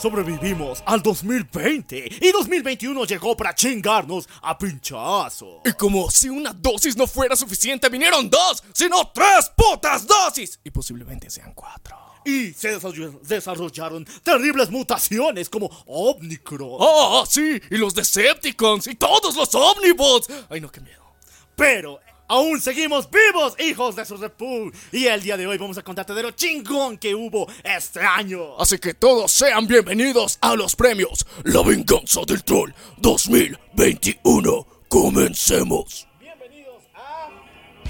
Sobrevivimos al 2020 y 2021 llegó para chingarnos a pinchazo. Y como si una dosis no fuera suficiente, vinieron dos, sino tres putas dosis. Y posiblemente sean cuatro. Y se desarroll- desarrollaron terribles mutaciones como Omnicron. ¡Oh, sí! Y los Decepticons y todos los Omnibots. Ay, no, qué miedo. Pero aún seguimos vivos, hijos de su repú. Y el día de hoy vamos a contarte de lo chingón que hubo este año. Así que todos sean bienvenidos a los premios La Venganza del Troll 2021. Comencemos. Bienvenidos a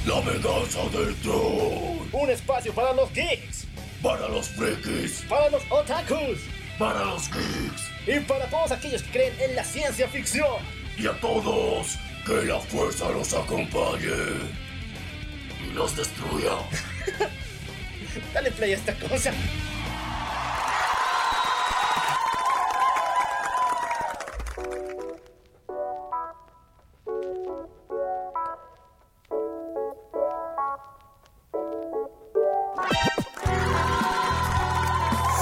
La Venganza del Troll. un espacio para los geeks, Para los frikis, para los otakus para los geeks y para todos aquellos que creen en la ciencia ficción. y a todos, que la fuerza los acompañe y los destruya. Dale play a esta cosa.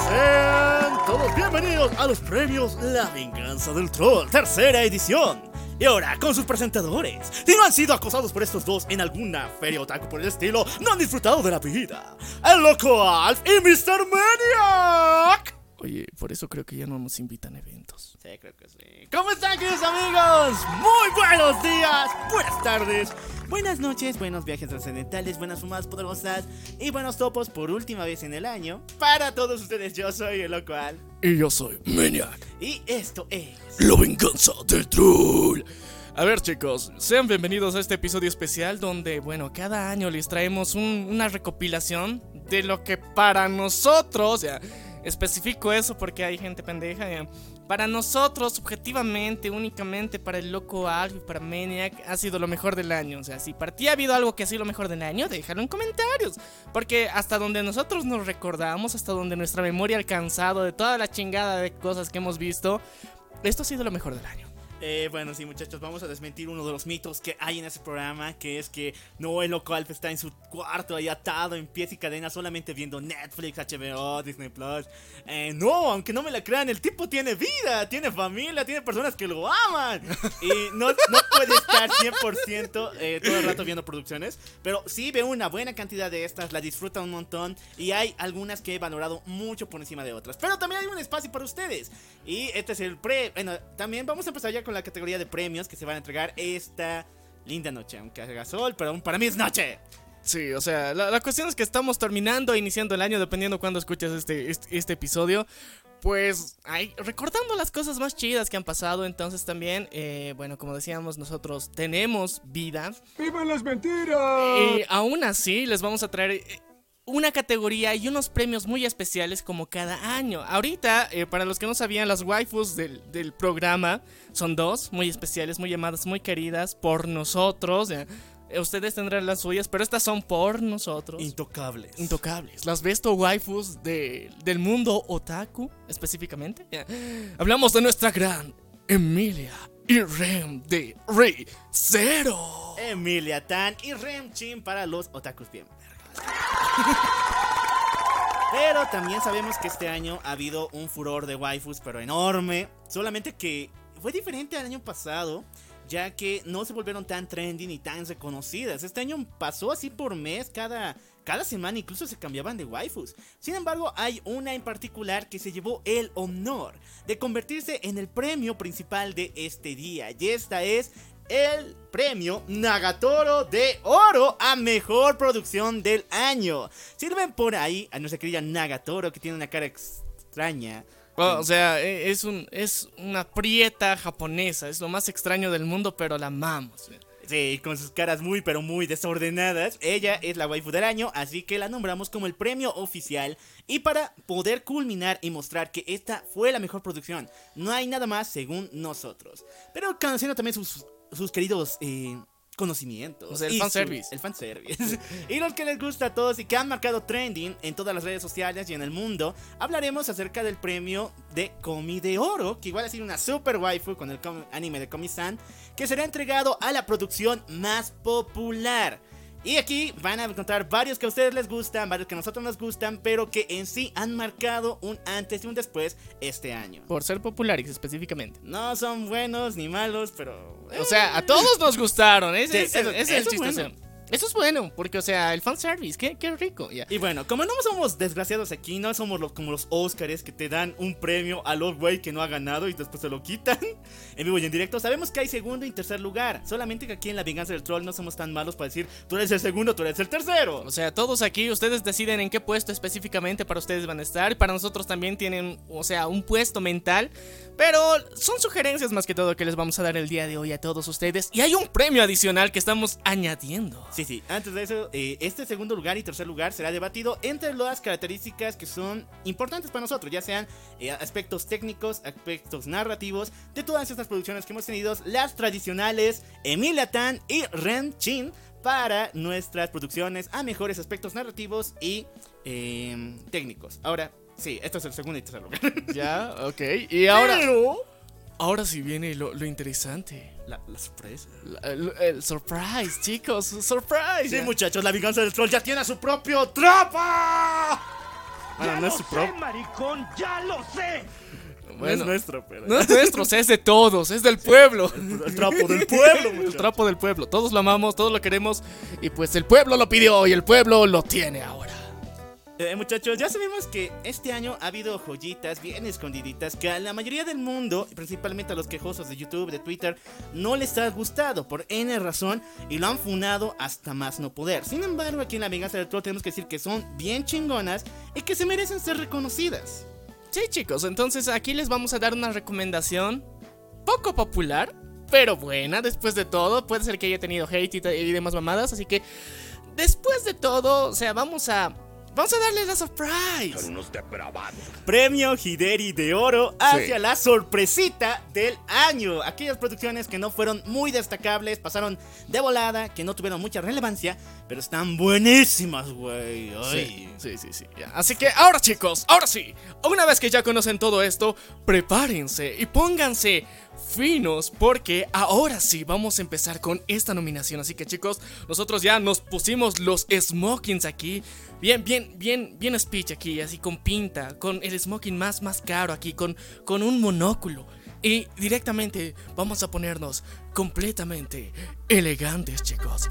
Sean todos bienvenidos a los premios La Venganza del Troll, tercera edición. Y ahora, con sus presentadores. Si no han sido acosados por estos dos en alguna feria otaku por el estilo, no han disfrutado de la vida. El Loco Alf y Mr. Maniac. Oye, por eso creo que ya no nos invitan a eventos. Creo que sí. ¿Cómo están, queridos amigos? Muy buenos días, buenas tardes, buenas noches, buenos viajes trascendentales, buenas fumadas poderosas y buenos topos por última vez en el año. Para todos ustedes, yo soy el Loco Alf. Y yo soy Maniac. Y esto es. La venganza del troll. A ver chicos, sean bienvenidos a este episodio especial donde, bueno, cada año les traemos un- una recopilación de lo que para nosotros, ya, especifico eso porque hay gente pendeja, ya, para nosotros, subjetivamente, únicamente para el loco Alf y para Maniac, ha sido lo mejor del año. O sea, si para ti ha habido algo que ha sido lo mejor del año, déjalo en comentarios. Porque hasta donde nosotros nos recordamos, hasta donde nuestra memoria ha alcanzado de toda la chingada de cosas que hemos visto, esto ha sido lo mejor del año. Eh, bueno, sí, muchachos, vamos a desmentir uno de los mitos que hay en ese programa, que es que no, el loco Alf está en su cuarto ahí atado en pies y cadenas solamente viendo Netflix, HBO, Disney Plus. Eh, no, aunque no me la crean, el tipo tiene vida, tiene familia, tiene personas que lo aman. Y no, puede estar 100% eh, todo el rato viendo producciones, pero sí ve una buena cantidad de estas, la disfruta un montón y hay algunas que he valorado mucho por encima de otras. Pero también hay un espacio para ustedes. Y este es el pre... Bueno, también vamos a empezar ya con la categoría de premios que se van a entregar esta linda noche, aunque haga sol, pero aún para mí es noche. Sí, o sea, la, la cuestión es que estamos terminando e iniciando el año, dependiendo cuándo escuches este, este, este episodio. Pues, ay, recordando las cosas más chidas que han pasado, entonces también, eh, bueno, como decíamos, nosotros tenemos vida. ¡Vivan las mentiras! Y aún así, les vamos a traer eh, una categoría y unos premios muy especiales como cada año. Ahorita, eh, para los que no sabían, las waifus del, del programa son dos, muy especiales, muy llamadas, muy queridas por nosotros. eh. Ustedes tendrán las suyas, pero estas son por nosotros. Intocables. Intocables. Las besto waifus de- del mundo otaku, específicamente. Hablamos de nuestra gran Emilia y Rem de Rey Zero. Emilia Tan y Rem Chin para los otakus bien. Pero también sabemos que este año ha habido un furor de waifus, pero enorme. Solamente que fue diferente al año pasado, ya que no se volvieron tan trendy ni tan reconocidas. Este año pasó así por mes, cada, cada semana incluso se cambiaban de waifus. Sin embargo, hay una en particular que se llevó el honor de convertirse en el premio principal de este día. Y esta es el premio Nagatoro de Oro a Mejor Producción del Año. Sirven por ahí a nuestra querida Nagatoro que tiene una cara extraña. Bueno, o sea, e- es, un, es una prieta japonesa, es lo más extraño del mundo, pero la amamos. Sí, con sus caras muy pero muy desordenadas. Ella es la waifu del año, así que la nombramos como el premio oficial. Y para poder culminar y mostrar que esta fue la mejor producción, no hay nada más según nosotros. Pero conociendo también sus, sus queridos eh, conocimientos. O sea, el y su- fanservice. El fanservice. y los que les gusta a todos y que han marcado trending en todas las redes sociales y en el mundo, hablaremos acerca del premio de Komi de Oro, que igual ha sido una super waifu con el anime de Komi-san, que será entregado a la producción más popular. Y aquí van a encontrar varios que a ustedes les gustan, varios que a nosotros nos gustan, pero que en sí han marcado un antes y un después este año. Por ser populares específicamente. No son buenos ni malos, pero... O sea, a todos nos gustaron. Ese Sí, es, eso- ese es el chiste. bueno. Eso es bueno, porque, o sea, el fanservice, qué, qué rico. Y bueno, como no somos desgraciados aquí, no somos los, como los Oscars que te dan un premio a los güey que no ha ganado y después se lo quitan en vivo y en directo, sabemos que hay segundo y tercer lugar. Solamente que aquí en La Venganza del Troll no somos tan malos para decir, tú eres el segundo, tú eres el tercero. O sea, todos aquí, ustedes deciden en qué puesto específicamente para ustedes van a estar. Para nosotros también tienen, o sea, un puesto mental. Pero son sugerencias más que todo que les vamos a dar el día de hoy a todos ustedes. Y hay un premio adicional que estamos añadiendo. Sí, sí, antes de eso, eh, este segundo lugar y tercer lugar será debatido entre las características que son importantes para nosotros, ya sean eh, aspectos técnicos, aspectos narrativos, de todas estas producciones que hemos tenido, las tradicionales Emilia Tan y Ren Chin para nuestras producciones a mejores aspectos narrativos y eh, técnicos. Ahora, sí, esto es el segundo y tercer lugar. Ya, ok. Y ahora, Pero- ahora sí viene lo, lo interesante. La, la sorpresa. La- el, el surprise, chicos, surprise. Sí, Ya. muchachos, la venganza del troll ya tiene a su propio tropa. Bueno, no es su propio. maricón, ya lo sé. No es Bueno, nuestro, pero. no es nuestro, o sea, es de todos, es del pueblo. El trapo del pueblo, El muchachos. trapo del pueblo, todos lo amamos, todos lo queremos y pues el pueblo lo pidió y el pueblo lo tiene ahora. Eh, muchachos, ya sabemos que este año ha habido joyitas bien escondiditas que a la mayoría del mundo, principalmente a los quejosos de YouTube, de Twitter, no les ha gustado por N razón y lo han funado hasta más no poder. Sin embargo, aquí en La Venganza del Troll tenemos que decir que son bien chingonas y que se merecen ser reconocidas. Sí chicos, entonces aquí les vamos a dar una recomendación poco popular, pero buena después de todo. Puede ser que haya tenido hate y, y demás mamadas, así que después de todo, o sea, vamos a... Vamos a darle la surprise. unos depravados. Premio Hideri de Oro hacia Sí. la sorpresita del año. Aquellas producciones que no fueron muy destacables, pasaron de volada, que no tuvieron mucha relevancia, pero están buenísimas, güey. Sí, sí, sí, sí. Así que ahora chicos, ahora sí. Una vez que ya conocen todo esto, prepárense y pónganse finos porque ahora sí vamos a empezar con esta nominación. Así que chicos, nosotros ya nos pusimos los smokings aquí. Bien, bien, bien, bien speech aquí, así con pinta, con el smoking más, más caro aquí, con, con un monóculo. Y directamente vamos a ponernos completamente elegantes, chicos.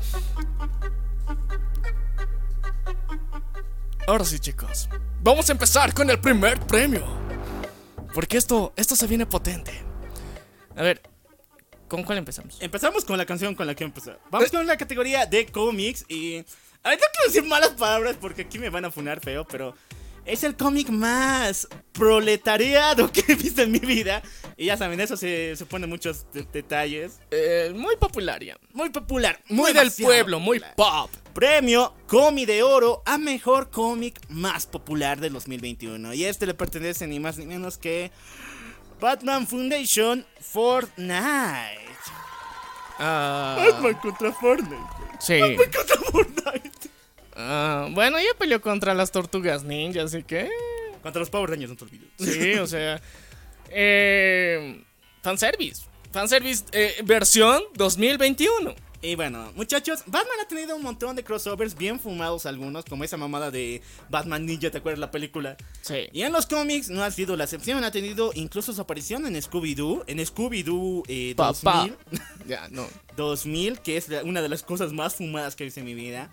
Ahora sí, chicos. Vamos a empezar con el primer premio. Porque esto, esto se viene potente. A ver, ¿con cuál empezamos? Empezamos con la canción con la que empezar. Vamos con la categoría de cómics y... A ver, no quiero decir malas palabras porque aquí me van a funar feo, pero... Es el cómic más proletariado que he visto en mi vida. Y ya saben, eso se, se pone muchos de- detalles. Eh, muy popular ya. Muy popular. Muy del pueblo, muy pop. Premio Comi de Oro a Mejor Cómic Más Popular del 2021. Y este le pertenece ni más ni menos que Batman Foundation Fortnite. Ah, Batman contra Fortnite. sí. Contra Fortnite. Ah, bueno, ya peleó contra las tortugas ninja, así que. Contra los Power Rangers, no te olvides. Sí, o sea. Eh, fanservice. Fanservice eh, versión 2021. Y bueno, muchachos, Batman ha tenido un montón de crossovers bien fumados algunos, como esa mamada de Batman Ninja, ¿te acuerdas la película? Sí. Y en los cómics no ha sido la excepción, ha tenido incluso su aparición en Scooby-Doo, en Scooby-Doo eh, Papá. 2000, Ya, no. 2000, que es una de las cosas más fumadas que he visto en mi vida.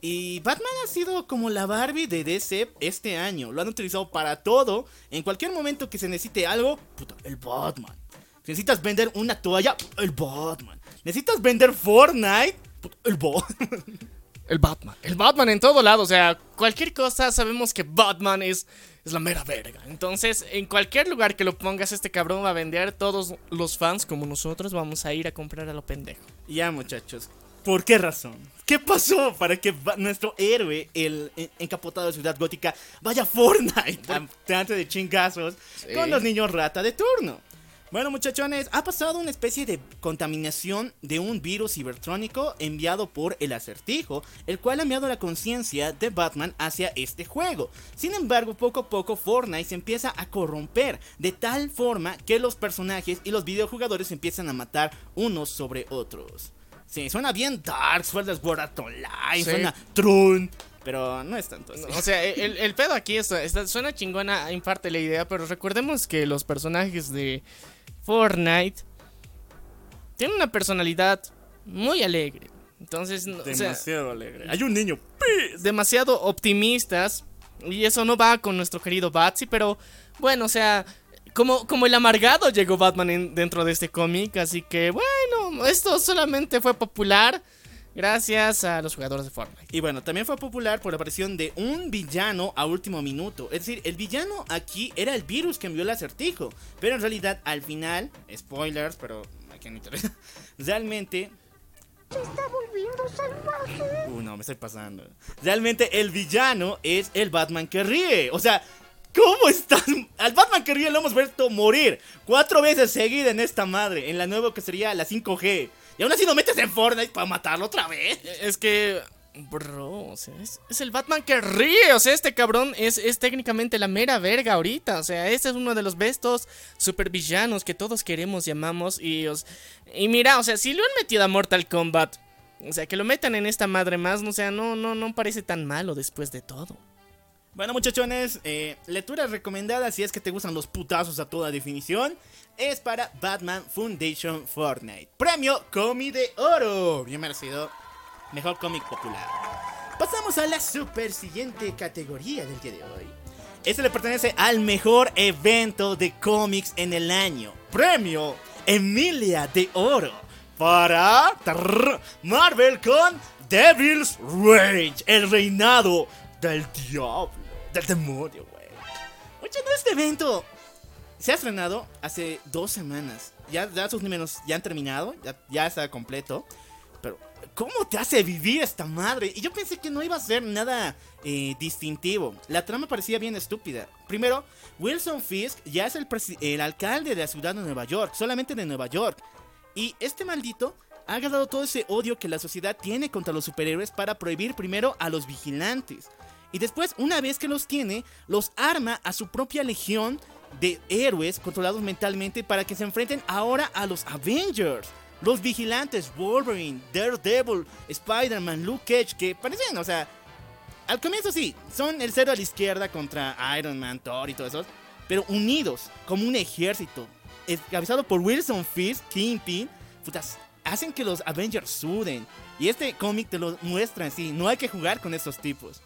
Y Batman ha sido como la Barbie de DC este año, lo han utilizado para todo, en cualquier momento que se necesite algo, puta, el Batman. Si necesitas vender una toalla, el Batman. Necesitas vender Fortnite, el Batman. El Batman. El Batman en todo lado. O sea, cualquier cosa sabemos que Batman es, es la mera verga. Entonces, en cualquier lugar que lo pongas, este cabrón va a vender. Todos los fans como nosotros vamos a ir a comprar a lo pendejo. Ya, muchachos. ¿Por qué razón? ¿Qué pasó para que nuestro héroe, el en- encapotado de Ciudad Gótica, vaya a Fortnite antes de chingazos Sí. con los niños rata de turno? Bueno, muchachones, ha pasado una especie de contaminación de un virus cibertrónico enviado por el acertijo, el cual ha enviado la conciencia de Batman hacia este juego. Sin embargo, poco a poco Fortnite se empieza a corromper de tal forma que los personajes y los videojugadores empiezan a matar unos sobre otros. Sí, suena bien dark, suena Sword Art Online, Sí. suena Trun, pero no es tanto así. O sea, el, el pedo aquí es, está- suena chingona en parte la idea, pero recordemos que los personajes de Fortnite tienen una personalidad muy alegre. Entonces, no- o sea, Demasiado alegre. Hay un niño. demasiado optimistas. Y eso no va con nuestro querido Batsy, pero bueno, o sea, como, como el amargado llegó Batman en- dentro de este cómic. Así que bueno, esto solamente fue popular gracias a los jugadores de Fortnite. Y bueno, también fue popular por la aparición de un villano a último minuto. Es decir, el villano aquí era el virus que envió el acertijo. Pero en realidad, al final, spoilers, pero a quién interesa. Realmente. Se está volviendo salvaje. Uh, no, me estoy pasando. Realmente el villano es el Batman que ríe. O sea, ¿cómo estás? Al Batman que ríe lo hemos visto morir cuatro veces seguida en esta madre. En la nueva que sería la 5G. Y aún así no metes en Fortnite para matarlo otra vez. Es que, bro, o sea, es, es el Batman que ríe. O sea, este cabrón es, es técnicamente la mera verga ahorita. O sea, este es uno de los bestos supervillanos que todos queremos y amamos. Y, os- y mira, o sea, si lo han metido a Mortal Kombat, o sea, que lo metan en esta madre más, o sea, no, no, no parece tan malo después de todo. Bueno, muchachones, eh, lectura recomendada si es que te gustan los putazos a toda definición. Es para Batman Foundation Fortnite. Premio Comi de Oro. Bien merecido. Mejor cómic popular. Pasamos a la super siguiente categoría del día de hoy. Este le pertenece al mejor evento de cómics en el año. Premio Emilia de Oro. Para Marvel con Devil's Rage. El reinado del diablo. Del demonio, güey. Oye, no, este evento se ha estrenado hace dos semanas. Ya, sus números ya han terminado, ya, está completo. Pero, ¿cómo te hace vivir esta madre? Y yo pensé que no iba a ser nada eh, distintivo. La trama parecía bien estúpida. Primero, Wilson Fisk ya es el, el alcalde de la ciudad de Nueva York, solamente de Nueva York. Y este maldito ha agarrado todo ese odio que la sociedad tiene contra los superhéroes para prohibir primero a los vigilantes. Y después, una vez que los tiene, los arma a su propia legión de héroes controlados mentalmente para que se enfrenten ahora a los Avengers. Los vigilantes, Wolverine, Daredevil, Spider-Man, Luke Cage, que parecen, o sea, al comienzo sí, son el cero a la izquierda contra Iron Man, Thor y todo eso, pero unidos como un ejército, encabezado por Wilson Fisk, Kingpin, putas, hacen que los Avengers suden. Y este cómic te lo muestra así, no hay que jugar con estos tipos.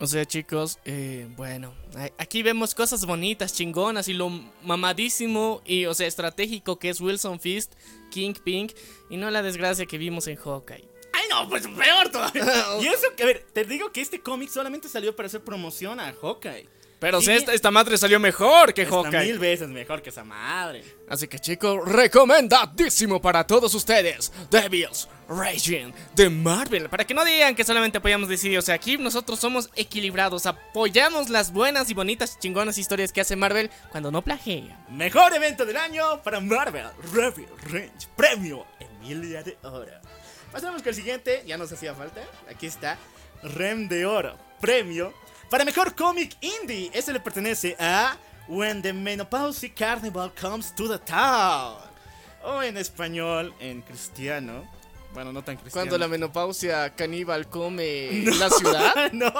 O sea, chicos, eh, bueno, aquí vemos cosas bonitas, chingonas y lo mamadísimo y, o sea, estratégico que es Wilson Fist, King Pink y no la desgracia que vimos en Hawkeye. ¡Ay no! Pues peor todavía. y eso que, a ver, te digo que este cómic solamente salió para hacer promoción a Hawkeye. Pero Sí, esta, esta madre salió mejor que Hawkeye. mil veces mejor que esa madre. Así que chicos, recomendadísimo para todos ustedes, Devils Raging de Marvel. Para que no digan que solamente apoyamos DC, o sea, aquí nosotros somos equilibrados, apoyamos las buenas y bonitas chingonas historias que hace Marvel cuando no plagia. Mejor evento del año para Marvel Review Range. Premio Emilia de Oro. Pasamos con el siguiente, ya nos hacía falta. Aquí está. Rem de Oro. Premio para mejor cómic indie. Este le pertenece a When the Menopause Carnival Comes to the Town. O en español, en cristiano. Bueno, no tan cristiano. Cuando la menopausia caníbal come la ciudad. no.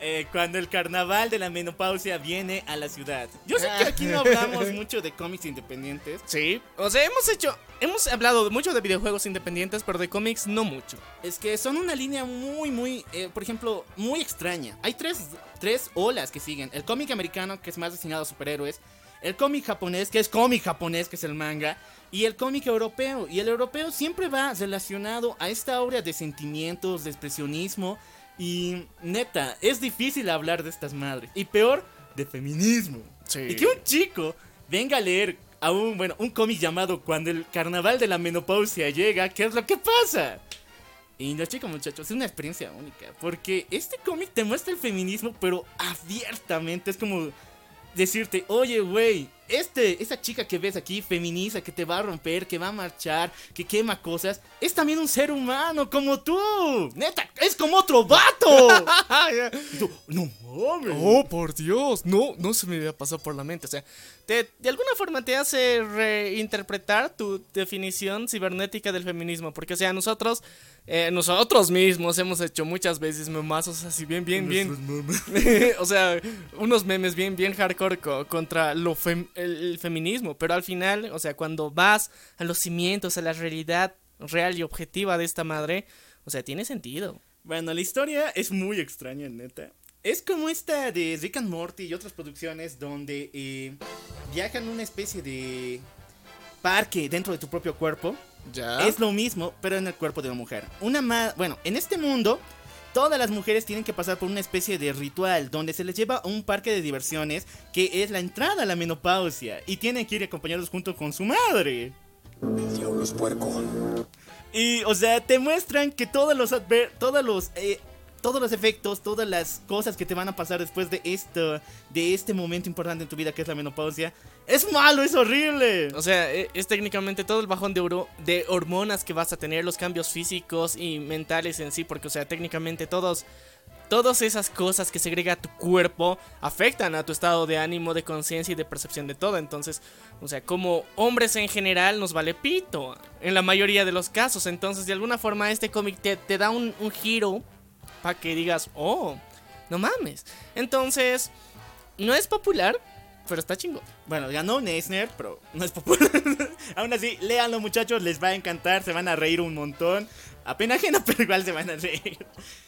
Eh, cuando el carnaval de la menopausia viene a la ciudad. Yo sé que aquí no hablamos mucho de cómics independientes. Sí, o sea, hemos hecho, hemos hablado mucho de videojuegos independientes, pero de cómics no mucho. Es que son una línea muy, muy, eh, por ejemplo, muy extraña. Hay tres, tres olas que siguen. El cómic americano, que es más destinado a superhéroes. El cómic japonés, que es cómic japonés, que es el manga. Y el cómic europeo. Y el europeo siempre va relacionado a esta aura de sentimientos, de expresionismo. Y neta, es difícil hablar de estas madres. Y peor, de feminismo. Sí. Y que un chico venga a leer a un, bueno, un cómic llamado Cuando el carnaval de la menopausia llega, ¿qué es lo que pasa? Y no, chicos, muchachos, es una experiencia única. Porque este cómic te muestra el feminismo, pero abiertamente. Es como decirte, oye, güey, este, esa chica que ves aquí, feminista, que te va a romper, que va a marchar, que quema cosas, es también un ser humano como tú. Neta, es como otro vato. Y tú, no mames. Oh, por Dios, no, no se me había pasado por la mente. O sea, te- de alguna forma te hace reinterpretar tu definición cibernética del feminismo. Porque, o sea, nosotros, eh, nosotros mismos hemos hecho muchas veces memazos así bien, bien, bien. o sea, unos memes bien, bien hardcore co- contra lo fem- el, feminismo. Pero al final, o sea, cuando vas a los cimientos, a la realidad real y objetiva de esta madre, o sea, tiene sentido. Bueno, la historia es muy extraña, neta. Es como esta de Rick and Morty y otras producciones donde eh, viajan a una especie de parque dentro de tu propio cuerpo. Ya. Es lo mismo, pero en el cuerpo de una mujer. Una ma bueno, en este mundo, todas las mujeres tienen que pasar por una especie de ritual donde se les lleva a un parque de diversiones que es la entrada a la menopausia y tienen que ir acompañados junto con su madre. Diablos puerco. Y, o sea, te muestran que todos los adver- todos los eh, todos los efectos, todas las cosas que te van a pasar después de esto, de este momento importante en tu vida que es la menopausia, es malo, es horrible. O sea, e- es técnicamente todo el bajón de, oro- de hormonas que vas a tener, los cambios físicos y mentales en sí, porque, o sea, técnicamente todos, todas esas cosas que segrega tu cuerpo afectan a tu estado de ánimo, de conciencia y de percepción de todo. Entonces, o sea, como hombres en general nos vale pito, en la mayoría de los casos. Entonces, de alguna forma, este cómic te, da un giro para que digas, oh, no mames. Entonces, no es popular, pero está chingo. Bueno, ganó Neisner, pero no es popular. Aún así, léanlo muchachos, les va a encantar, se van a reír un montón. A pena ajena, pero igual se van a reír.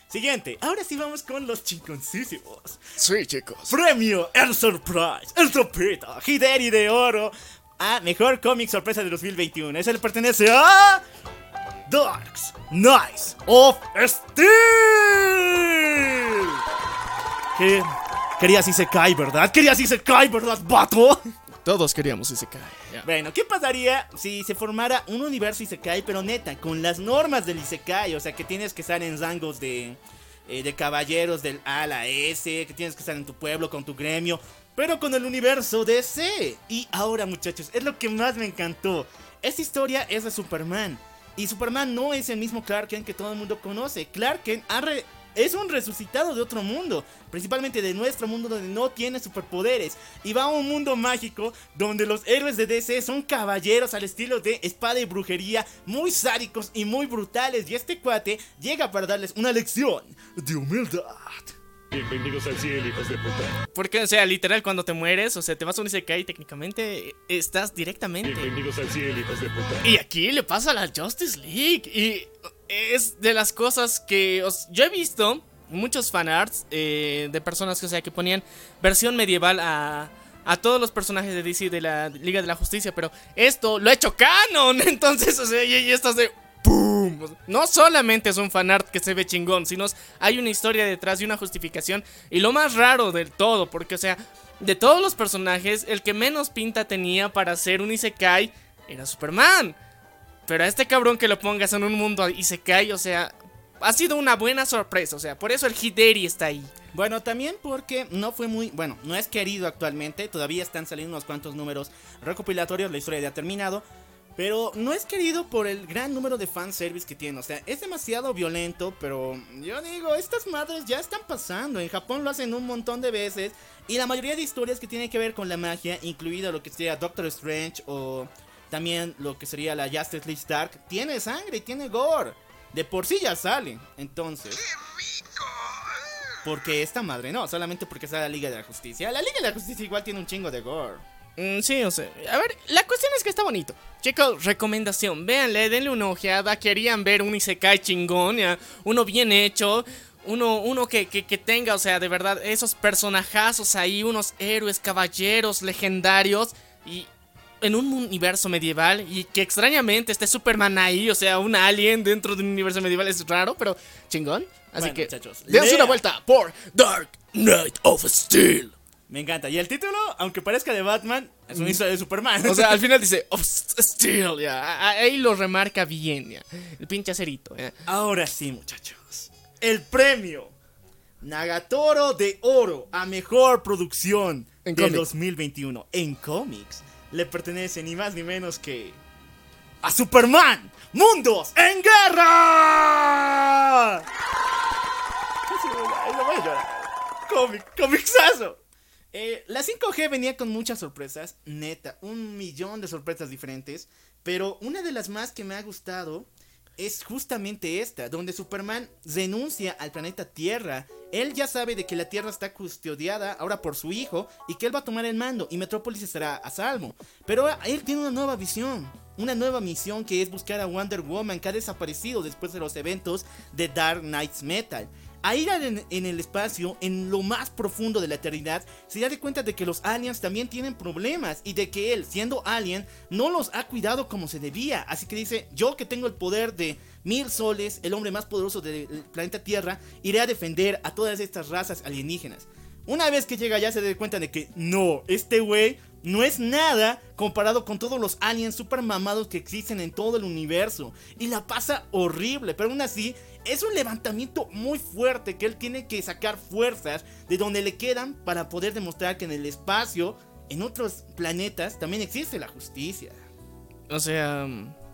Siguiente, ahora sí vamos con los chingoncísimos. Sí, chicos. Premio El Surprise, El Tropito, Hideri de Oro a Mejor Cómic Sorpresa de 2021. Ese le pertenece a... Darks Knights of Steel. ¿Qué? Querías Isekai, ¿verdad? Querías Isekai, ¿verdad, vato? Todos queríamos ese cae. Bueno, ¿qué pasaría si se formara un universo Isekai, pero neta, con las normas del Isekai? O sea, que tienes que estar en rangos de, eh, de caballeros del A a la S, que tienes que estar en tu pueblo, con tu gremio, pero con el universo DC. Y ahora, muchachos, es lo que más me encantó. Esta historia es de Superman. Y Superman no es el mismo Clark Kent que todo el mundo conoce. Clark Kent es un resucitado de otro mundo, principalmente de nuestro mundo donde no tiene superpoderes. Y va a un mundo mágico donde los héroes de DC son caballeros al estilo de espada y brujería, muy sádicos y muy brutales. Y este cuate llega para darles una lección de humildad. Bienvenidos al cielo, hijos de puta. Porque, o sea, literal, cuando te mueres, o sea, te vas a un Isekai y técnicamente estás directamente. Bienvenidos al cielo, hijos de puta. Y aquí le pasa a la Justice League. Y es de las cosas que os- yo he visto muchos fanarts eh, de personas que, o sea, que ponían versión medieval a, a todos los personajes de DC de la Liga de la Justicia. Pero esto lo ha hecho canon. Entonces, o sea, y, y estás de. ¡Pum! No solamente es un fanart que se ve chingón, sino hay una historia detrás y una justificación. Y lo más raro del todo, porque, o sea, de todos los personajes, el que menos pinta tenía para ser un Isekai era Superman. Pero a este cabrón que lo pongas en un mundo Isekai, o sea, ha sido una buena sorpresa. O sea, por eso el Hideri está ahí. Bueno, también porque no fue muy. Bueno, no es querido actualmente. Todavía están saliendo unos cuantos números recopilatorios. La historia ya ha terminado. Pero no es querido por el gran número de fanservice que tiene. O sea, es demasiado violento. Pero yo digo, estas madres ya están pasando. En Japón lo hacen un montón de veces. Y la mayoría de historias que tienen que ver con la magia, incluido lo que sería Doctor Strange o también lo que sería la Justice League Stark, tiene sangre y tiene gore. De por sí ya sale. Entonces. Porque esta madre no, solamente porque está la Liga de la Justicia. La Liga de la Justicia igual tiene un chingo de gore. Mm, sí, o sea, a ver, la cuestión es que está bonito. Chicos, recomendación, véanle, denle una ojeada. Querían ver un Isekai chingón, ya, uno bien hecho. Uno, uno que, que, que tenga, o sea, de verdad, esos personajazos ahí, unos héroes, caballeros, legendarios. Y en un universo medieval y que extrañamente esté Superman ahí, o sea, un alien dentro de un universo medieval es raro, pero chingón. Así Bueno, que muchachos, dense una vuelta por Dark Knight of Steel. Me encanta. Y el título, aunque parezca de Batman, es una historia de Superman. O sea, al final dice ya. a- Ahí lo remarca bien, ya. El pinche acerito, ya. ahora sí, muchachos. El premio Nagatoro de Oro a mejor producción En del cómics. 2021 en cómics le pertenece ni más ni menos que a Superman. Mundos en guerra. Casi voy a- no voy a llorar. Cómic, comicsazo. Eh, la 5G venía con muchas sorpresas, neta, un millón de sorpresas diferentes, pero una de las más que me ha gustado es justamente esta, donde Superman renuncia al planeta Tierra. Él ya sabe de que la Tierra está custodiada ahora por su hijo y que él va a tomar el mando y Metrópolis estará a salvo. Pero él tiene una nueva visión, una nueva misión que es buscar a Wonder Woman que ha desaparecido después de los eventos de Dark Knights Metal. A ir en, en el espacio, en lo más profundo de la eternidad, se da de cuenta de que los aliens también tienen problemas y de que él, siendo alien, no los ha cuidado como se debía. Así que dice, yo que tengo el poder de mil soles, el hombre más poderoso del planeta Tierra, iré a defender a todas estas razas alienígenas. Una vez que llega ya se da cuenta de que no, este güey no es nada comparado con todos los aliens super mamados que existen en todo el universo. Y la pasa horrible, pero aún así es un levantamiento muy fuerte que él tiene que sacar fuerzas de donde le quedan para poder demostrar que en el espacio, en otros planetas, también existe la justicia. O sea,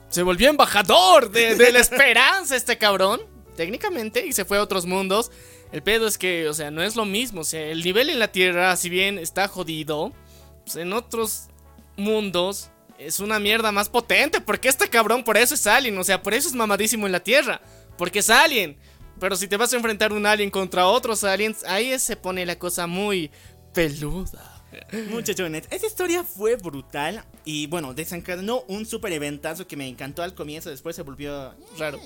se volvió embajador de, de la esperanza este cabrón, técnicamente, y se fue a otros mundos. El pedo es que, o sea, no es lo mismo. O sea, el nivel en la Tierra, si bien está jodido, pues en otros mundos es una mierda más potente. Porque este cabrón, por eso es alien. O sea, por eso es mamadísimo en la Tierra. Porque es alien. Pero si te vas a enfrentar un alien contra otros aliens, ahí se pone la cosa muy peluda. Muchachones, esa historia fue brutal y bueno, desencadenó un super eventazo que me encantó al comienzo, después se volvió Raro.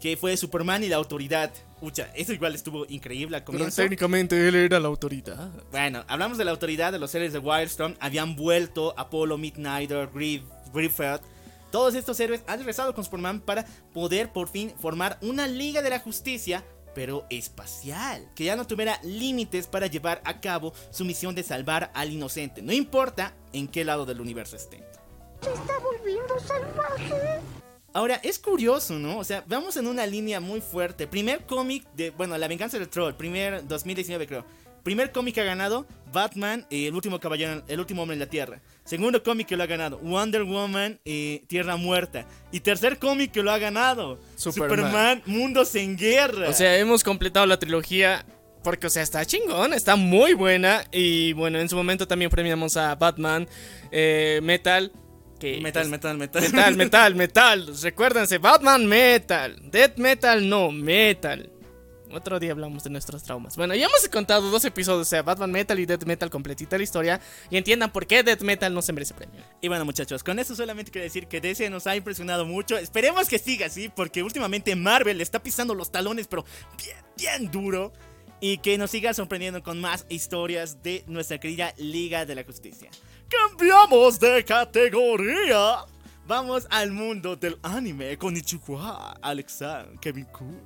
que fue Superman y la autoridad. Ucha, eso igual estuvo increíble al Pero comienzo. técnicamente él era la autoridad. Bueno, hablamos de la autoridad de los seres de Wildstorm, habían vuelto Apollo, Midnighter, Grief, Griffith. Todos estos héroes han regresado con Superman para poder por fin formar una Liga de la Justicia, pero espacial, que ya no tuviera límites para llevar a cabo su misión de salvar al inocente, no importa en qué lado del universo esté. Se está volviendo salvaje. Ahora, es curioso, ¿no? O sea, vamos en una línea muy fuerte. Primer cómic de, bueno, La venganza del troll, primer 2019 creo. Primer cómic que ha ganado Batman, eh, el último caballero, el último hombre en la Tierra. Segundo cómic que lo ha ganado Wonder Woman, eh, Tierra Muerta. Y tercer cómic que lo ha ganado Superman. Superman, Mundos en Guerra. O sea, hemos completado la trilogía porque, o sea, está chingón, está muy buena. Y bueno, en su momento también premiamos a Batman, eh, Metal. Que metal, es- metal, metal, Metal, metal, metal. Recuérdense, Batman Metal. Death Metal, no, Metal. Otro día hablamos de nuestros traumas. Bueno, ya hemos contado dos episodios, o sea, Batman Metal y Death Metal, completita la historia. Y entiendan por qué Death Metal no se merece premio. Y bueno, muchachos, con eso solamente quiero decir que DC nos ha impresionado mucho. Esperemos que siga así, porque últimamente Marvel le está pisando los talones, pero bien, bien duro. Y que nos siga sorprendiendo con más historias de nuestra querida Liga de la Justicia. ¡Cambiamos de categoría! Vamos al mundo del anime con Ichiwa, Alexa, Kevin Kun.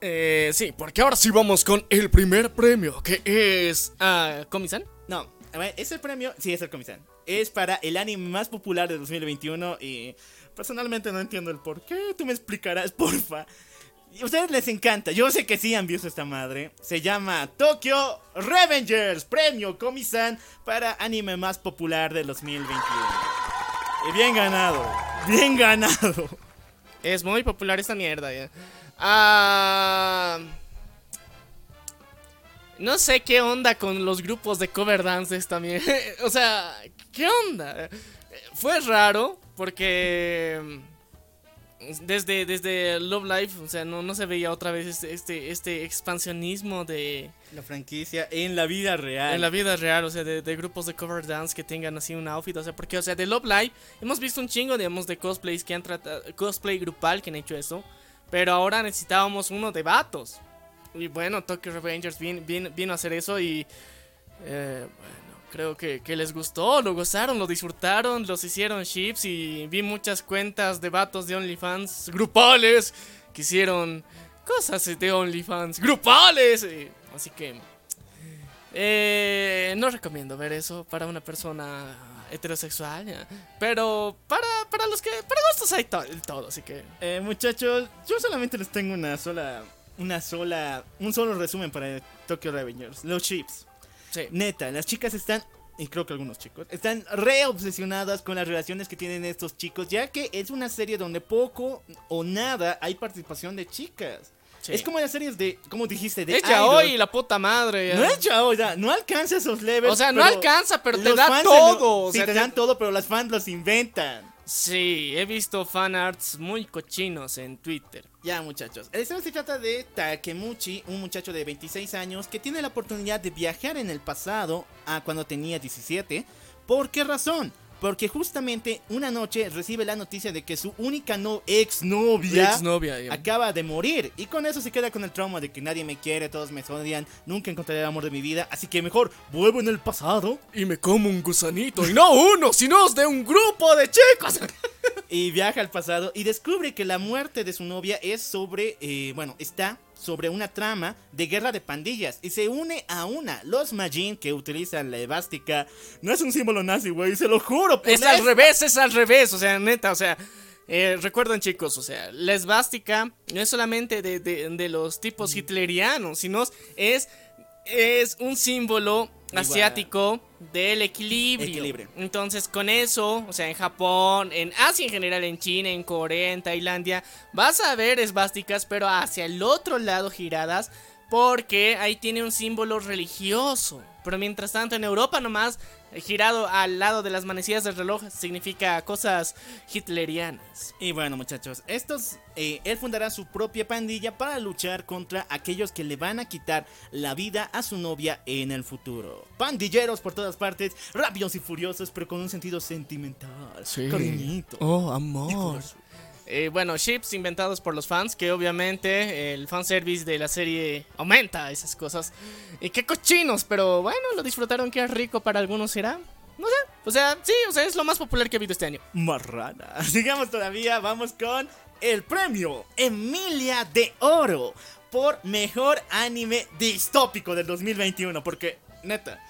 Eh, sí, porque ahora sí vamos con el primer premio, que es... ah, ¿Comisan? No, a ver, ese premio, sí, es el Comisan. Es para el anime más popular de 2021 y personalmente no entiendo el por qué. Tú me explicarás, porfa. Ustedes les encanta, yo sé que sí han visto esta madre. Se llama Tokyo Revengers, premio Comisan para anime más popular de 2021. Y bien ganado, bien ganado. Es muy popular esta mierda. Ah, no sé qué onda con los grupos de cover dances también. o sea, ¿qué onda? Fue raro porque desde, desde Love Life, o sea, no, no se veía otra vez este, este, este expansionismo de La franquicia en la vida real. en la vida real, o sea, de, de grupos de cover dance que tengan así un outfit, o sea, porque, o sea, de Love Live hemos visto un chingo, digamos, de cosplays que han tratado, cosplay grupal que han hecho eso, pero ahora necesitábamos uno de vatos. Y bueno, Tokyo Revengers vino, vino, vino a hacer eso y, eh, bueno, creo que, que les gustó, lo gozaron, lo disfrutaron, los hicieron ships y vi muchas cuentas de vatos de OnlyFans grupales que hicieron cosas de OnlyFans grupales. y- así que... Eh, no recomiendo ver eso para una persona heterosexual, pero para, para los que para gustos hay to- todo, así que Eh, muchachos, yo solamente les tengo una sola, una sola, un solo resumen para Tokyo Revengers, los chips. Sí. Neta, las chicas están, y creo que algunos chicos, están re obsesionadas con las relaciones que tienen estos chicos, ya que es una serie donde poco o nada hay participación de chicas. Sí. Es como las series de, como dijiste, de Es hoy, la puta madre. ya. No es hoy, ya, no alcanza esos levels. O sea, no pero alcanza, pero te da todo, o sí, sea, te te- dan todo, pero las fans los inventan. Sí, he visto fanarts muy cochinos en Twitter. Ya, muchachos. El historia se trata de Takemuchi, un muchacho de 26 años que tiene la oportunidad de viajar en el pasado a cuando tenía 17. ¿Por qué razón? Porque justamente una noche recibe la noticia de que su única no exnovia Exnovia, ya. acaba de morir. Y con eso se queda con el trauma de que nadie me quiere, todos me odian, nunca encontraré el amor de mi vida. Así que mejor vuelvo en el pasado Y me como un gusanito. Y no uno, sino de un grupo de chicos. y viaja al pasado y descubre que la muerte de su novia es sobre, eh, bueno, está sobre una trama de guerra de pandillas y se une a una. Los Majin que utilizan la evástica no es un símbolo nazi, güey, se lo juro. Es al revés, es al revés. O sea, neta, o sea. eh, recuerden chicos, o sea, la esvástica no es solamente de, de- de los tipos hitlerianos, sino es, es un símbolo. Asiático del equilibrio. Equilibrio. Entonces, con eso, o sea, en Japón, en Asia en general, en China, en Corea, en Tailandia, vas a ver esvásticas, pero hacia el otro lado giradas, porque ahí tiene un símbolo religioso. Pero mientras tanto, en Europa nomás, girado al lado de las manecillas del reloj, significa cosas hitlerianas. Y bueno, muchachos, estos, eh, él fundará su propia pandilla para luchar contra aquellos que le van a quitar la vida a su novia en el futuro. Pandilleros por todas partes, rápidos y furiosos, pero con un sentido sentimental. Cariñito. Oh, amor. Eh, bueno, chips inventados por los fans, que obviamente el fanservice de la serie aumenta esas cosas. Y qué cochinos, pero bueno, lo disfrutaron, qué rico para algunos será. No sé, o sea, sí, o sea, es lo más popular que ha habido este año. Marrana. Sigamos todavía, vamos con el premio Emilia de Oro por mejor anime distópico del 2021. Porque, neta,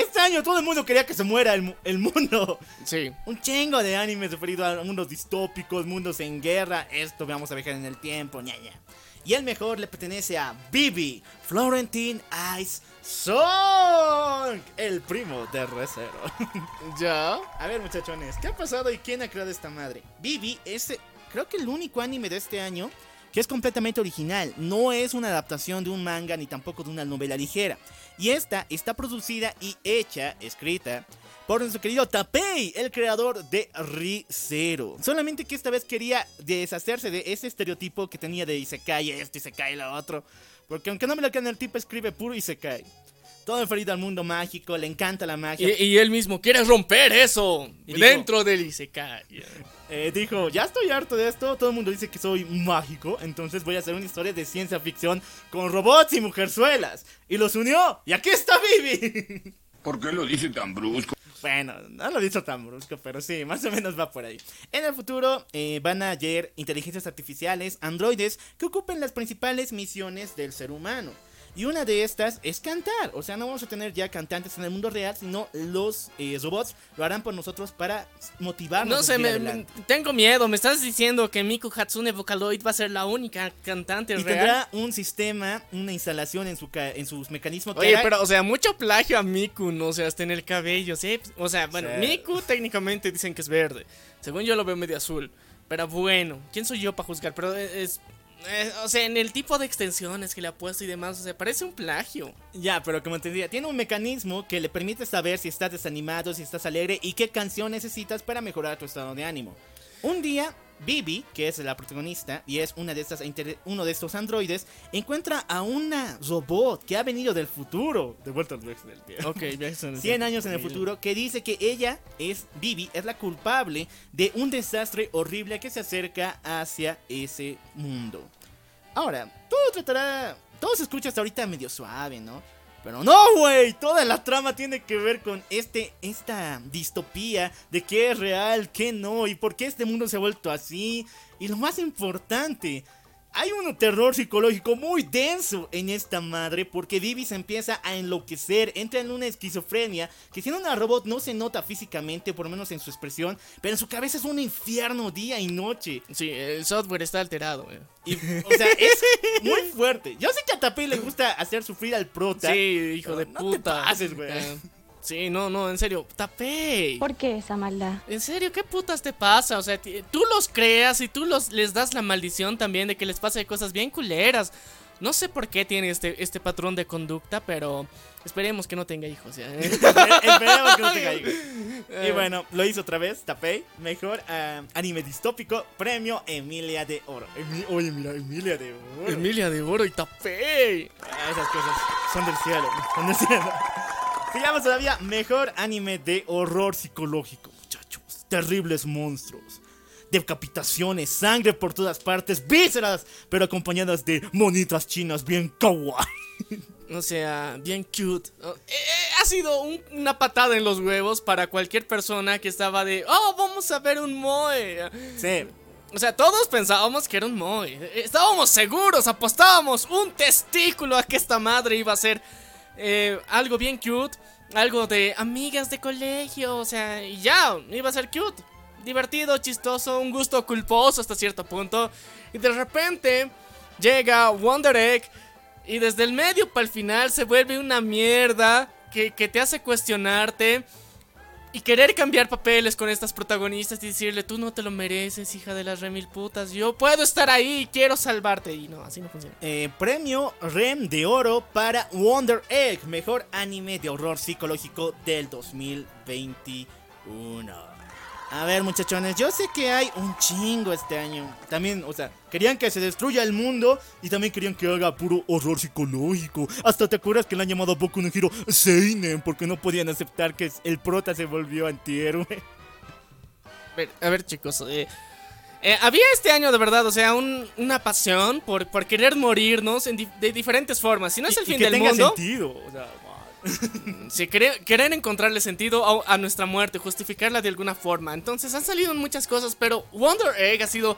este año todo el mundo quería que se muera el, mu- el mundo. Sí. Un chingo de animes referido a mundos distópicos, mundos en guerra. Esto vamos a viajar en el tiempo, ña, ña. Y el mejor le pertenece a Bibi, Florentine Ice Song, el primo de Recero. ¿Ya? A ver, muchachones, ¿qué ha pasado y quién ha creado esta madre? Vivi es, eh, creo que el único anime de este año que es completamente original. No es una adaptación de un manga ni tampoco de una novela ligera. Y esta está producida y hecha, escrita, por nuestro querido Tapei, el creador de Rizero. Solamente que esta vez quería deshacerse de ese estereotipo que tenía de Isekai esto, Isekai lo otro. Porque aunque no me lo crean, el tipo escribe puro Isekai. Todo referido al mundo mágico, le encanta la magia. Y, y él mismo quiere romper eso Y dijo- dentro del Isekai. Eh, dijo, ya estoy harto de esto, todo el mundo dice que soy mágico, entonces voy a hacer una historia de ciencia ficción con robots y mujerzuelas. Y los unió, y aquí está Vivi. ¿Por qué lo dice tan brusco? bueno, no lo hizo tan brusco, pero sí, más o menos va por ahí. En el futuro eh, van a haber inteligencias artificiales, androides, que ocupen las principales misiones del ser humano. Y una de estas es cantar. O sea, no vamos a tener ya cantantes en el mundo real, sino los eh, robots lo harán por nosotros para motivarnos. No sé, me, tengo miedo. Me estás diciendo que Miku Hatsune Vocaloid va a ser la única cantante Y real. tendrá un sistema, una instalación en, su en sus mecanismos. Oye, pero, o sea, mucho plagio a Miku, ¿no? O sea, hasta en el cabello, ¿sí? O sea, bueno. Miku técnicamente dicen que es verde. Según yo lo veo medio azul. Pero bueno, ¿quién soy yo para juzgar? Pero es... eh, o sea, en el tipo de extensiones que le ha puesto y demás, o sea, parece un plagio. Ya, pero como te decía, tiene un mecanismo que le permite saber si estás desanimado, si estás alegre y qué canción necesitas para mejorar tu estado de ánimo. Un día, Bibi, que es la protagonista y es una de estas uno de estos androides, encuentra a una robot que ha venido del futuro, de vuelta al viaje del tiempo. Ok, viajes en el 100 tiempo. años en el futuro, que dice que ella es, Bibi, es la culpable de un desastre horrible que se acerca hacia ese mundo. Ahora, todo tratará, todo se escucha hasta ahorita medio suave, ¿no? Pero no, güey, toda la trama tiene que ver con este, esta distopía de qué es real, qué no, y por qué este mundo se ha vuelto así. Y lo más importante, hay un terror psicológico muy denso en esta madre porque Vivi se empieza a enloquecer, entra en una esquizofrenia que siendo una robot no se nota físicamente, por lo menos en su expresión, pero en su cabeza es un infierno día y noche. Sí, el software está alterado, güey. Y, o sea, es muy fuerte. Yo sé que a Tapé le gusta hacer sufrir al prota. Sí, hijo de no te puta. pases, güey. Eh, Sí, no, no, en serio, tapé. ¿Por qué esa maldad? En serio, ¿qué putas te pasa? O sea, tú los creas y tú los, les das la maldición también de que les pase cosas bien culeras. No sé por qué tiene este, este patrón de conducta, pero esperemos que no tenga hijos. ¿ya? Esperemos que no tenga hijos. Eh. Y bueno, lo hizo otra vez, Tapei. Mejor ah, anime distópico, premio Emilia de Oro. Emi- Oye, mira, Emilia de Oro. Emilia de Oro y tapé. Ah, esas cosas son del cielo, son del cielo. Sigamos todavía, mejor anime de horror psicológico, muchachos. Terribles monstruos. Decapitaciones, sangre por todas partes, vísceras, pero acompañadas de monitas chinas bien kawaii. O sea, bien cute. Oh, eh, eh, ha sido un- una patada en los huevos para cualquier persona que estaba de, oh, vamos a ver un Moe. Sí, O sea, todos pensábamos que era un Moe. Estábamos seguros, apostábamos un testículo a que esta madre iba a ser eh, algo bien cute, algo de amigas de colegio, o sea, y ya, iba a ser cute, divertido, chistoso, un gusto culposo hasta cierto punto. Y de repente llega Wonder Egg y desde el medio para el final se vuelve una mierda que, que te hace cuestionarte. Y querer cambiar papeles con estas protagonistas y decirle, tú no te lo mereces, hija de las remil putas. Yo puedo estar ahí, quiero salvarte. Y no, así no funciona. Eh, premio REM de oro para Wonder Egg, mejor anime de horror psicológico del 2021. A ver, muchachones, yo sé que hay un chingo este año. También, o sea, querían que se destruya el mundo y también querían que haga puro horror psicológico. Hasta te acuerdas que le han llamado a Boku no Hero Seinen porque no podían aceptar que el prota se volvió antihéroe. A ver, a ver, chicos. eh, eh, había este año de verdad, o sea, un- una pasión por, por querer morirnos en di- de diferentes formas. Si no es el Y- y fin que del tenga mundo, sentido. O sea, si querer, encontrarle sentido a, nuestra muerte, justificarla de alguna forma. Entonces han salido muchas cosas, pero Wonder Egg ha sido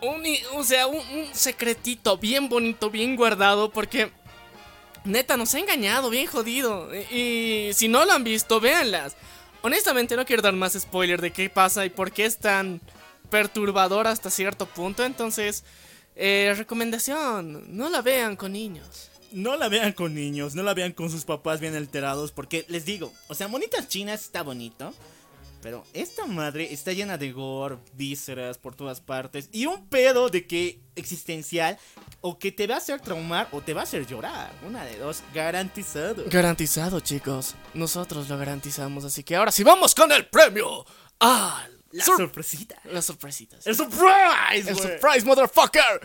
un, o sea, un, secretito bien bonito, bien guardado, porque neta nos ha engañado, bien jodido. Y, y si no lo han visto, véanlas. Honestamente no quiero dar más spoiler de qué pasa y por qué es tan perturbador hasta cierto punto. Entonces, eh, recomendación, no la vean con niños. No la vean con niños, no la vean con sus papás bien alterados, porque les digo, o sea, Monitas Chinas está bonito, pero esta madre está llena de gore, vísceras por todas partes y un pedo de que existencial o que te va a hacer traumar o te va a hacer llorar, una de dos, garantizado. Garantizado, chicos. Nosotros lo garantizamos. Así que ahora sí vamos con el premio. Ah, La sur- sorpresita. las sorpresitas. El surprise, El surprise, motherfucker.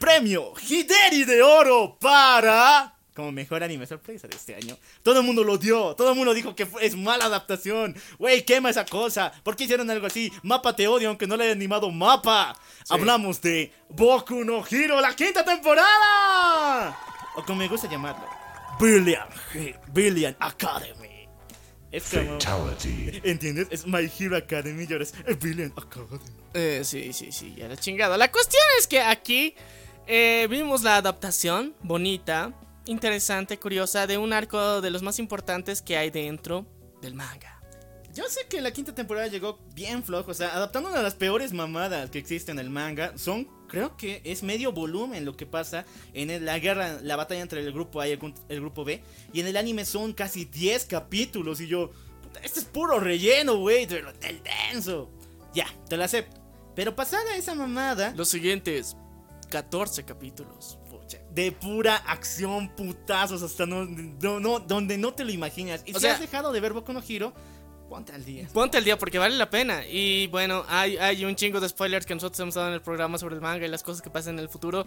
Premio Hideri de Oro para. Como mejor anime sorpresa de este año. Todo el mundo lo dio. Todo el mundo dijo que fue- es mala adaptación. Güey, quema esa cosa. ¿Por qué hicieron algo así? Mapa te odio aunque no le haya animado Mapa. Hablamos de Boku no Hero, la quinta temporada. O como me gusta llamarlo. Billion, Billion Academy. Es como... ¿Entiendes? Es My Hero Academy y ahora es Billion Academy. Eh, sí, sí, sí, ya la chingada. La cuestión es que aquí eh, vimos la adaptación bonita, interesante, curiosa de un arco de los más importantes que hay dentro del manga. Yo sé que la quinta temporada llegó bien flojo, o sea, adaptando una de las peores mamadas que existen en el manga. Son, creo que es medio volumen lo que pasa en la guerra, la batalla entre el grupo A y el, grupo B. Y en el anime son casi 10 capítulos. Y yo, puta, este es puro relleno, güey, del denso. Ya, te lo acepto. Pero pasada esa mamada, Los siguientes 14 capítulos. pucha, de pura acción, putazos, hasta no, no, no- donde no te lo imaginas. Y O si sea- has dejado de ver Boku no Hero, ponte al día. Ponte al día porque vale la pena. Y bueno, hay, hay un chingo de spoilers que nosotros hemos dado en el programa sobre el manga y las cosas que pasan en el futuro.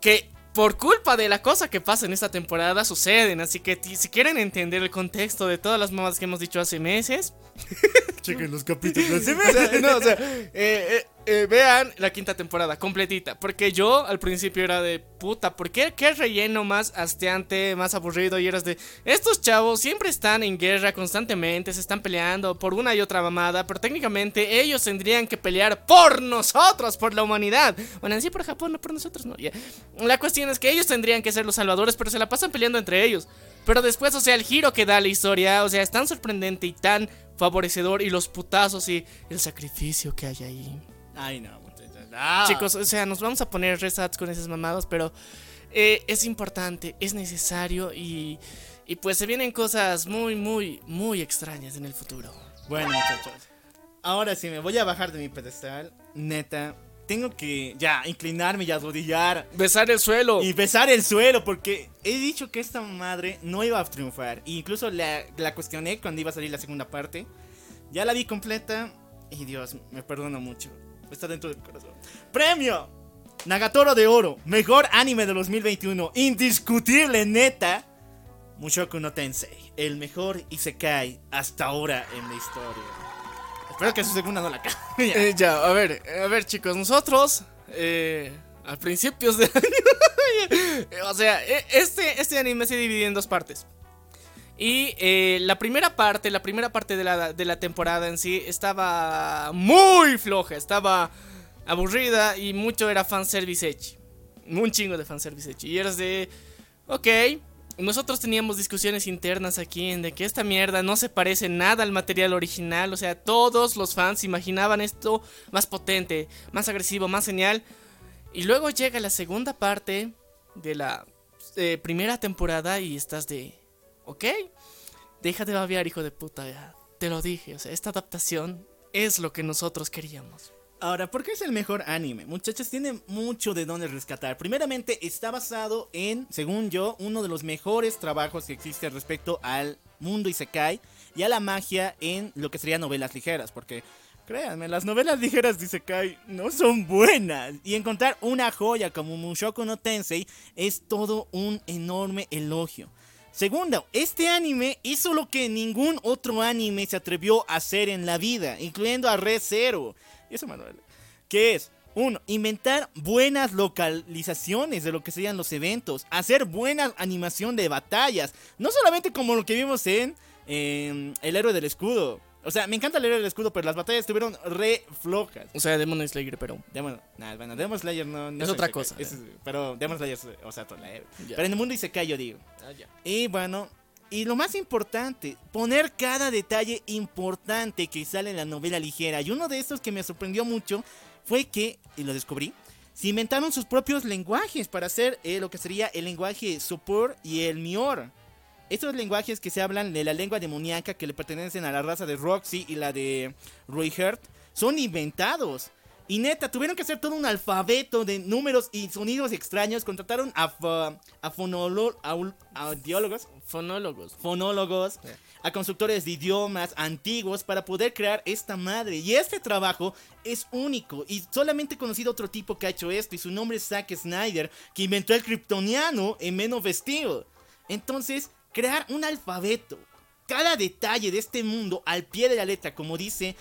Que por culpa de la cosa que pasa en esta temporada suceden. Así que si quieren entender el contexto de todas las mamadas que hemos dicho hace meses, Chequen los capítulos. O sea, no, o sea, eh, eh, eh, vean la quinta temporada completita. Porque yo al principio era de puta, ¿por qué, qué relleno más hasteante, más aburrido? Y eras de, estos chavos siempre están en guerra constantemente, se están peleando por una y otra mamada, pero técnicamente ellos tendrían que pelear por nosotros, por la humanidad. Bueno, en sí por Japón, no por nosotros, no. ya. La cuestión es que ellos tendrían que ser los salvadores, pero se la pasan peleando entre ellos. Pero después, o sea, el giro que da la historia, o sea, es tan sorprendente y tan favorecedor y los putazos y el sacrificio que hay ahí. Ay, no, muchachos. Ah. Chicos, o sea, nos vamos a poner resats con esas mamadas, pero eh, es importante, es necesario y, y pues se vienen cosas muy, muy, muy extrañas en el futuro. Bueno, muchachos. Ahora sí, me voy a bajar de mi pedestal. Neta, tengo que ya inclinarme y arrodillar Besar el suelo. y besar el suelo porque he dicho que esta madre no iba a triunfar. E incluso la, la cuestioné cuando iba a salir la segunda parte. Ya la vi completa y Dios, me perdono mucho. Está dentro del corazón. Premio Nagatoro de Oro, mejor anime de 2021, indiscutible, neta. Mushoku no Tensei, el mejor Isekai hasta ahora en la historia. Espero que su segunda no la cambie. Eh, ya, a ver, a ver chicos, nosotros eh, a principios de año, o sea, e- este, este anime se divide en dos partes. Y eh, la primera parte, la primera parte de la, de la temporada en sí estaba muy floja, estaba aburrida y mucho era fanservice hecho. Un chingo de fanservice hecho. Y eras de, ok, nosotros teníamos discusiones internas aquí en de que esta mierda no se parece nada al material original. O sea, todos los fans imaginaban esto más potente, más agresivo, más genial. Y luego llega la segunda parte de la eh, primera temporada y estás de, ok, deja de babear, hijo de puta. Te lo dije, o sea, esta adaptación es lo que nosotros queríamos. Ahora, ¿por qué es el mejor anime? Muchachos, tiene mucho de dónde rescatar. Primeramente, está basado en, según yo, uno de los mejores trabajos que existe respecto al mundo Isekai y a la magia en lo que serían novelas ligeras. Porque, créanme, las novelas ligeras de Isekai no son buenas. Y encontrar una joya como Mushoku no Tensei es todo un enorme elogio. Segundo, este anime hizo lo que ningún otro anime se atrevió a hacer en la vida, incluyendo a Re Zero. Y eso, Manuel. Que es, uno, inventar buenas localizaciones de lo que serían los eventos, hacer buena animación de batallas, no solamente como lo que vimos en, en El héroe del escudo. O sea, me encanta el héroe del escudo, pero las batallas estuvieron re flojas. O sea, Demon Slayer, pero... Demon, nah, bueno, Demon Slayer no, no Es el otra cosa, es- pero Demon Slayer es, o sea, toda la. Ya. Pero en el mundo Isekai yo digo. Y bueno, y lo más importante, poner cada detalle importante que sale en la novela ligera. Y uno de estos que me sorprendió mucho fue que, y lo descubrí, se inventaron sus propios lenguajes para hacer eh, lo que sería el lenguaje Sopor y el Mior. Estos lenguajes que se hablan de la lengua demoníaca que le pertenecen a la raza de Roxy y la de Roy Hurt son inventados. Y neta, tuvieron que hacer todo un alfabeto de números y sonidos extraños. Contrataron a, a, fonolo- a ul- a audiólogos, Fonólogos. fonólogos, a constructores de idiomas antiguos para poder crear esta madre. Y este trabajo es único y solamente he conocido otro tipo que ha hecho esto. Y su nombre es Zack Snyder, que inventó el kryptoniano en Men of Steel. Entonces, crear un alfabeto, cada detalle de este mundo al pie de la letra, como dice.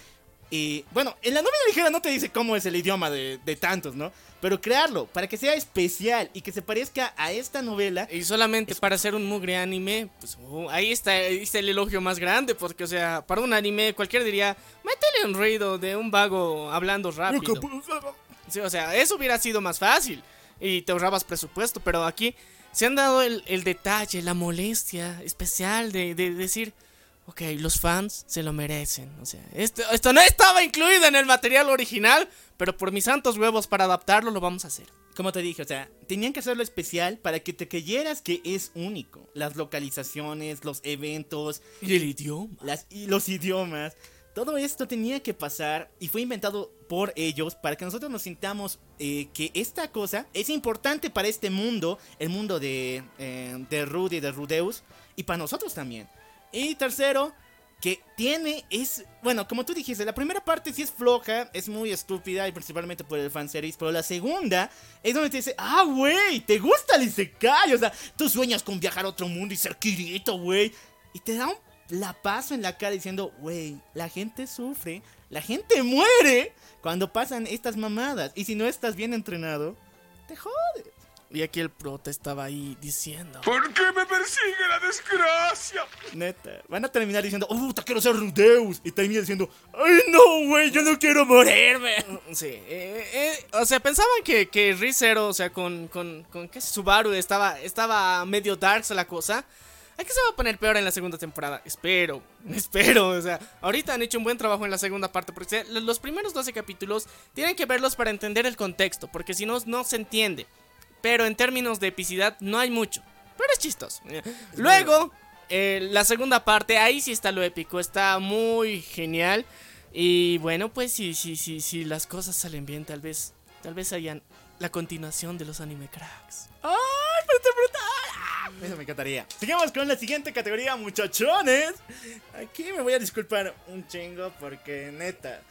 eh, bueno, en la novela ligera no te dice cómo es el idioma de, de tantos, ¿no? Pero crearlo para que sea especial y que se parezca a esta novela Y solamente para hacer un mugre anime, pues oh, ahí, está, ahí está el elogio más grande, porque, o sea, para un anime cualquiera diría, métele un ruido de un vago hablando rápido. Sí, o sea, eso hubiera sido más fácil y te ahorrabas presupuesto, pero aquí se han dado el, el detalle, la molestia especial de, de decir, ok, los fans se lo merecen. O sea, esto, esto no estaba incluido en el material original, pero por mis santos huevos para adaptarlo lo vamos a hacer. Como te dije, o sea, tenían que hacerlo especial para que te creyeras que es único. Las localizaciones, los eventos, Y el idioma. las, y los idiomas. Todo esto tenía que pasar y fue inventado por ellos para que nosotros nos sintamos eh, que esta cosa es importante para este mundo, el mundo de, eh, de Rudy, de Rudeus, y para nosotros también. Y tercero, que tiene, es, bueno, como tú dijiste, la primera parte sí es floja, es muy estúpida y principalmente por el fanservice, pero la segunda es donde te dice, ah, güey, te gusta el Isekai, o sea, tú sueñas con viajar a otro mundo y ser Kirito, güey, y te da un la paso en la cara diciendo, güey, la gente sufre, la gente muere cuando pasan estas mamadas. Y si no estás bien entrenado, te jodes. Y aquí el prota estaba ahí diciendo. ¿Por qué me persigue la desgracia? Neta, van a terminar diciendo, oh, puta, quiero ser Rudeus. Y termina diciendo, ay, no, güey, yo no quiero morirme. Sí, eh, eh, o sea, pensaban que, que Rizero, o sea, con, con, con ¿qué? Subaru estaba, estaba medio darks la cosa. Aquí se va a poner peor en la segunda temporada. Espero, espero. O sea, ahorita han hecho un buen trabajo en la segunda parte. Porque los primeros 12 capítulos tienen que verlos para entender el contexto. Porque si no, no se entiende. Pero en términos de epicidad no hay mucho. Pero es chistoso. Luego, eh, la segunda parte, ahí sí está lo épico. Está muy genial. Y bueno, pues si, sí, sí, sí, las cosas salen bien, tal vez, tal vez hayan la continuación de los anime cracks. ¡Ay, pero está brutal! Eso me encantaría. Sigamos con la siguiente categoría, muchachones. Aquí me voy a disculpar un chingo porque neta.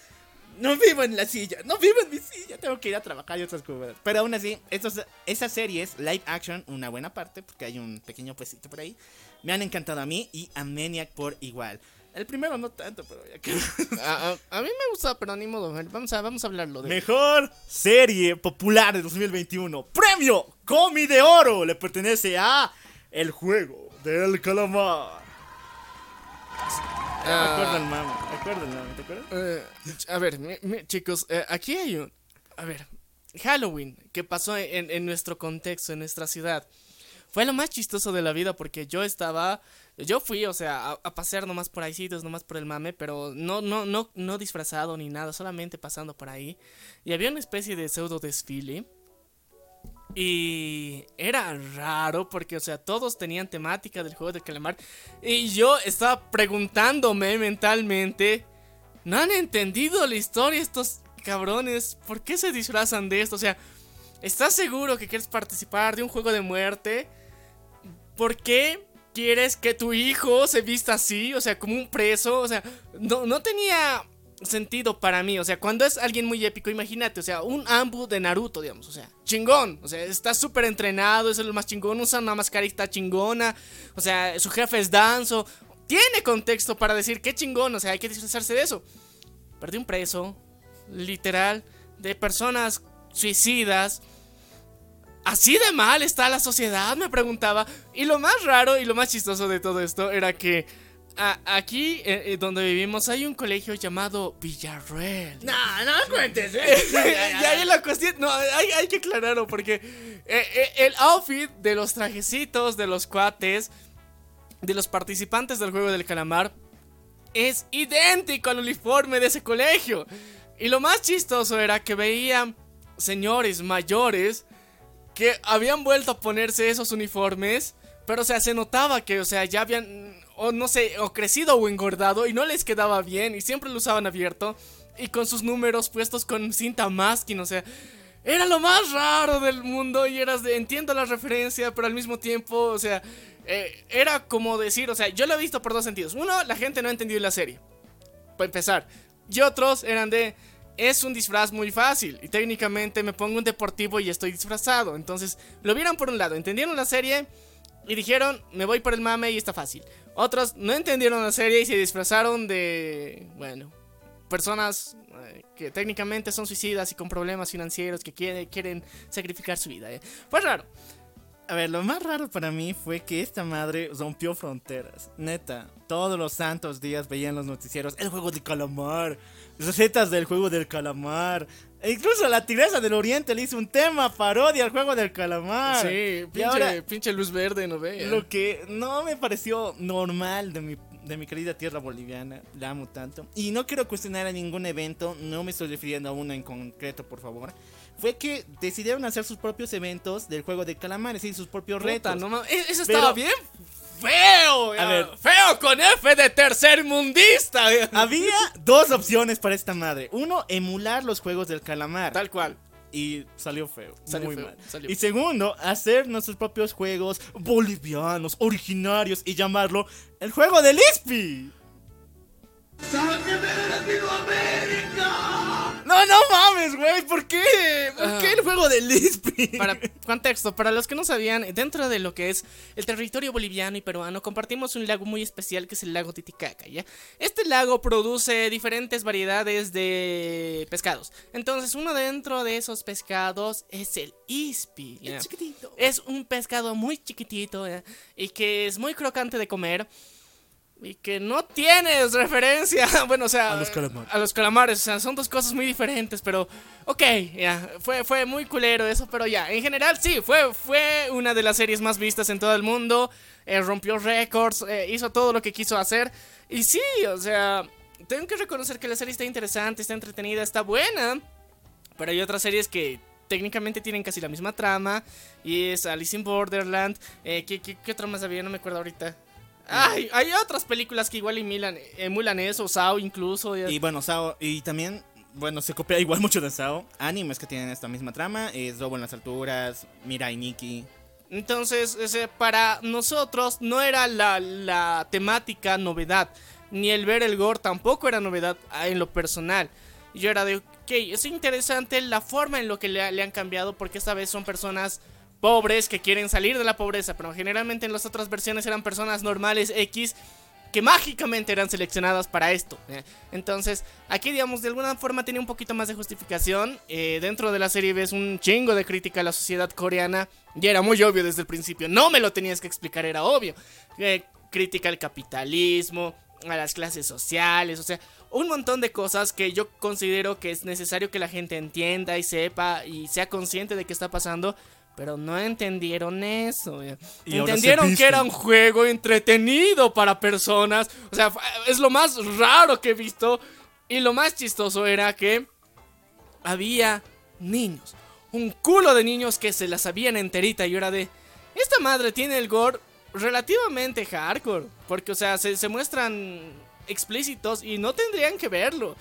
No vivo en la silla, no vivo en mi silla, tengo que ir a trabajar y otras cosas. Pero aún así, estos, esas series, live action, una buena parte, porque hay un pequeño puestito por ahí, me han encantado a mí y a Maniac por igual. El primero no tanto, pero ya que... a, a, a, mí me gusta, pero ni modo. Vamos a, vamos a hablarlo de. Mejor serie popular de 2021. Premio Comi de Oro le pertenece a El Juego del Calamar. Me acuerdo el mame, el ¿te acuerdas? Uh, a ver, mi, mi, chicos, uh, aquí hay un. A ver, Halloween, que pasó en, en nuestro contexto, en nuestra ciudad. Fue lo más chistoso de la vida porque yo estaba yo fui, o sea, a, a, pasear nomás por ahí sitios, nomás por el mame, pero no, no, no, no disfrazado ni nada, solamente pasando por ahí. Y había una especie de pseudo desfile. Y era raro porque, o sea, todos tenían temática del juego de calamar. Y yo estaba preguntándome mentalmente, ¿no han entendido la historia estos cabrones? ¿Por qué se disfrazan de esto? O sea, ¿estás seguro que quieres participar de un juego de muerte? ¿Por qué quieres que tu hijo se vista así, o sea, como un preso, o sea, no, no tenía sentido para mí, o sea, cuando es alguien muy épico, imagínate, o sea, un Ambu de Naruto, digamos, o sea, chingón, o sea, está súper entrenado, es lo más chingón, usa una mascarita chingona, o sea, su jefe es Danzo, tiene contexto para decir qué chingón, o sea, hay que disfrazarse de eso. Perdí un preso, literal, de personas suicidas, ¿Así de mal está la sociedad? Me preguntaba. Y lo más raro y lo más chistoso de todo esto era que a, aquí eh, donde vivimos hay un colegio llamado Villarreal. No, no cuentes. ¿eh? y ahí la cuestión. No, hay, hay que aclararlo porque eh, eh, el outfit de los trajecitos de los cuates, de los participantes del juego del calamar, es idéntico al uniforme de ese colegio. Y lo más chistoso era que veían señores mayores que habían vuelto a ponerse esos uniformes, pero o sea, se notaba que, o sea, ya habían, o no sé, o crecido o engordado y no les quedaba bien y siempre lo usaban abierto y con sus números puestos con cinta masking, o sea, era lo más raro del mundo y eras de, entiendo la referencia, pero al mismo tiempo, o sea, eh, era como decir, o sea, yo lo he visto por dos sentidos. Uno, la gente no ha entendido la serie, para empezar, y otros eran de es un disfraz muy fácil. Y técnicamente me pongo un deportivo y estoy disfrazado. Entonces, lo vieron por un lado, entendieron la serie y dijeron, me voy por el mame y está fácil. Otros no entendieron la serie y se disfrazaron de, bueno, personas eh, que técnicamente son suicidas y con problemas financieros que quiere, quieren sacrificar su vida. ¿eh? Pues raro. A ver, lo más raro para mí fue que esta madre rompió fronteras. Neta, todos los santos días veían los noticieros el juego del calamar, recetas del juego del calamar. E incluso la Tigresa del Oriente le hizo un tema parodia al juego del calamar. Sí, pinche, ahora, pinche luz verde, no ve. Lo que no me pareció normal de mi, de mi querida tierra boliviana, la amo tanto. Y no quiero cuestionar a ningún evento, no me estoy refiriendo a uno en concreto, por favor fue que decidieron hacer sus propios eventos del juego de calamar, es decir, sus propios Puta, retos. No, eso estaba Pero, bien feo. A ver, con F de tercer mundista. Había dos opciones para esta madre. Uno, emular los juegos del calamar. Tal cual. Y salió feo. Salió muy feo, mal. salió y segundo, hacer nuestros propios juegos bolivianos, originarios y llamarlo el juego del ISPI. ¡Sáqueme de Latinoamérica! No, no mames. güey, ¿por qué? ¿Por qué el juego de Lispi? Para contexto, para los que no sabían, dentro de lo que es el territorio boliviano y peruano, compartimos un lago muy especial que es el lago Titicaca, ¿ya? Este lago produce diferentes variedades de pescados. Entonces, uno dentro de esos pescados es el ispi. ¿ya? Es chiquitito. Es un pescado muy chiquitito ¿ya? y que es muy crocante de comer. Y que no tienes referencia, bueno, o sea, A los calamares. a los calamares, o sea, son dos cosas muy diferentes, pero ok, ya, fue, fue muy culero eso, pero ya, en general sí, fue, fue una de las series más vistas en todo el mundo, eh, rompió récords, eh, hizo todo lo que quiso hacer, y sí, o sea, tengo que reconocer que la serie está interesante, está entretenida, está buena, pero hay otras series que técnicamente tienen casi la misma trama. Y es Alice in Borderland. Eh, ¿qué, qué, qué otra más había? No me acuerdo ahorita. Ay, hay otras películas que igual emulan, emulan eso, Sao incluso. Y bueno, Sao, y también, bueno, se copia igual mucho de Sao. Animes que tienen esta misma trama, es Robo en las alturas, Mirai Nikki. Entonces, ese, para nosotros no era la, la temática novedad. Ni el ver el gore tampoco era novedad ah, en lo personal. Yo era de, ok, es interesante la forma en lo que le, le han cambiado porque esta vez son personas pobres que quieren salir de la pobreza, pero generalmente en las otras versiones eran personas normales X que mágicamente eran seleccionadas para esto. ¿eh? Entonces, aquí, digamos, de alguna forma tenía un poquito más de justificación. Eh, dentro de la serie ves un chingo de crítica a la sociedad coreana. Y era muy obvio desde el principio. No me lo tenías que explicar, era obvio. Eh, crítica al capitalismo, a las clases sociales, o sea, un montón de cosas que yo considero que es necesario que la gente entienda y sepa y sea consciente de qué está pasando. Pero no entendieron eso. Y Entendieron que era un juego entretenido para personas. O sea, es lo más raro que he visto. Y lo más chistoso era que había niños. Un culo de niños que se la sabían enterita. Y era de. Esta madre tiene el gore relativamente hardcore. Porque, o sea, se, se muestran explícitos y no tendrían que verlo.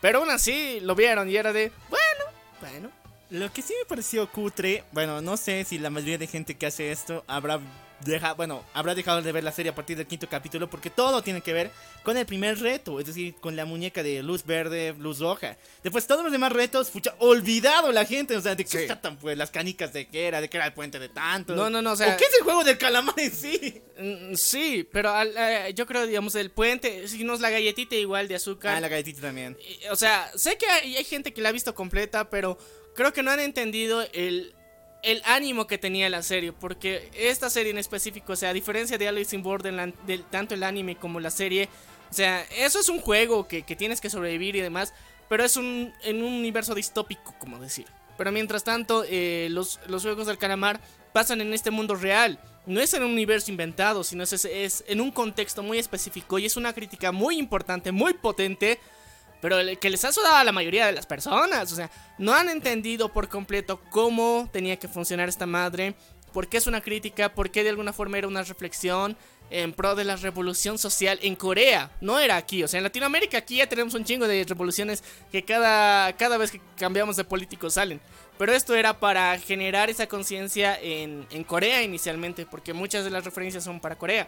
Pero aún así lo vieron y era de. Bueno, bueno. Lo que sí me pareció cutre, bueno, no sé si la mayoría de gente que hace esto habrá dejado, bueno, habrá dejado de ver la serie a partir del quinto capítulo porque todo tiene que ver con el primer reto, es decir, con la muñeca de luz verde, luz roja. Después todos los demás retos, pucha, olvidado la gente, o sea, de qué Sí. tratan pues las canicas de qué era, de qué era el puente de tanto. No, no, no, o sea- qué es el juego del calamar en sí? Mm, Sí, pero al- eh, yo creo, digamos, el puente, si no es la galletita igual de azúcar. Ah, la galletita también. Y, O sea, sé que hay, hay gente que la ha visto completa, pero creo que no han entendido el, el ánimo que tenía la serie. Porque esta serie en específico, o sea, a diferencia de Alice in Borderland, del- tanto el anime como la serie, o sea, eso es un juego que, que tienes que sobrevivir y demás, pero es un, en un universo distópico, como decir. Pero mientras tanto, eh, los, los juegos del calamar pasan en este mundo real. No es en un universo inventado, sino es, es en un contexto muy específico y es una crítica muy importante, muy potente pero el- que les ha sudado a la mayoría de las personas. O sea, no han entendido por completo cómo tenía que funcionar esta madre, por qué es una crítica, por qué de alguna forma era una reflexión en pro de la revolución social en Corea. No era aquí, o sea, en Latinoamérica aquí ya tenemos un chingo de revoluciones que cada, cada vez que cambiamos de políticos salen. Pero esto era para generar esa conciencia en, en Corea inicialmente, porque muchas de las referencias son para Corea.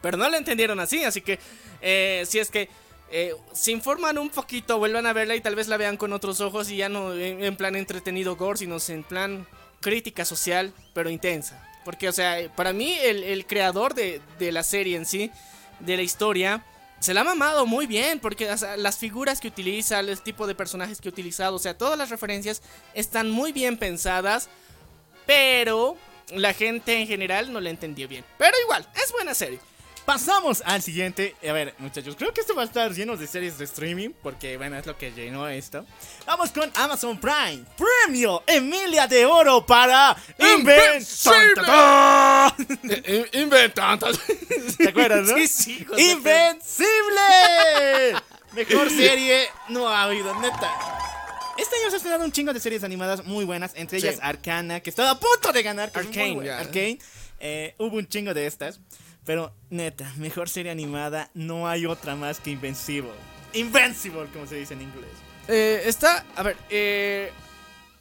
Pero no la entendieron así, así que eh, si es que eh, se informan un poquito, vuelvan a verla y tal vez la vean con otros ojos y ya no en, plan entretenido gore, sino en plan crítica social, pero intensa. Porque, o sea, para mí el, creador de, la serie en sí, de la historia, se la ha mamado muy bien, porque las figuras que utiliza, el tipo de personajes que ha utilizado, o sea, todas las referencias están muy bien pensadas, pero la gente en general no la entendió bien. Pero igual, es buena serie. Pasamos al siguiente. A ver, muchachos, creo que esto va a estar lleno de series de streaming. Porque, bueno, es lo que llenó esto. Vamos con Amazon Prime. Premio Emilia de Oro para ¡Invencible! Invencible. Inventando. ¿Te acuerdas, no? Sí, sí, ¡Invencible! Mejor serie no ha habido, neta. Este año se ha estrenado un chingo de series animadas muy buenas, entre ellas Sí. Arcana, que estaba a punto de ganar. Arcane, ya. Arcane. Eh, hubo un chingo de estas. Pero neta, mejor serie animada, no hay otra más que Invencible. Invincible, como se dice en inglés. Eh, está, a ver, eh,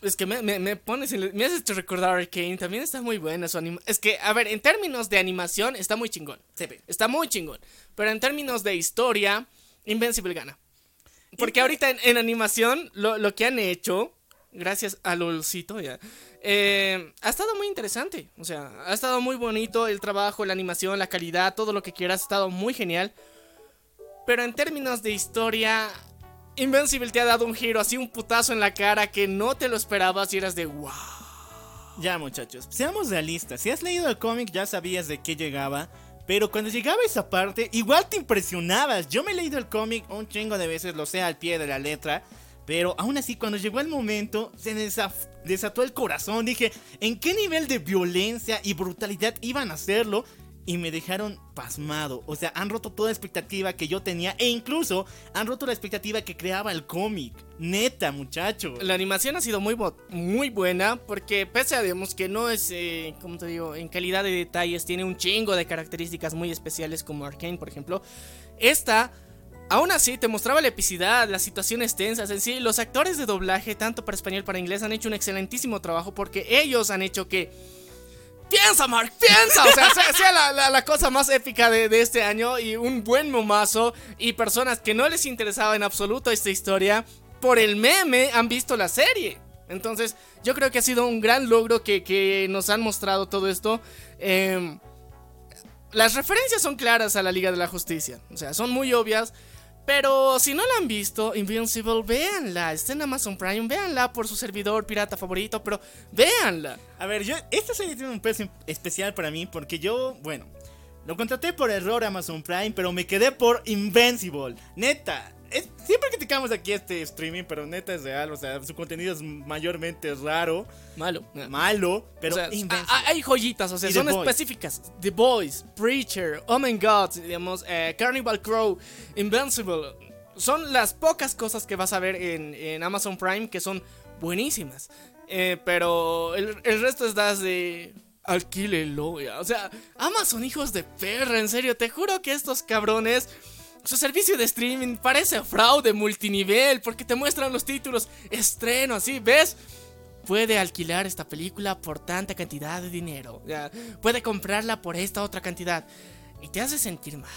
es que me, me, me pones, en- me haces recordar Arcane, también está muy buena su anima. Es que, a ver, en términos de animación está muy chingón. Se ve. Está muy chingón. Pero en términos de historia, Invincible gana. Porque ahorita en, en animación, lo, lo que han hecho, gracias a LOLcito ya, eh, ha estado muy interesante. O sea, ha estado muy bonito el trabajo, la animación, la calidad, todo lo que quieras, ha estado muy genial. Pero en términos de historia, Invincible te ha dado un giro, así un putazo en la cara que no te lo esperabas y eras de wow. Ya, muchachos, seamos realistas. Si has leído el cómic, ya sabías de qué llegaba. Pero cuando llegaba esa parte, igual te impresionabas. Yo me he leído el cómic un chingo de veces, lo sé al pie de la letra. Pero aún así, cuando llegó el momento, se desató el corazón. Dije, ¿en qué nivel de violencia y brutalidad iban a hacerlo? Y me dejaron pasmado. O sea, han roto toda expectativa que yo tenía. E incluso han roto la expectativa que creaba el cómic. Neta, muchacho. La animación ha sido muy, muy buena porque pese a digamos que no es, eh, como te digo, en calidad de detalles, tiene un chingo de características muy especiales como Arkane, por ejemplo. Esta, aún así, te mostraba la epicidad, las situaciones tensas en sí. Los actores de doblaje, tanto para español para inglés, han hecho un excelentísimo trabajo porque ellos han hecho que... Piensa, Mark, piensa. O sea, sea, la- la cosa más épica de, de este año y un buen momazo y personas que no les interesaba en absoluto esta historia, por el meme han visto la serie. Entonces, yo creo que ha sido un gran logro que, que nos han mostrado todo esto. Em, las referencias son claras a la Liga de la Justicia. O sea, son muy obvias. Pero si no la han visto, Invincible, véanla. Está en Amazon Prime, véanla por su servidor pirata favorito, pero véanla. A ver, yo, esta serie tiene un peso especial para mí porque yo, bueno, lo contraté por error Amazon Prime, pero me quedé por Invincible. Neta, es- siempre criticamos aquí este streaming, pero neta es real, o sea, su contenido es mayormente raro, Malo. malo, pero O sea, hay joyitas, o sea, son específicas. The Boys, Preacher, Oh My God, digamos, eh, Carnival Crow, Invincible. Son las pocas cosas que vas a ver en, en Amazon Prime que son buenísimas. Eh, pero el, el resto es das de. Alquílelo, ya. O sea, Amazon, hijos de perra, en serio, te juro que estos cabrones. Su servicio de streaming parece fraude multinivel porque te muestran los títulos estreno, así, ¿ves? puede alquilar esta película por tanta cantidad de dinero. Puede comprarla por esta otra cantidad. Y te hace sentir mal.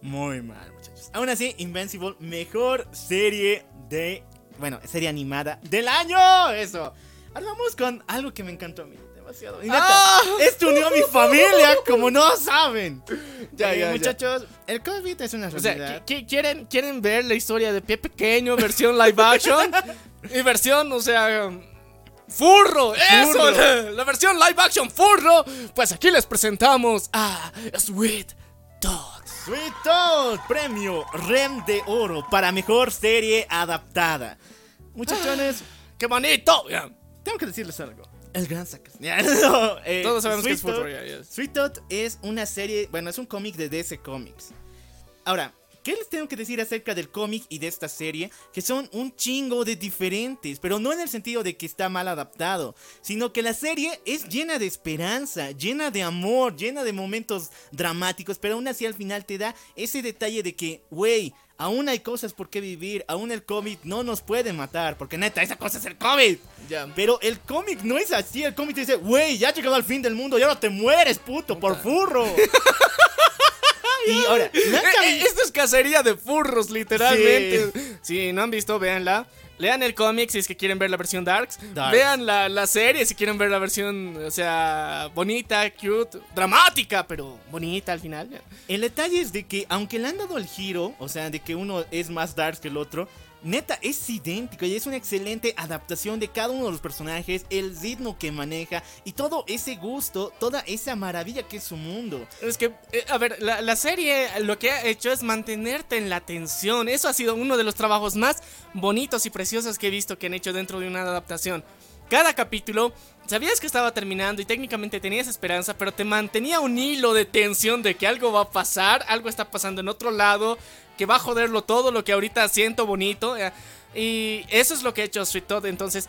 Muy mal, muchachos. Aún así, Invincible, mejor serie de. Bueno, serie animada del año. Eso. Ahora vamos con algo que me encantó a mí. Demasiado. Y neta, ¡Ah! esto unió a mi familia, como no saben. Ya, Eh, ya, ya. muchachos, el COVID es una O sea, realidad. ¿qui- qui- ¿quieren, ¿quieren ver la historia de Pie Pequeño, versión live action? y versión, o sea... ¡Furro! ¡Eso! Furro. La, la versión live action furro. Pues aquí les presentamos a Sweet Todd. Sweet Todd, premio REM de oro para mejor serie adaptada. Muchachones, ¡Qué bonito! Tengo que decirles algo. El gran sacas. No, eh, Todos sabemos que es ya. Sweet es una serie, bueno, es un cómic de DC Comics. Ahora, ¿qué les tengo que decir acerca del cómic y de esta serie? Que son un chingo de diferentes, pero no en el sentido de que está mal adaptado, sino que la serie es llena de esperanza, llena de amor, llena de momentos dramáticos, pero aún así al final te da ese detalle de que, güey, aún hay cosas por qué vivir, aún el cómic no nos puede matar, porque neta, esa cosa es el cómic. Ya. Pero el cómic no es así, el cómic te dice, güey, ya ha llegado al fin del mundo y ahora te mueres, puto, por furro. y ahora, Eh, eh, Esto es cacería de furros, literalmente. Si no han visto, véanla. Lean el cómic si es que quieren ver la versión Darks. Darks. Vean la, la serie si quieren ver la versión, o sea, bonita, cute, dramática, pero bonita al final. El detalle es de que, aunque le han dado el giro, o sea, de que uno es más dark que el otro, neta, es idéntico y es una excelente adaptación de cada uno de los personajes, el ritmo que maneja y todo ese gusto, toda esa maravilla que es su mundo. Es que, eh, a ver, la, la serie lo que ha hecho es mantenerte en la tensión. Eso ha sido uno de los trabajos más bonitos y preciosos que he visto que han hecho dentro de una adaptación. Cada capítulo, sabías que estaba terminando y técnicamente tenías esperanza, pero te mantenía un hilo de tensión de que algo va a pasar, algo está pasando en otro lado, que va a joderlo todo lo que ahorita siento bonito. eh, Y eso es lo que ha hecho Sweet Todd. Entonces,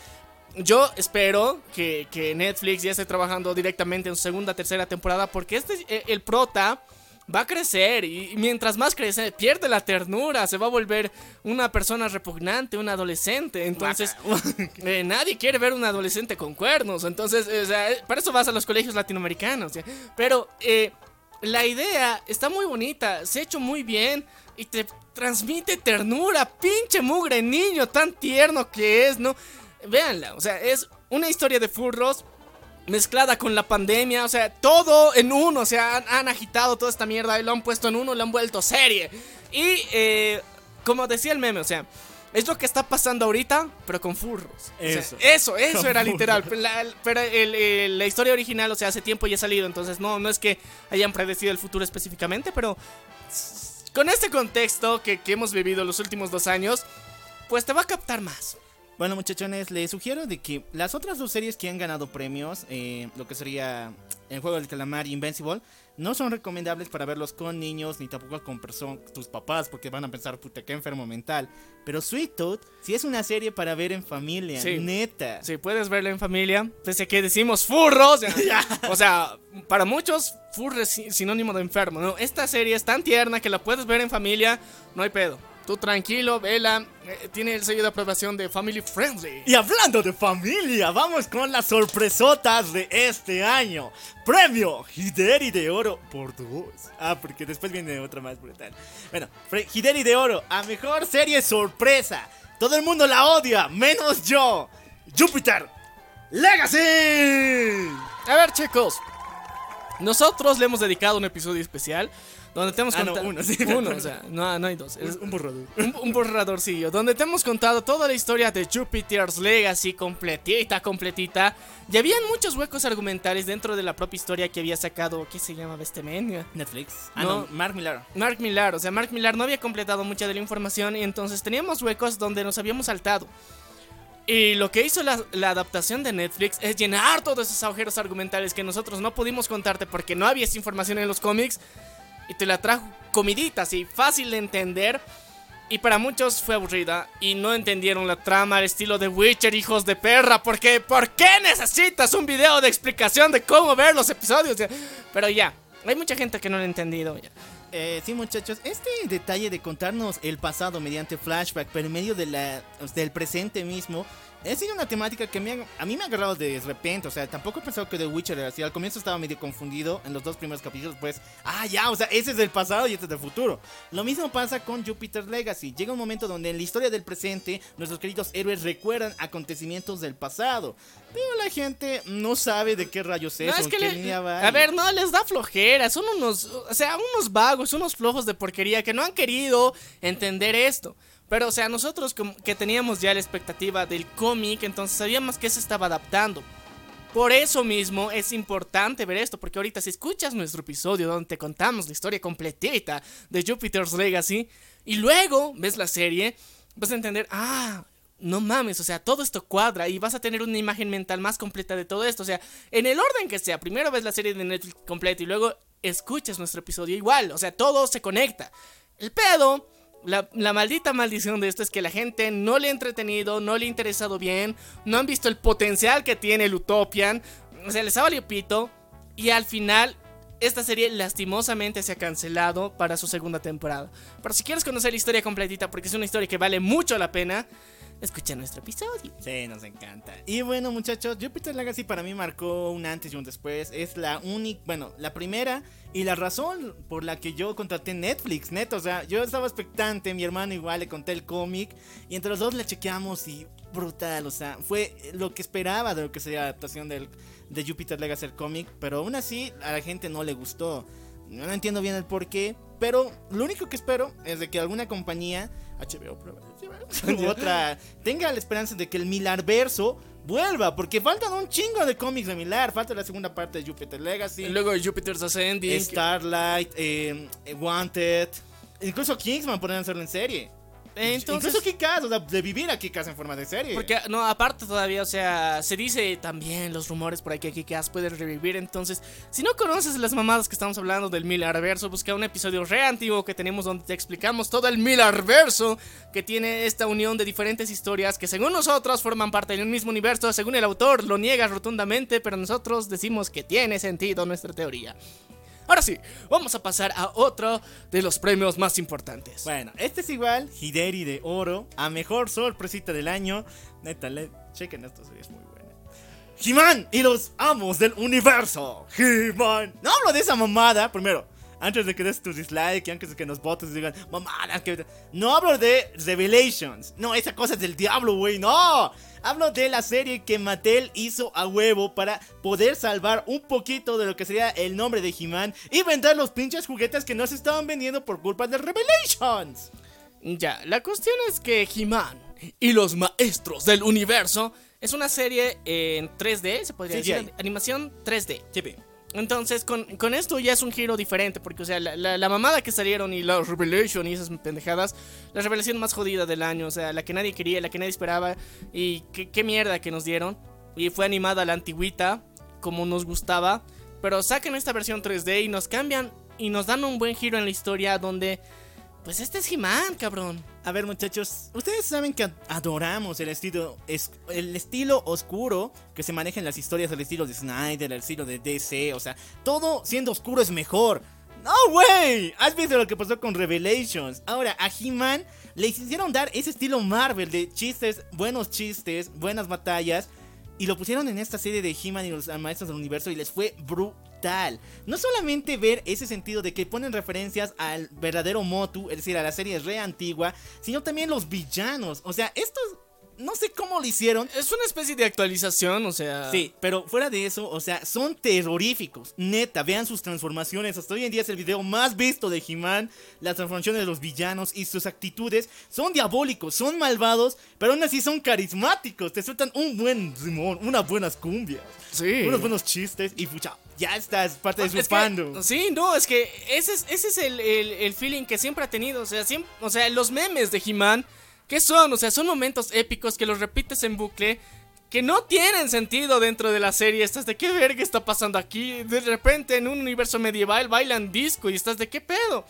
yo espero que, que Netflix ya esté trabajando directamente en su segunda, tercera temporada, porque este, eh, el prota va a crecer y mientras más crece, pierde la ternura, se va a volver una persona repugnante, un adolescente. Entonces, eh, nadie quiere ver un adolescente con cuernos. Entonces, o sea, para eso vas a los colegios latinoamericanos. Pero eh, la idea está muy bonita, se ha hecho muy bien y te transmite ternura, pinche mugre niño tan tierno que es, ¿no? Véanla, o sea, es una historia de furros mezclada con la pandemia, o sea, todo en uno, o sea, han, han agitado toda esta mierda y lo han puesto en uno, lo han vuelto serie. Y, eh, como decía el meme, o sea, es lo que está pasando ahorita, pero con furros. O sea, Eso. eso, eso era literal. La- pero el- el- la historia original, o sea, hace tiempo ya ha salido, entonces no, no es que hayan predecido el futuro específicamente, pero con este contexto que, hemos vivido los últimos dos años, pues te va a captar más. Bueno, muchachones, les sugiero de que las otras dos series que han ganado premios, eh, lo que sería el juego del calamar y Invincible, no son recomendables para verlos con niños ni tampoco con tus papás, porque van a pensar, puta, qué enfermo mental. Pero Sweet Tooth sí es una serie para ver en familia, Sí. neta. Si puedes verla en familia, desde que decimos furros, o sea, para muchos, furro es si- sinónimo de enfermo, ¿no? Esta serie es tan tierna que la puedes ver en familia, no hay pedo. Tú tranquilo, vela, eh, tiene el sello de aprobación de Family Friendly. Y hablando de familia, vamos con las sorpresotas de este año. Premio Hideri de Oro por dos. Ah, porque después viene otra más brutal. Bueno, Hideri de Oro a mejor serie sorpresa. Todo el mundo la odia, menos yo. Júpiter Legacy. A ver, chicos, nosotros le hemos dedicado un episodio especial donde te hemos Ah, no, contado. uno, sí, uno, o sea, no, no hay dos. es- Un borrador. un, un borradorcillo donde te hemos contado toda la historia de Jupiter's Legacy completita, completita. Y habían muchos huecos argumentales dentro de la propia historia que había sacado, ¿qué se llama este men? Netflix. Ah, No. no, Mark Millar. Mark Millar, o sea, Mark Millar no había completado mucha de la información y entonces teníamos huecos donde nos habíamos saltado. Y lo que hizo la, la adaptación de Netflix es llenar todos esos agujeros argumentales que nosotros no pudimos contarte porque no había esa información en los cómics. Y te la trajo comidita, así, fácil de entender. Y para muchos fue aburrida y no entendieron la trama al estilo de Witcher, hijos de perra. Porque, ¿por qué necesitas un video de explicación de cómo ver los episodios? Pero ya, hay mucha gente que no lo ha entendido. Eh, sí, muchachos, este detalle de contarnos el pasado mediante flashback, pero en medio de la, del presente mismo, ha sido una temática que me ha- a mí me ha agarrado de repente. O sea, tampoco he pensado que The Witcher era así. Al comienzo estaba medio confundido en los dos primeros capítulos, pues, ah, ya, o sea, ese es del pasado y este es del futuro. Lo mismo pasa con Jupiter Legacy. Llega un momento donde en la historia del presente, nuestros queridos héroes recuerdan acontecimientos del pasado. Pero la gente no sabe de qué rayos es, No, es que qué le- línea va. a ver, no, les da flojera, son unos, o sea, unos vagos, unos flojos de porquería que no han querido entender esto. Pero, o sea, nosotros que teníamos ya la expectativa del cómic, entonces sabíamos que se estaba adaptando. Por eso mismo es importante ver esto, porque ahorita si escuchas nuestro episodio donde te contamos la historia completita de Jupiter's Legacy y luego ves la serie, vas a entender, ah, no mames, o sea, todo esto cuadra y vas a tener una imagen mental más completa de todo esto. O sea, en el orden que sea, primero ves la serie de Netflix completa y luego escuchas nuestro episodio igual, o sea, todo se conecta. El pedo, la, la maldita maldición de esto es que la gente no le ha entretenido, no le ha interesado bien, no han visto el potencial que tiene el Utopian, o sea, les ha valido pito y al final esta serie lastimosamente se ha cancelado para su segunda temporada. Pero si quieres conocer la historia completita, porque es una historia que vale mucho la pena, escucha nuestro episodio. Sí, nos encanta. Y bueno, muchachos, Jupiter Legacy para mí marcó un antes y un después. Es la única, bueno, la primera y la razón por la que yo contraté Netflix, neto. O sea, yo estaba expectante, mi hermano igual le conté el cómic y entre los dos le chequeamos y brutal. O sea, fue lo que esperaba de lo que sería la adaptación del, de Jupiter Legacy al cómic, pero aún así a la gente no le gustó. No entiendo bien el por qué, pero lo único que espero es de que alguna compañía, HBO, u otra, tenga la esperanza de que el Milarverso vuelva, porque faltan un chingo de cómics de Milar, falta la segunda parte de Jupiter Legacy, luego Jupiter's Ascending. Starlight, eh, Wanted, incluso Kingsman podrían hacerlo en serie. Entonces, incluso Kikas, o sea, de vivir a Kikas en forma de serie. Porque, no, aparte todavía, o sea, se dice también los rumores por ahí que Kikas puede revivir. Entonces, si no conoces las mamadas que estamos hablando del Millarverso, busca un episodio re antiguo que tenemos donde te explicamos todo el Millarverso que tiene esta unión de diferentes historias que, según nosotros, forman parte de un mismo universo. Según el autor, lo niega rotundamente, pero nosotros decimos que tiene sentido nuestra teoría. Ahora sí, vamos a pasar a otro de los premios más importantes. Bueno, este es igual, Hideri de Oro, a mejor sorpresita del año. Neta, le, chequen esto, es muy buena. He-Man y los amos del universo. He-Man. No hablo de esa mamada, primero. Antes de que des tu dislike antes de que nos votes y digan, mamá, que... no hablo de Revelations. No, esa cosa es del diablo, güey, no. Hablo de la serie que Mattel hizo a huevo para poder salvar un poquito de lo que sería el nombre de He-Man y vender los pinches juguetes que no se estaban vendiendo por culpa de Revelations. Ya, la cuestión es que He-Man y los maestros del universo es una serie en 3D, se podría decir, animación 3D. Entonces, con, con esto ya es un giro diferente, porque, o sea, la, la- mamada que salieron y la Revelation y esas pendejadas, la revelación más jodida del año, o sea, la que nadie quería, la que nadie esperaba, y qué, mierda que nos dieron. Y fue animada la antigüita, como nos gustaba, pero sacan esta versión 3D y nos cambian y nos dan un buen giro en la historia donde, pues este es He-Man, cabrón. A ver, muchachos, ustedes saben que ad- adoramos el estilo, es, el estilo oscuro que se maneja en las historias, el estilo de Snyder, el estilo de DC, o sea, todo siendo oscuro es mejor. No, güey, has visto lo que pasó con Revelations. Ahora, a He-Man le hicieron dar ese estilo Marvel de chistes, buenos chistes, buenas batallas. Y lo pusieron en esta serie de He-Man y los maestros del universo y les fue brutal. No solamente ver ese sentido de que ponen referencias al verdadero Motu, es decir, a la serie re antigua, sino también los villanos. O sea, estos no sé cómo lo hicieron. Es una especie de actualización, o sea. Sí, pero fuera de eso, o sea, son terroríficos. Neta, vean sus transformaciones. Hasta hoy en día es el video más visto de He-Man. Las transformaciones de los villanos y sus actitudes son diabólicos, son malvados, pero aún así son carismáticos. Te sueltan un buen rimón, unas buenas cumbias, Sí. unos buenos chistes y pucha, ya estás parte de su Es que- fandom. sí, no, es que ese es, ese es el, el- el feeling que siempre ha tenido. O sea, siempre, o sea, los memes de He-Man, ¿qué son? O sea, son momentos épicos que los repites en bucle. Que no tienen sentido dentro de la serie. Estás de qué verga está pasando aquí. De repente en un universo medieval bailan disco y estás de qué pedo.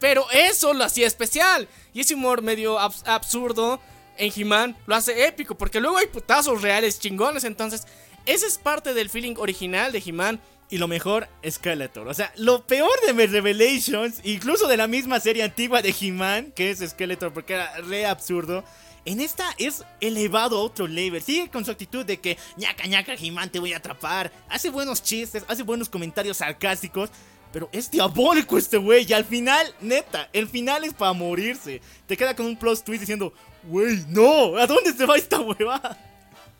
Pero eso lo hacía especial. Y ese humor medio abs- absurdo en He-Man lo hace épico. Porque luego hay putazos reales chingones. Entonces, ese es parte del feeling original de He-Man. Y lo mejor, Skeletor. O sea, lo peor de Revelations, incluso de la misma serie antigua de He-Man, que es Skeletor, porque era re absurdo. En esta es elevado a otro level. Sigue con su actitud de que, ñaca ñaca, He-Man, te voy a atrapar. Hace buenos chistes, hace buenos comentarios sarcásticos. Pero es diabólico este güey. Y al final, neta, el final es para morirse. Te queda con un plus twist diciendo, güey, no, ¿a dónde se va esta huevada?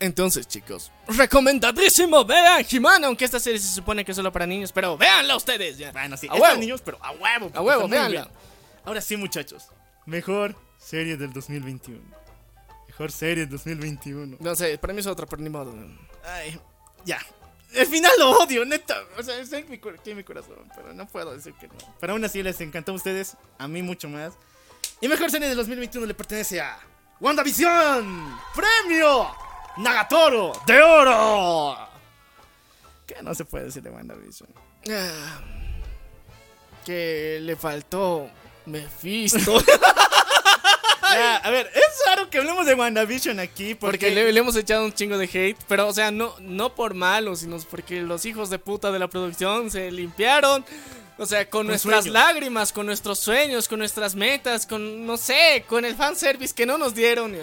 Entonces, chicos, recomendadísimo, vean He-Man, aunque esta serie se supone que es solo para niños, pero véanla ustedes ya. Bueno, sí, a es para niños, pero a huevo. A huevo, véanla. Ahora sí, muchachos. Mejor serie del 2021. Mejor serie del 2021. No sé, para mí es otra, pero ni modo. Ay, ya. El final lo odio, neta. O sea, está en mi, en mi corazón, pero no puedo decir que no. Pero aún así les encantó a ustedes, a mí mucho más. Y mejor serie del 2021 le pertenece a WandaVision. ¡Premio! Nagatoro de oro. ¿Qué no se puede decir de WandaVision? Ah, que le faltó Mephisto. Ya, a ver, es raro que hablemos de WandaVision aquí porque, Porque le, le hemos echado un chingo de hate, pero o sea, no, no por malo, sino porque los hijos de puta de la producción se limpiaron. O sea, con, nuestras sueños. lágrimas, con nuestros sueños, con nuestras metas, con, no sé, con el fanservice que no nos dieron.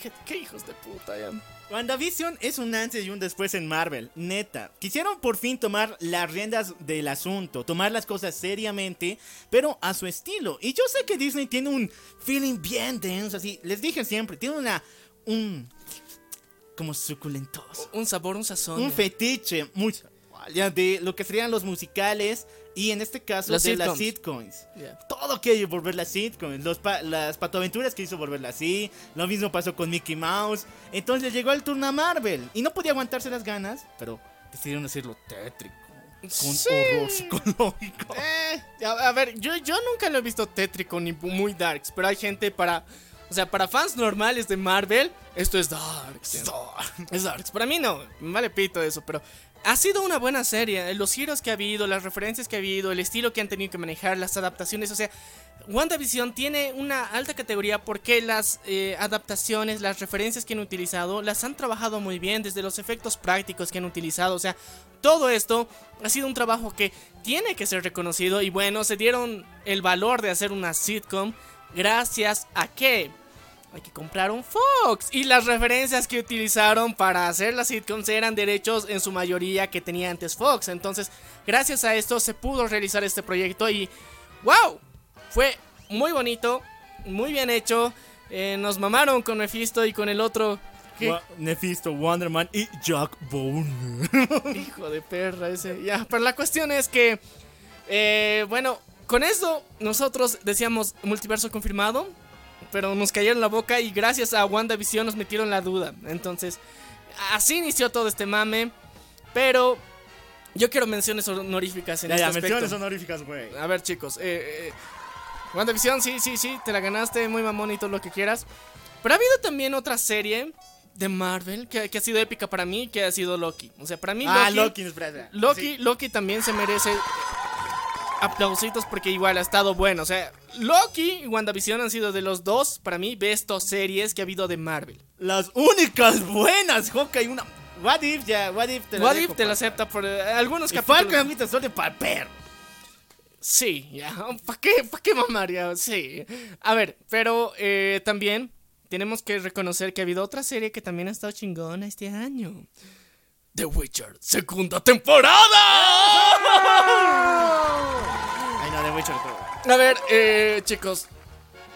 ¿Qué, qué hijos de puta, ya. WandaVision es un antes y un después en Marvel, neta. Quisieron por fin tomar las riendas del asunto, tomar las cosas seriamente, pero a su estilo. Y yo sé que Disney tiene un feeling bien denso, así. Les dije siempre, tiene una. un. como suculentoso. Un sabor, un sazón. Un fetiche muy. De lo que serían los musicales y en este caso Las de las sitcoms. Ya. Todo quiere volver las sitcoms. Los pa- las patoaventuras quiso volverla así. Lo mismo pasó con Mickey Mouse. Entonces llegó el turno a Marvel. Y no podía aguantarse las ganas, pero decidieron hacerlo tétrico. Con Sí. horror psicológico. Eh, a, a ver, yo, yo nunca lo he visto tétrico ni muy darks, pero hay gente para. O sea, para fans normales de Marvel, esto es darks. Es darks. Para mí no, me vale pito eso, pero ha sido una buena serie. Los giros que ha habido, las referencias que ha habido, el estilo que han tenido que manejar, las adaptaciones. O sea, WandaVision tiene una alta categoría porque las eh, adaptaciones, las referencias que han utilizado, las han trabajado muy bien, desde los efectos prácticos que han utilizado. O sea, todo esto ha sido un trabajo que tiene que ser reconocido. Y bueno, se dieron el valor de hacer una sitcom gracias a que hay que comprar un Fox. Y las referencias que utilizaron para hacer las sitcoms eran derechos en su mayoría que tenía antes Fox. Entonces, gracias a esto se pudo realizar este proyecto y ¡wow! Fue muy bonito, muy bien hecho. Eh, nos mamaron con Mephisto y con el otro. Wa- Nefisto, Wonderman y Jack Bone. Hijo de perra ese. Ya, pero la cuestión es que, eh, bueno, con esto nosotros decíamos multiverso confirmado, pero nos cayeron la boca y gracias a WandaVision nos metieron la duda. Entonces, así inició todo este mame, pero yo quiero menciones honoríficas en ya, este ya, aspecto. menciones honoríficas, güey. A ver, chicos. Eh, eh, WandaVision, sí, sí, sí, te la ganaste, muy mamón y todo lo que quieras. Pero ha habido también otra serie de Marvel que, que ha sido épica para mí, que ha sido Loki. O sea, para mí Ah, Loki, Loki, espera. Loki, Sí. Loki también se merece aplausitos porque igual ha estado bueno. O sea, Loki y WandaVision han sido de los dos, para mí, bestos series que ha habido de Marvel. Las únicas buenas, Hawkeye, una... What If, ya, What If te la What dejo, if te la pa. acepta por eh, algunos Y capítulos. Falcon para perro. Sí, ya. ¿Para qué, ¿Para qué mamar ya? Sí. A ver, pero eh, también tenemos que reconocer que ha habido otra serie que también ha estado chingona este año. The Witcher, segunda temporada. A ver, eh, chicos,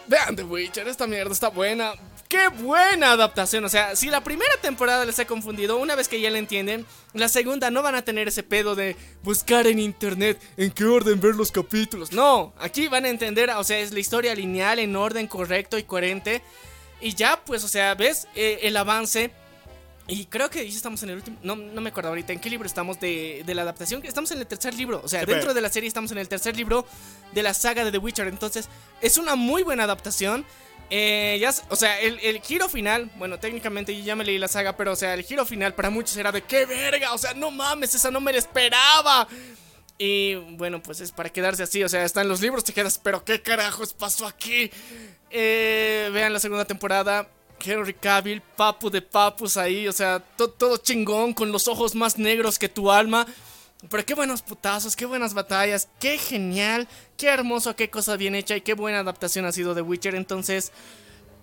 vean The Witcher, esta mierda está buena. ¡Qué buena adaptación! O sea, si la primera temporada les ha confundido, una vez que ya la entienden, la segunda no van a tener ese pedo de buscar en internet en qué orden ver los capítulos. No, aquí van a entender, o sea, es la historia lineal en orden correcto y coherente. Y ya, pues, o sea, ves Eh, el avance. Y creo que ya estamos en el último. No, no me acuerdo ahorita en qué libro estamos de, de la adaptación. Estamos en el tercer libro. O sea, Sí, dentro pero- de la serie estamos en el tercer libro de la saga de The Witcher. Entonces, es una muy buena adaptación. Eh, ya, o sea, el, el giro final, bueno, técnicamente yo ya me leí la saga, pero o sea, el giro final para muchos era de qué verga, o sea, no mames, esa no me la esperaba. Y bueno, pues es para quedarse así, o sea, están los libros, te quedas, pero qué carajos pasó aquí. Eh, vean la segunda temporada. Henry Cavill, papu de papus ahí, o sea, to- todo chingón, con los ojos más negros que tu alma. Pero qué buenos putazos, qué buenas batallas, qué genial, qué hermoso, qué cosa bien hecha y qué buena adaptación ha sido de Witcher. Entonces,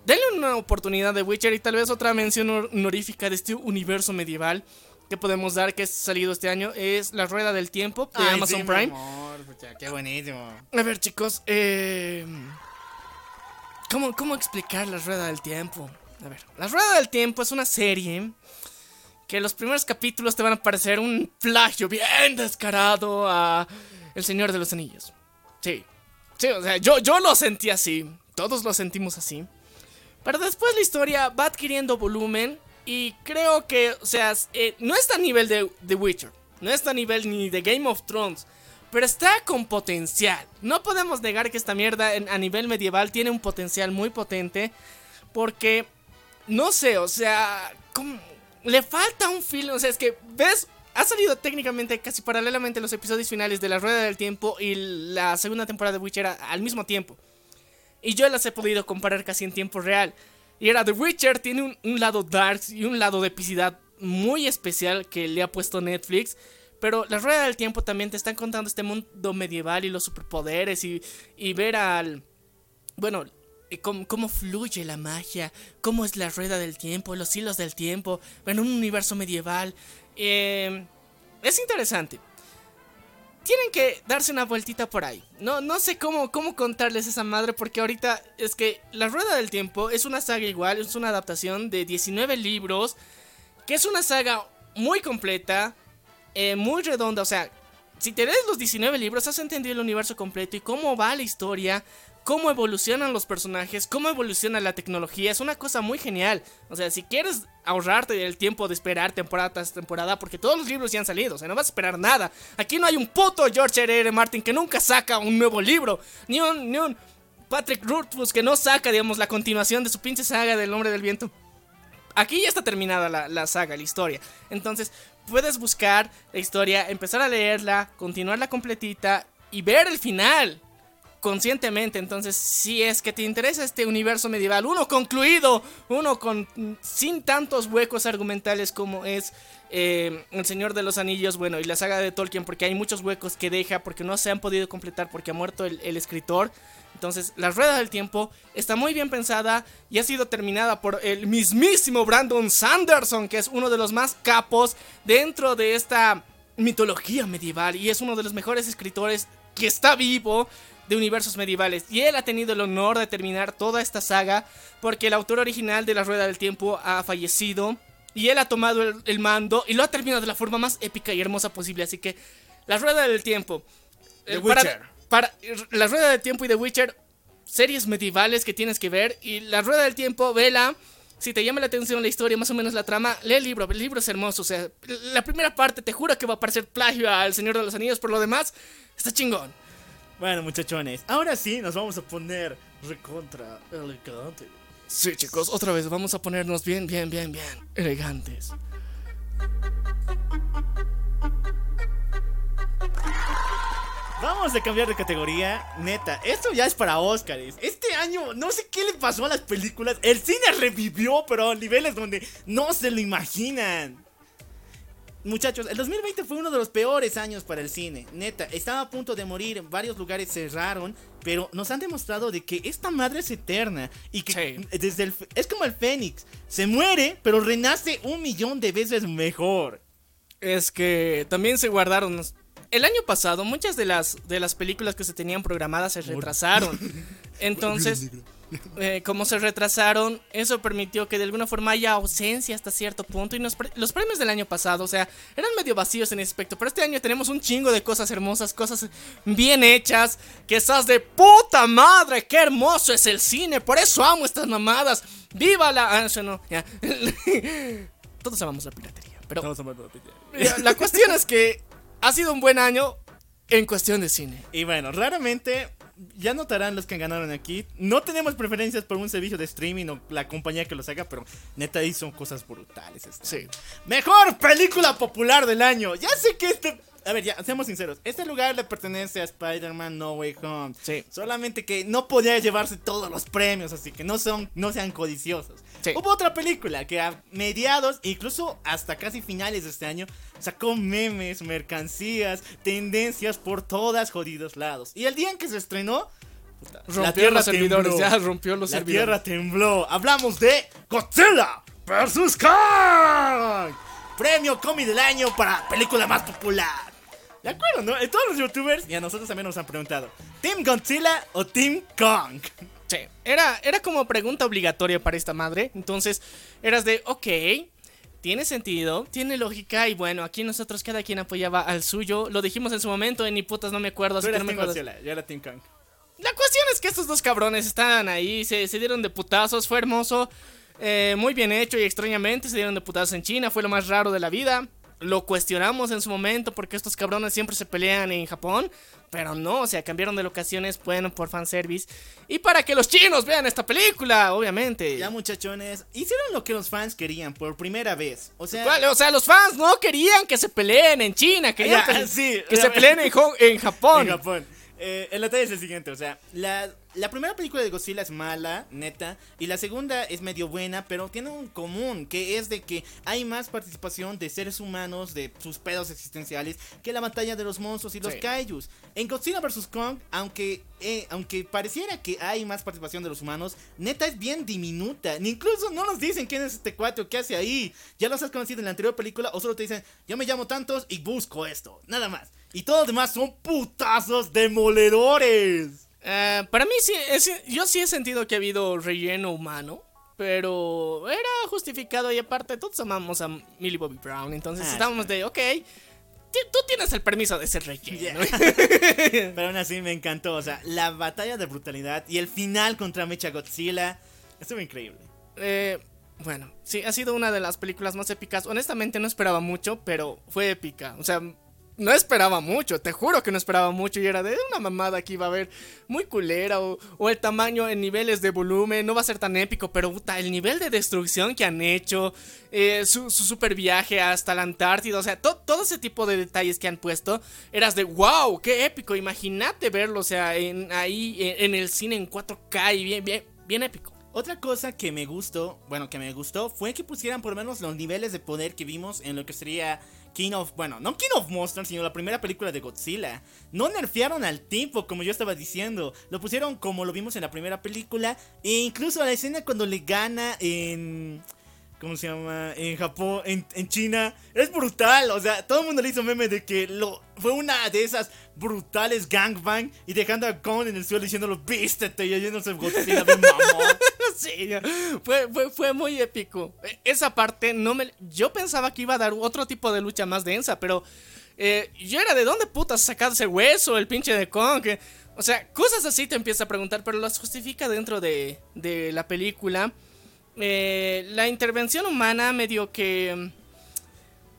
denle una oportunidad de Witcher y tal vez otra mención honorífica de este universo medieval que podemos dar que ha salido este año es La Rueda del Tiempo de Ay, Amazon sí, mi Prime. amor, pucha, qué buenísimo. A ver, chicos, eh. ¿cómo, ¿Cómo explicar la rueda del tiempo? A ver, la rueda del tiempo es una serie que los primeros capítulos te van a parecer un plagio bien descarado a El Señor de los Anillos. Sí, sí, o sea, yo, yo lo sentí así, todos lo sentimos así. Pero después la historia va adquiriendo volumen y creo que, o sea, eh, no está a nivel de The Witcher, no está a nivel ni de Game of Thrones, pero está con potencial. No podemos negar que esta mierda a nivel medieval tiene un potencial muy potente porque, no sé, o sea, le falta un feeling, o sea, es que, ¿ves? Ha salido técnicamente casi paralelamente los episodios finales de La Rueda del Tiempo y la segunda temporada de Witcher al mismo tiempo. Y yo las he podido comparar casi en tiempo real. Y era The Witcher tiene un, lado dark y un lado de epicidad muy especial que le ha puesto Netflix. Pero la rueda del tiempo también te están contando este mundo medieval y los superpoderes y, y ver al... Bueno, cómo, cómo fluye la magia, cómo es la rueda del tiempo, los hilos del tiempo, en un universo medieval. Eh, es interesante tienen que darse una vueltita por ahí. No, no sé cómo, cómo contarles esa madre porque ahorita es que La Rueda del Tiempo es una saga igual, es una adaptación de 19 libros, que es una saga muy completa, eh, muy redonda, o sea, si te lees los 19 libros has entendido el universo completo y cómo va la historia, cómo evolucionan los personajes, cómo evoluciona la tecnología, es una cosa muy genial. O sea, si quieres ahorrarte el tiempo de esperar temporada tras temporada, porque todos los libros ya han salido, o sea, no vas a esperar nada. Aquí no hay un puto George R. R. Martin que nunca saca un nuevo libro, ni un, ni un Patrick Rothfuss que no saca, digamos, la continuación de su pinche saga del Hombre del Viento. Aquí ya está terminada la, la saga, la historia. Entonces, puedes buscar la historia, empezar a leerla, continuarla completita y ver el final. Conscientemente. Entonces, si es que te interesa este universo medieval, uno concluido, uno con sin tantos huecos argumentales como es eh, El Señor de los Anillos, bueno, y la saga de Tolkien, porque hay muchos huecos que deja, porque no se han podido completar, porque ha muerto el, el escritor. Entonces, La Rueda del Tiempo está muy bien pensada y ha sido terminada por el mismísimo Brandon Sanderson, que es uno de los más capos dentro de esta mitología medieval y es uno de los mejores escritores que está vivo de universos medievales. Y él ha tenido el honor de terminar toda esta saga porque el autor original de La Rueda del Tiempo ha fallecido y él ha tomado el, el mando y lo ha terminado de la forma más épica y hermosa posible. Así que La Rueda del Tiempo. The eh, para- Witcher. para La Rueda del Tiempo y The Witcher, series medievales que tienes que ver. Y La Rueda del Tiempo, vela. Si te llama la atención la historia, más o menos la trama, lee el libro. El libro es hermoso. O sea, la primera parte te juro que va a parecer plagio al Señor de los Anillos. Por lo demás, está chingón. Bueno, muchachones, ahora sí nos vamos a poner recontra elegante. Sí, chicos, otra vez vamos a ponernos bien, bien, bien, bien elegantes. Vamos a cambiar de categoría, neta. Esto ya es para Oscars. Este año, no sé qué le pasó a las películas. El cine revivió, pero a niveles donde no se lo imaginan. Muchachos, el 2020 fue uno de los peores años para el cine. Neta, estaba a punto de morir, varios lugares cerraron, pero nos han demostrado de que esta madre es eterna y que Sí. desde el, es como el Fénix, se muere, pero renace un millón de veces mejor. Es que también se guardaron. El año pasado, muchas de las, de las películas que se tenían programadas se retrasaron. Entonces, eh, como se retrasaron, eso permitió que de alguna forma haya ausencia hasta cierto punto. Y nos pre- los premios del año pasado, o sea, eran medio vacíos en ese aspecto. Pero este año tenemos un chingo de cosas hermosas, cosas bien hechas. Que estás de puta madre, qué hermoso es el cine. Por eso amo estas mamadas. ¡Viva la! Ah, eso no, ya. Todos amamos la piratería. Pero ya, la cuestión es que ha sido un buen año en cuestión de cine. Y bueno, raramente ya notarán los que ganaron aquí. No tenemos preferencias por un servicio de streaming o la compañía que los haga, pero neta ahí son cosas brutales. este. Sí. Mejor película popular del año. Ya sé que este. A ver, ya, seamos sinceros. Este lugar le pertenece a Spider-Man No Way Home. Sí. Solamente que no podía llevarse todos los premios, así que no, son, no sean codiciosos. Sí. Hubo otra película que a mediados, incluso hasta casi finales de este año, sacó memes, mercancías, tendencias por todas jodidos lados. Y el día en que se estrenó, puta, Rompió los servidores, ya rompió los la servidores. tierra tembló. Hablamos de Godzilla vs. Kong. Premio Comi del año para película más popular. De acuerdo, ¿no? Eh, Todos los youtubers y a nosotros también nos han preguntado: ¿Team Godzilla o Team Kong? Sí. Era, era como pregunta obligatoria para esta madre. Entonces, eras de, ok, tiene sentido, tiene lógica. Y bueno, aquí nosotros cada quien apoyaba al suyo. Lo dijimos en su momento, en ni putas no me acuerdo. Así que no me Team acuerdo. Godzilla, yo era Team Kong. La cuestión es que estos dos cabrones estaban ahí, se, se dieron de putazos, fue hermoso, eh, muy bien hecho y extrañamente se dieron de putazos en China, fue lo más raro de la vida. Lo cuestionamos en su momento porque estos cabrones siempre se pelean en Japón, pero no, o sea, cambiaron de locaciones, bueno, por fanservice. Y para que los chinos vean esta película, obviamente. Ya, muchachones, hicieron lo que los fans querían por primera vez. O sea, ¿Cuál? O sea, los fans no querían que se peleen en China, querían Ya, pe- sí, que se peleen en, en Japón. En Japón. Eh, el detalle es el siguiente, o sea, la, la primera película de Godzilla es mala, neta, y la segunda es medio buena, pero tiene un común, que es de que hay más participación de seres humanos, de sus pedos existenciales, que la batalla de los monstruos y los Sí. kaijus. En Godzilla vs. Kong, aunque, eh, aunque pareciera que hay más participación de los humanos, neta es bien diminuta, ni incluso no nos dicen quién es este cuate o qué hace ahí, ya los has conocido en la anterior película, o solo te dicen, yo me llamo tantos y busco esto, nada más. Y todos los demás son putazos demoledores. Eh, para mí sí, es- yo sí he sentido que ha habido relleno humano, pero era justificado y aparte todos amamos a Millie Bobby Brown, entonces Ah, estábamos de, ok, tú tienes el permiso de ser relleno. Pero aún así me encantó. O sea, la batalla de brutalidad y el final contra Mecha Godzilla estuvo increíble. Eh, bueno, sí, ha sido una de las películas más épicas. Honestamente no esperaba mucho, pero fue épica. O sea, no esperaba mucho, te juro que no esperaba mucho y era de una mamada que iba a ver muy culera o, o el tamaño en niveles de volumen no va a ser tan épico, pero puta, el nivel de destrucción que han hecho, eh, su, su super viaje hasta la Antártida, o sea, to- todo ese tipo de detalles que han puesto, eras de wow, qué épico, imagínate verlo, o sea, en, ahí en, en el cine en 4K y bien, bien, bien épico. Otra cosa que me gustó, bueno, que me gustó, fue que pusieran por lo menos los niveles de poder que vimos en lo que sería King of, bueno, no King of Monsters, sino la primera película de Godzilla. No nerfearon al tipo, como yo estaba diciendo. Lo pusieron como lo vimos en la primera película. E incluso la escena cuando le gana en... ¿Cómo se llama? En Japón, en, en China. Es brutal. O sea, todo el mundo le hizo meme de que lo, fue una de esas brutales gangbang. Y dejando a Kong en el suelo diciéndolo, vístete. Y oyéndose Godzilla bien mamón. Sí, fue, fue, muy épico. E- Esa parte no me. Yo pensaba que iba a dar otro tipo de lucha más densa, pero. eh, yo era de dónde putas sacado ese hueso, el pinche de Kong. o sea, cosas así te empieza a preguntar, pero las justifica dentro de, de la película. Eh, la intervención humana medio que.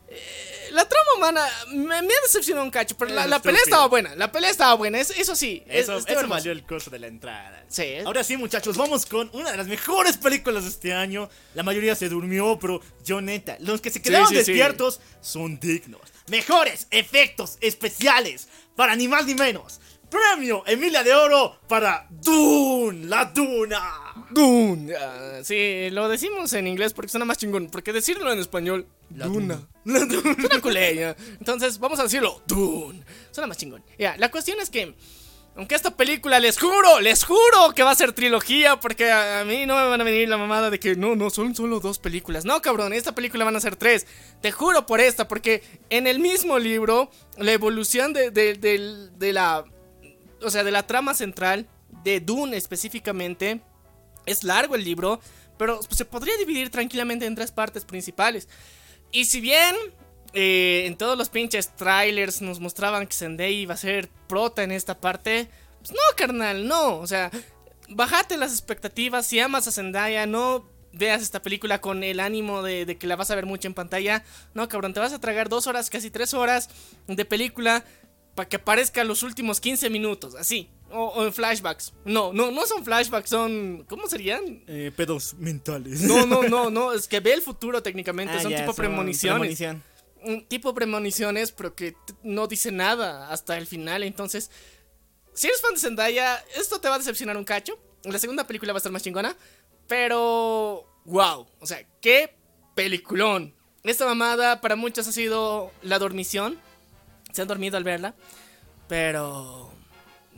eh, la trama humana me, me decepcionó un cacho, pero la, Es la pelea estaba buena. La pelea estaba buena, es- eso sí. es- Eso, estuvo eso valió el costo de la entrada. Sí. Ahora sí, muchachos, vamos con una de las mejores películas de este año. La mayoría se durmió, pero yo neta, los que se quedaron sí, sí. despiertos son dignos. Mejores efectos especiales para ni más ni menos. Premio Emilia de Oro para Dune, la Duna. Dune. Ah, sí, lo decimos en inglés porque suena más chingón. Porque decirlo en español, Duna. Suena culé. Entonces, vamos a decirlo, Dune. Suena más chingón. Ya, la cuestión es que, aunque esta película, les juro, les juro que va a ser trilogía. Porque a, a mí no me van a venir la mamada de que no, no, son solo dos películas. No, cabrón, esta película van a ser tres. Te juro por esta, porque en el mismo libro, la evolución de, de- de la. O sea, de la trama central, de Dune específicamente. Es largo el libro, pero se podría dividir tranquilamente en tres partes principales. Y si bien eh, en todos los pinches trailers nos mostraban que Zendaya iba a ser prota en esta parte, pues no, carnal, no. O sea, bájate las expectativas. Si amas a Zendaya, no veas esta película con el ánimo de, de que la vas a ver mucho en pantalla. No, cabrón, te vas a tragar dos horas, casi tres horas de película para que aparezca los últimos 15 minutos, así. O, o en flashbacks. No, no, no son flashbacks, son. ¿Cómo serían? Eh, pedos mentales. No, no, no, no, es que ve el futuro técnicamente, Ah, son ya, tipo son premoniciones. premonición. Un tipo premoniciones, pero que no dice nada hasta el final, entonces si eres fan de Zendaya, esto te va a decepcionar un cacho. La segunda película va a estar más chingona, pero wow, o sea, qué peliculón. Esta mamada para muchos ha sido la dormición. Se han dormido al verla, pero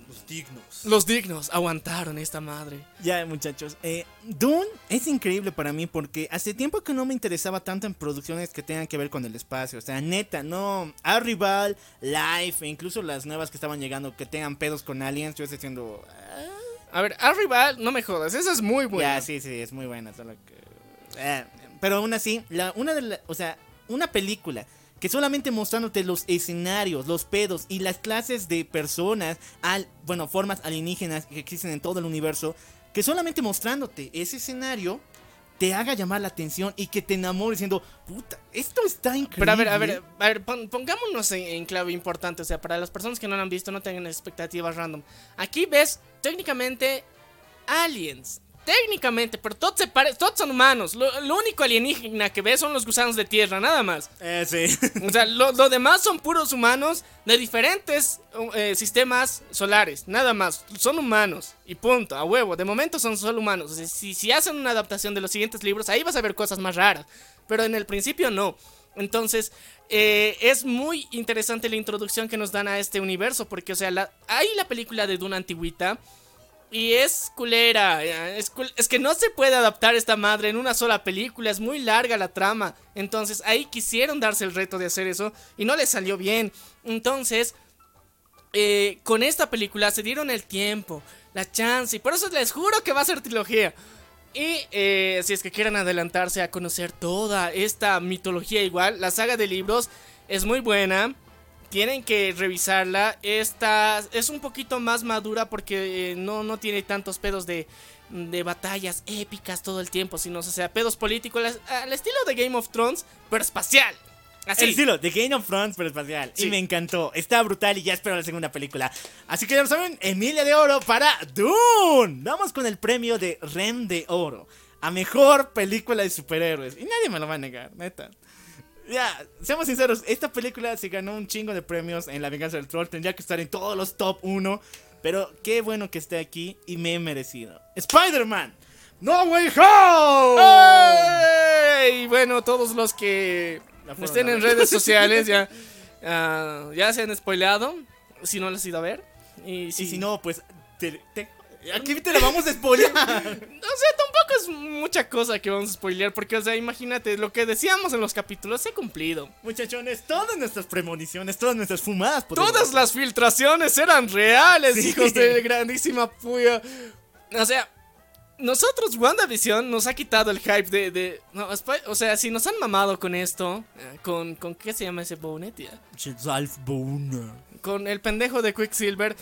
Los dignos. los dignos aguantaron esta madre. Ya, muchachos. Eh, Dune es increíble para mí porque hace tiempo que no me interesaba tanto en producciones que tengan que ver con el espacio. O sea, neta, no. Arrival, Life, e incluso las nuevas que estaban llegando que tengan pedos con aliens. Yo estoy diciendo. ah, A ver, Arrival, no me jodas, esa es muy buena. Ya, sí, sí, es muy buena. Solo que. eh, pero aún así, la, una de la- o sea, una película que solamente mostrándote los escenarios, los pedos y las clases de personas, al, bueno, formas alienígenas que existen en todo el universo, que solamente mostrándote ese escenario te haga llamar la atención y que te enamore diciendo, puta, esto está increíble. Pero a ver, a ver, a ver, pon- pongámonos en, en clave importante, o sea, para las personas que no lo han visto, no tengan expectativas random. Aquí ves técnicamente aliens. Técnicamente, pero todos se pare- todos son humanos. Lo, lo único alienígena que ves son los gusanos de tierra, nada más. Eh, sí. O sea, lo, lo demás son puros humanos de diferentes eh, sistemas solares, nada más. Son humanos y punto, a huevo. De momento son solo humanos. O sea, si, si hacen una adaptación de los siguientes libros, ahí vas a ver cosas más raras. Pero en el principio no. Entonces, eh, es muy interesante la introducción que nos dan a este universo. Porque, o sea, la, hay la película de Duna Antigüita. Y es culera, es que no se puede adaptar esta madre en una sola película, es muy larga la trama. Entonces ahí quisieron darse el reto de hacer eso y no les salió bien. Entonces, eh, con esta película se dieron el tiempo, la chance, y por eso les juro que va a ser trilogía. Y eh, si es que quieren adelantarse a conocer toda esta mitología igual, la saga de libros es muy buena. Tienen que revisarla. Esta es un poquito más madura porque eh, no, no tiene tantos pedos de, de batallas épicas todo el tiempo, sino, o sea, pedos políticos al- estilo de Game of Thrones, pero espacial. Así. El estilo de Game of Thrones, pero espacial. Sí. Y me encantó. Está brutal y ya espero la segunda película. Así que ya lo saben, Emilia de Oro para Dune. Vamos con el premio de Ren de Oro. A mejor película de superhéroes. Y nadie me lo va a negar, neta. Ya, seamos sinceros, esta película se ganó un chingo de premios en La Venganza del Troll. Tendría que estar en todos los top 1. Pero qué bueno que esté aquí y me he merecido. Spider-Man. No Way Home. ¡Ey! Bueno, todos los que estén en redes sociales ya, ah, ya se han spoileado. Si no las has ido a ver. Y Y si, si no, pues. te- te- aquí te la vamos a spoilear. O sea, tampoco es mucha cosa que vamos a spoilear. Porque, o sea, imagínate, lo que decíamos en los capítulos se ha cumplido. Muchachones, todas nuestras premoniciones, todas nuestras fumadas. Todas las filtraciones eran reales, Sí. hijos de grandísima puya. O sea, nosotros, WandaVision, nos ha quitado el hype de. de- no, Sp- o sea, si nos han mamado con esto, eh, con, con. ¿Qué se llama ese Bonet? Con el pendejo de Quicksilver.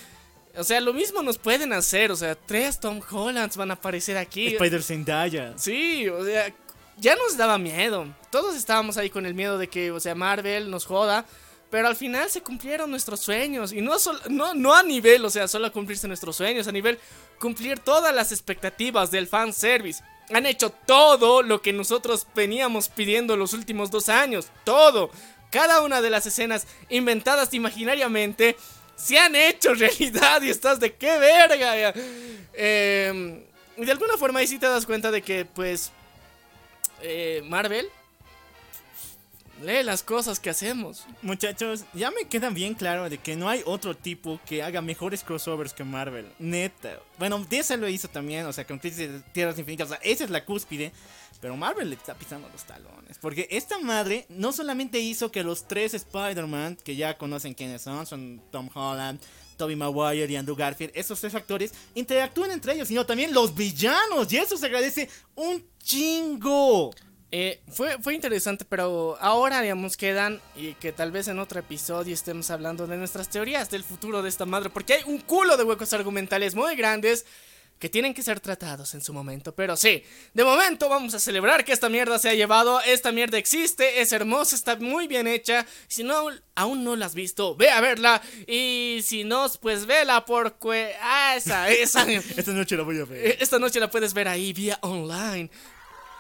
O sea, lo mismo nos pueden hacer. O sea, tres Tom Hollands van a aparecer aquí. Spider Zendaya. Sí, o sea, ya nos daba miedo. Todos estábamos ahí con el miedo de que, o sea, Marvel nos joda. Pero al final se cumplieron nuestros sueños. Y no, sol- no, no a nivel, o sea, solo cumplirse nuestros sueños, a nivel cumplir todas las expectativas del fanservice. Han hecho todo lo que nosotros veníamos pidiendo los últimos dos años. Todo. Cada una de las escenas inventadas imaginariamente se han hecho realidad y estás de qué verga. Eh, de alguna forma ahí sí te das cuenta de que, pues, eh, Marvel lee las cosas que hacemos. Muchachos, ya me queda bien claro de que no hay otro tipo que haga mejores crossovers que Marvel. Neta. Bueno, DC lo hizo también, o sea, con Tierras Infinitas. O sea, esa es la cúspide. Pero Marvel le está pisando los talones. Porque esta madre no solamente hizo que los tres Spider-Man, que ya conocen quiénes son, son Tom Holland, Tobey Maguire y Andrew Garfield, esos tres actores interactúan entre ellos, sino también los villanos. Y eso se agradece un chingo. Eh, fue, fue interesante, pero ahora, digamos, quedan y que tal vez en otro episodio estemos hablando de nuestras teorías del futuro de esta madre, porque hay un culo de huecos argumentales muy grandes que tienen que ser tratados en su momento. Pero sí, de momento vamos a celebrar que esta mierda se ha llevado, esta mierda existe, es hermosa, está muy bien hecha. Si no, aún no la has visto, ve a verla. Y si no, pues vela porque... Ah, esa, esa... Esta noche la voy a ver. Esta noche la puedes ver ahí vía online.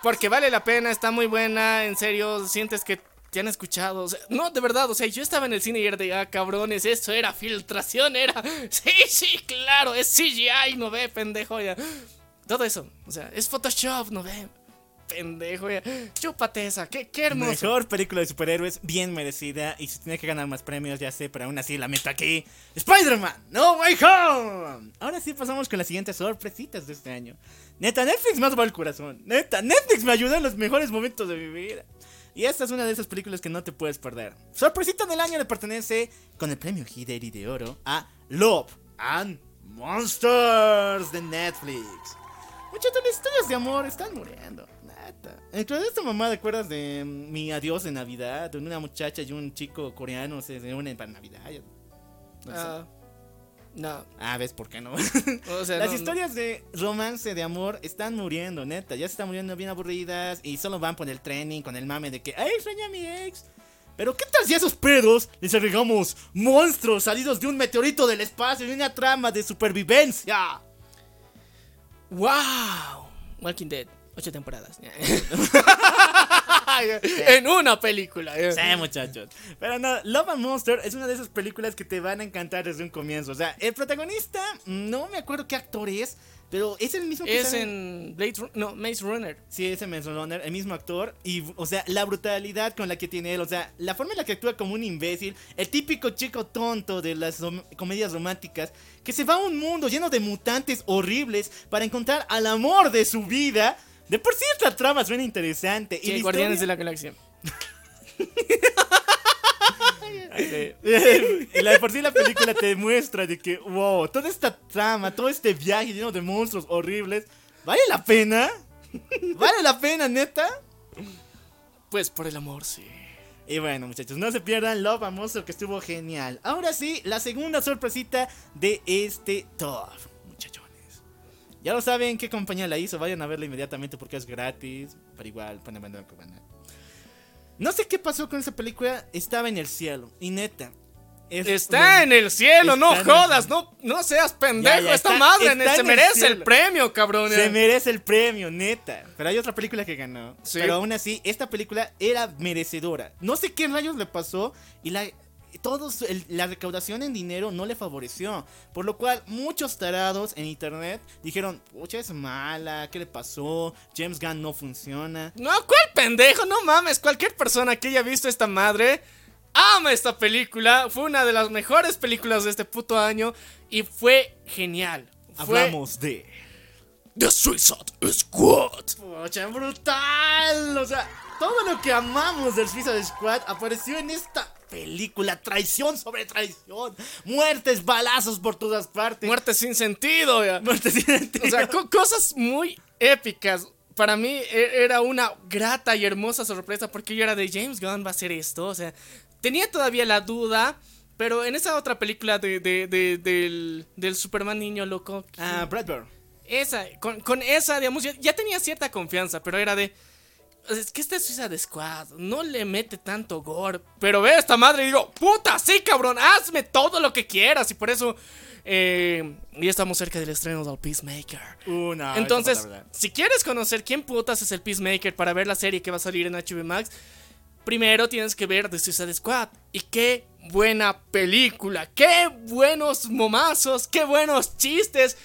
Porque vale la pena, está muy buena, en serio, sientes que te han escuchado. o sea, no, de verdad, o sea, yo estaba en el cine y era de, ah, cabrones, eso era filtración, era... Sí, sí, claro, es CGI, no ve, pendejo, ya. Todo eso, o sea, es Photoshop, no ve, pendejo, ya. Chúpate esa, qué, qué hermoso. Mejor película de superhéroes, bien merecida. Y si tiene que ganar más premios, ya sé, pero aún así la meto aquí. Spider-Man, No Way Home. Ahora sí pasamos con las siguientes sorpresitas de este año. Neta, Netflix me ha el corazón. Neta, Netflix me ayudó en los mejores momentos de mi vida. Y esta es una de esas películas que no te puedes perder. Sorpresita del año le pertenece con el premio Hideri de Oro a Love and Monsters de Netflix. Muchachos, las historias de amor están muriendo. Neta. Dentro de esta mamá, ¿te acuerdas de mm, mi adiós de Navidad? Donde una muchacha y un chico coreano se reúnen para Navidad. No sé. Ah, no, Ah, ¿ves por qué no? o sea, Las no, historias de romance, de amor, están muriendo, neta. Ya se están muriendo bien aburridas y solo van por el training con el mame de que, ¡ay, extraña a mi ex! Pero ¿qué tal si a esos pedos les agregamos monstruos salidos de un meteorito del espacio y una trama de supervivencia? ¡Wow! Walking Dead, ocho temporadas. en una película. Sí, muchachos. Pero no, Love and Monster es una de esas películas que te van a encantar desde un comienzo. O sea, el protagonista, no me acuerdo qué actor es, pero es el mismo que Es sale- en Blade Run- no, Maze Runner. Sí, ese Mason Runner, el mismo actor. Y, o sea, la brutalidad con la que tiene él. O sea, la forma en la que actúa como un imbécil. El típico chico tonto de las comedias románticas. Que se va a un mundo lleno de mutantes horribles para encontrar al amor de su vida. De por sí esta trama suena interesante. Sí, y Guardianes de la Galaxia. y la de por sí la película te demuestra de que, wow, toda esta trama, todo este viaje lleno de monstruos horribles. ¿Vale la pena? ¿Vale la pena, neta? Pues por el amor, sí. Y bueno, muchachos, no se pierdan Love and Monster que estuvo genial. Ahora sí, la segunda sorpresita de este top. Ya lo saben qué compañía la hizo, vayan a verla inmediatamente porque es gratis. Pero igual, la cubana. No sé qué pasó con esa película, estaba en el cielo. Y neta. es- Está en el cielo, no el- jodas, no, no seas pendejo. Ya, ya, Esta está- madre está se en merece el, premio, cabrón. Se merece el premio, neta. Pero hay otra película que ganó. Sí. Pero aún así, esta película era merecedora. No sé qué rayos le pasó y la. Todos, el- la recaudación en dinero no le favoreció. Por lo cual, muchos tarados en internet dijeron: Pucha, es mala, ¿qué le pasó? James Gunn no funciona. No, ¿cuál pendejo? No mames, cualquier persona que haya visto esta madre ama esta película. Fue una de las mejores películas de este puto año y fue genial. Fue Hablamos de. The Suicide Squad. Pucha, brutal. O sea, todo lo que amamos del Suicide Squad apareció en esta película. Traición sobre traición. Muertes, balazos por todas partes. Muerte sin sentido. ya. Muertes sin sentido. O sea, co- cosas muy épicas. Para mí e- era una grata y hermosa sorpresa porque yo era de James Gunn va a hacer esto. O sea, tenía todavía la duda, pero en esa otra película de, de- de- del, del Superman niño loco, Ah, Bradbury. esa, con, con esa, digamos, ya, ya tenía cierta confianza, pero era de... Es que este Suicide Squad no le mete tanto gore. Pero ve a esta madre y digo, puta, sí, cabrón, hazme todo lo que quieras. Y por eso eh, ya estamos cerca del estreno del Peacemaker. Una. Entonces, si quieres conocer quién putas es el Peacemaker para ver la serie que va a salir en HBO Max, primero tienes que ver The Suicide Squad. Y qué buena película, qué buenos momazos, qué buenos chistes.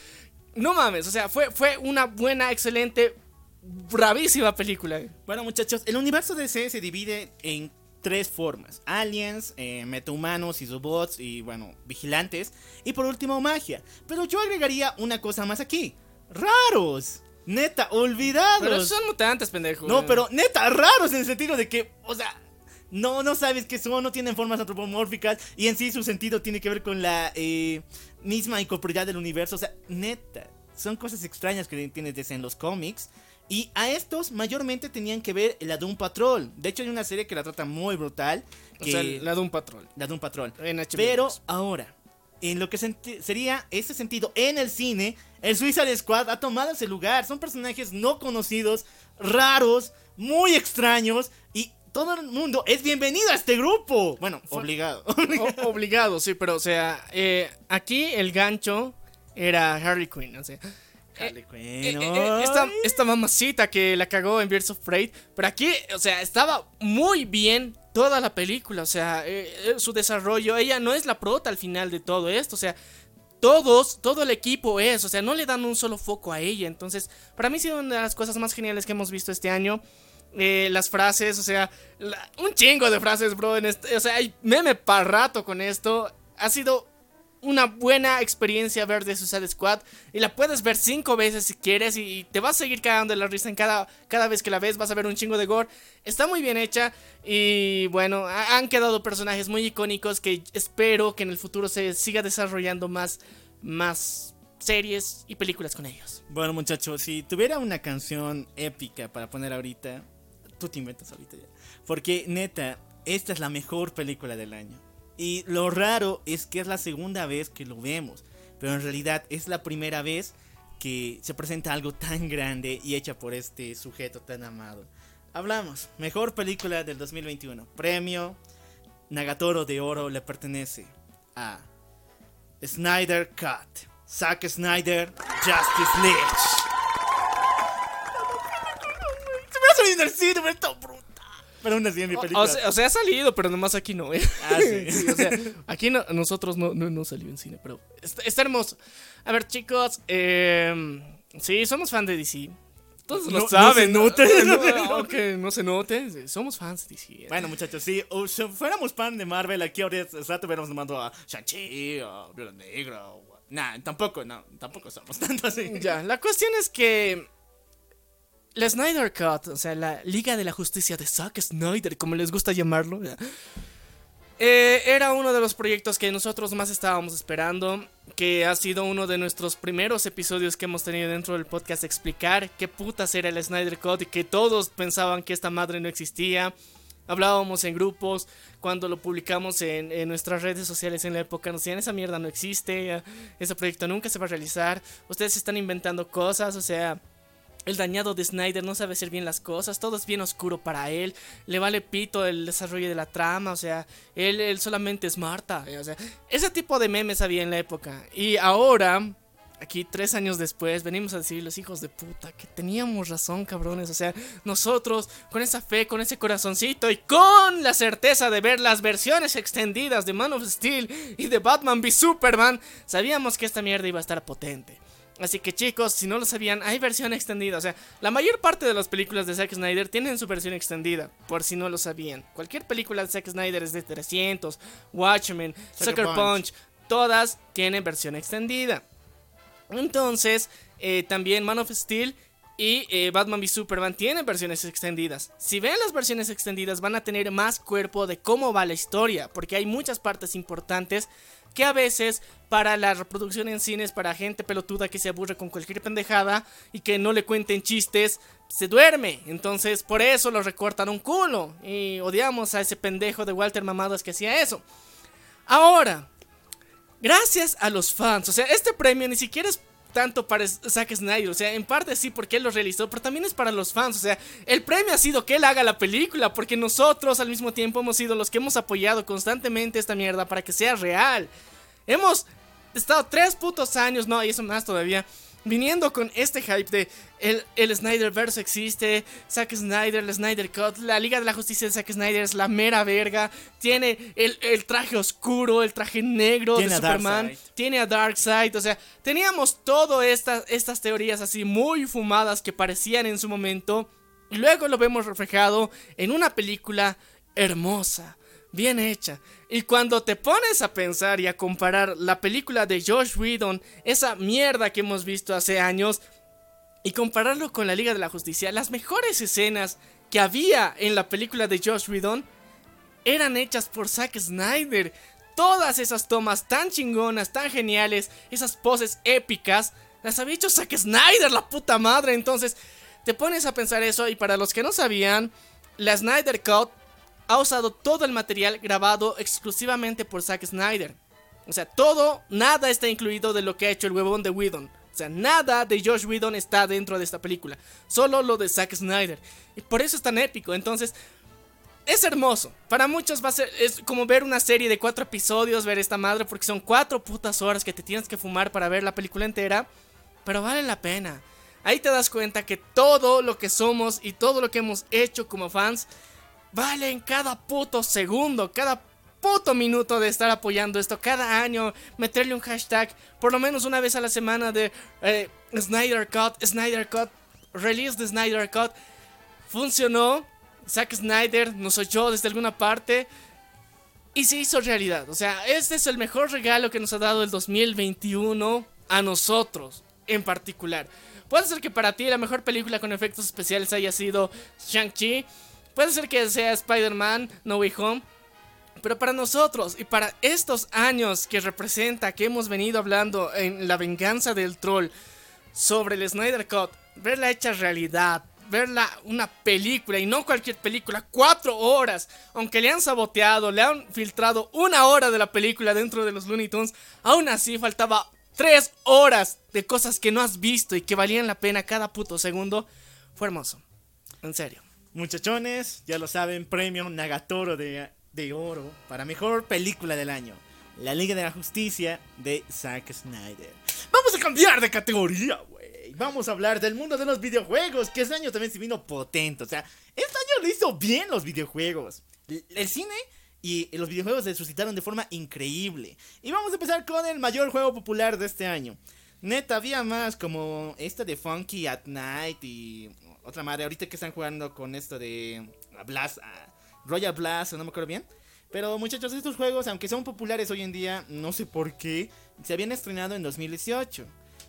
No mames, o sea, fue, fue una buena, excelente, bravísima película. Bueno, muchachos, el universo DC se divide en tres formas: aliens, eh, metahumanos, isobots y, bueno, vigilantes. Y por último, magia. Pero yo agregaría una cosa más aquí: raros. Neta, olvidados. Pero son mutantes, pendejo. No, pero neta, raros en el sentido de que, o sea, no, no sabes qué son, no tienen formas antropomórficas y en sí su sentido tiene que ver con la eh, misma incorporidad del universo. O sea, neta, son cosas extrañas que tienes desde en los cómics. Y a estos mayormente tenían que ver la Doom Patrol. De hecho, hay una serie que la trata muy brutal. O Que, sea, la de un patrón. la Doom Patrol. En Pero ahora, en lo que sería ese sentido en el cine, el Suicide Squad ha tomado ese lugar. Son personajes no conocidos, raros, muy extraños y todo el mundo es bienvenido a este grupo. Bueno, obligado. O- obligado, sí, pero o sea, eh, aquí el gancho era Harley Quinn, o sea. Harley eh, Quinn, eh, eh, esta, esta mamacita que la cagó en Birds of Prey, pero aquí, o sea, estaba muy bien toda la película, o sea, su desarrollo, ella no es la prota al final de todo esto, o sea, todos, todo el equipo es, o sea, no le dan un solo foco a ella, entonces, para mí ha sido una de las cosas más geniales que hemos visto este año. Eh, las frases, o sea, la- un chingo de frases, bro. En este, o sea, hay meme para rato con esto. Ha sido una buena experiencia ver The Suicide Squad. Y la puedes ver cinco veces si quieres. Y te vas a seguir cagando de la risa en cada, cada vez que la ves. Vas a ver un chingo de gore. Está muy bien hecha. Y bueno, ha- han quedado personajes muy icónicos que espero que en el futuro se siga desarrollando más, más series y películas con ellos. Bueno, muchachos, si tuviera una canción épica para poner ahorita, tú te inventas ahorita ya. Porque neta, esta es la mejor película del año. Y lo raro es que es la segunda vez que lo vemos. Pero en realidad es la primera vez que se presenta algo tan grande y hecha por este sujeto tan amado. Hablamos, mejor película del 2021. Premio Nagatoro de Oro le pertenece a Snyder Cut. Zack Snyder, Justice League. Se me ha salido el cine, pero está. Pero aún así en mi película. O sea, o sea, ha salido, pero nomás aquí no, ¿eh? Ah, sí. Sí, o sea, aquí no- nosotros no, no, no salió en cine, pero está, está hermoso. A ver, chicos, eh, sí, somos fan de DC. Todos No- lo no saben. se note. No, no, no se note, somos fans de DC. Bueno, muchachos, sí, o si fuéramos fan de Marvel, aquí ahorita hubiéramos mandado a Shang-Chi, Viuda Negra, o... Nah, tampoco, no, tampoco somos tanto así. Ya, la cuestión es que la Snyder Cut, o sea, la Liga de la Justicia de Zack Snyder, como les gusta llamarlo, eh, era uno de los proyectos que nosotros más estábamos esperando, que ha sido uno de nuestros primeros episodios que hemos tenido dentro del podcast explicar qué putas era el Snyder Cut y que todos pensaban que esta madre no existía. Hablábamos en grupos, cuando lo publicamos en, nuestras redes sociales en la época, nos decían, esa mierda no existe, ese proyecto nunca se va a realizar, ustedes están inventando cosas, o sea, el dañado de Snyder no sabe hacer bien las cosas, todo es bien oscuro para él, le vale pito el desarrollo de la trama, o sea, él, solamente es Marta, o sea, ese tipo de memes había en la época. Y ahora, aquí tres años después, venimos a decir los hijos de puta que teníamos razón, cabrones, o sea, nosotros con esa fe, con ese corazoncito y con la certeza de ver las versiones extendidas de Man of Steel y de Batman v Superman, sabíamos que esta mierda iba a estar potente. Así que chicos, si no lo sabían, hay versión extendida. O sea, la mayor parte de las películas de Zack Snyder tienen su versión extendida, por si no lo sabían. Cualquier película de Zack Snyder es de 300, Watchmen, Sucker, Punch. todas tienen versión extendida. Entonces, eh, también Man of Steel y eh, Batman v Superman tienen versiones extendidas. Si ven las versiones extendidas van a tener más cuerpo de cómo va la historia, porque hay muchas partes importantes que a veces para la reproducción en cines, para gente pelotuda que se aburre con cualquier pendejada y que no le cuenten chistes, se duerme. Entonces por eso lo recortan un culo. Y odiamos a ese pendejo de Walter Mamadas que hacía eso. Ahora, gracias a los fans, o sea, este premio ni siquiera es tanto para Zack Snyder. O sea, en parte sí porque él lo realizó, pero también es para los fans. O sea, el premio ha sido que él haga la película, porque nosotros al mismo tiempo hemos sido los que hemos apoyado constantemente esta mierda para que sea real. Hemos estado tres putos años, no, y eso más todavía, viniendo con este hype de el, el Snyderverse existe, Zack Snyder, el Snyder Cut, la Liga de la Justicia de Zack Snyder es la mera verga, tiene el, traje oscuro, el traje negro de Superman, tiene a Darkseid, o sea, teníamos todas estas, estas teorías así muy fumadas que parecían en su momento, y luego lo vemos reflejado en una película hermosa, bien hecha. Y cuando te pones a pensar y a comparar la película de Josh Whedon, esa mierda que hemos visto hace años, y compararlo con la Liga de la Justicia, las mejores escenas que había en la película de Josh Whedon eran hechas por Zack Snyder. Todas esas tomas tan chingonas, tan geniales, esas poses épicas, las había hecho Zack Snyder, la puta madre. Entonces, te pones a pensar eso y para los que no sabían, la Snyder Cut ha usado todo el material grabado exclusivamente por Zack Snyder. O sea, todo, nada está incluido de lo que ha hecho el huevón de Whedon. O sea, nada de Josh Whedon está dentro de esta película. Solo lo de Zack Snyder. Y por eso es tan épico. Entonces, es hermoso. Para muchos va a ser es como ver una serie de cuatro episodios, ver esta madre, porque son cuatro putas horas que te tienes que fumar para ver la película entera. Pero vale la pena. Ahí te das cuenta que todo lo que somos y todo lo que hemos hecho como fans valen cada puto segundo, cada puto minuto de estar apoyando esto, cada año meterle un hashtag, por lo menos una vez a la semana de eh, Snyder Cut, Snyder Cut, release de Snyder Cut. Funcionó, Zack Snyder nos oyó desde alguna parte y se hizo realidad. O sea, este es el mejor regalo que nos ha dado el 2021 a nosotros en particular. Puede ser que para ti la mejor película con efectos especiales haya sido Shang-Chi. Puede ser que sea Spider-Man No Way Home. Pero para nosotros y para estos años que representa, que hemos venido hablando en La venganza del troll sobre el Snyder Cut, verla hecha realidad, verla una película y no cualquier película, cuatro horas, aunque le han saboteado, le han filtrado una hora de la película dentro de los Looney Tunes, aún así faltaba tres horas de cosas que no has visto y que valían la pena cada puto segundo. Fue hermoso, en serio. Muchachones, ya lo saben, premio Nagatoro de, de oro para mejor película del año. La Liga de la Justicia de Zack Snyder. Vamos a cambiar de categoría, güey. Vamos a hablar del mundo de los videojuegos, que este año también se vino potente. O sea, este año lo hizo bien los videojuegos. El cine y los videojuegos se suscitaron de forma increíble. Y vamos a empezar con el mayor juego popular de este año. Neta, había más como esta de Funky at Night y otra madre. Ahorita que están jugando con esto de Blast, ah, Royal Blast, no me acuerdo bien. Pero muchachos, estos juegos, aunque son populares hoy en día, no sé por qué, se habían estrenado en 2018.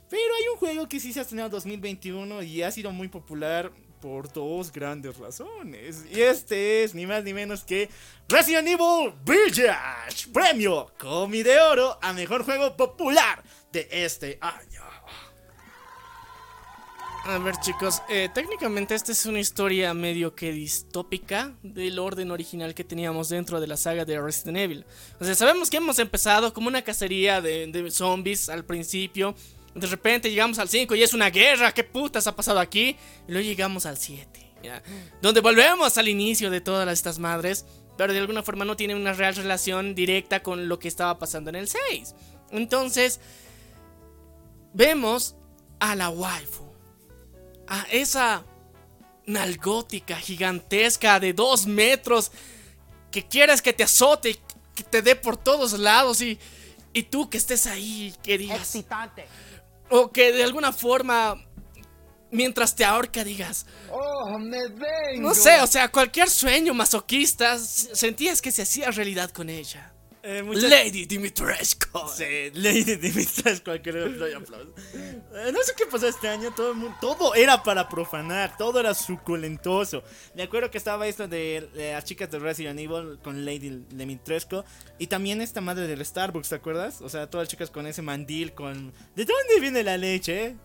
Pero hay un juego que sí se ha estrenado en 2021 y ha sido muy popular por dos grandes razones. Y este es ni más ni menos que Resident Evil Village, premio Comi de Oro a mejor juego popular de este año. A ver chicos, eh, técnicamente esta es una historia medio que distópica del orden original que teníamos dentro de la saga de Resident Evil. O sea, sabemos que hemos empezado como una cacería de, zombies al principio De repente llegamos al 5 y es una guerra. ¿Qué putas ha pasado aquí? Y luego llegamos al 7. ¿ya? Donde volvemos al inicio de todas estas madres. Pero de alguna forma no tiene una real relación directa con lo que estaba pasando en el 6. Entonces, vemos a la waifu. A esa nalgótica gigantesca de dos metros. Que quieres que te azote, que te dé por todos lados y, y tú que estés ahí, que digas... Excitante. O que de alguna forma, mientras te ahorca, digas. Oh, me vengo. No sé, o sea, cualquier sueño masoquista, sentías que se hacía realidad con ella. Eh, muchas- Lady Dimitrescu. Sí, Lady Dimitrescu, cualquier otro aplauso. Eh, no sé qué pasó este año, todo, el mundo- todo era para profanar, todo era suculentoso. Me acuerdo que estaba esto de, de las chicas de Resident Evil con Lady Dimitrescu y también esta madre del Starbucks, ¿te acuerdas? O sea, todas las chicas con ese mandil, con... ¿De dónde viene la leche?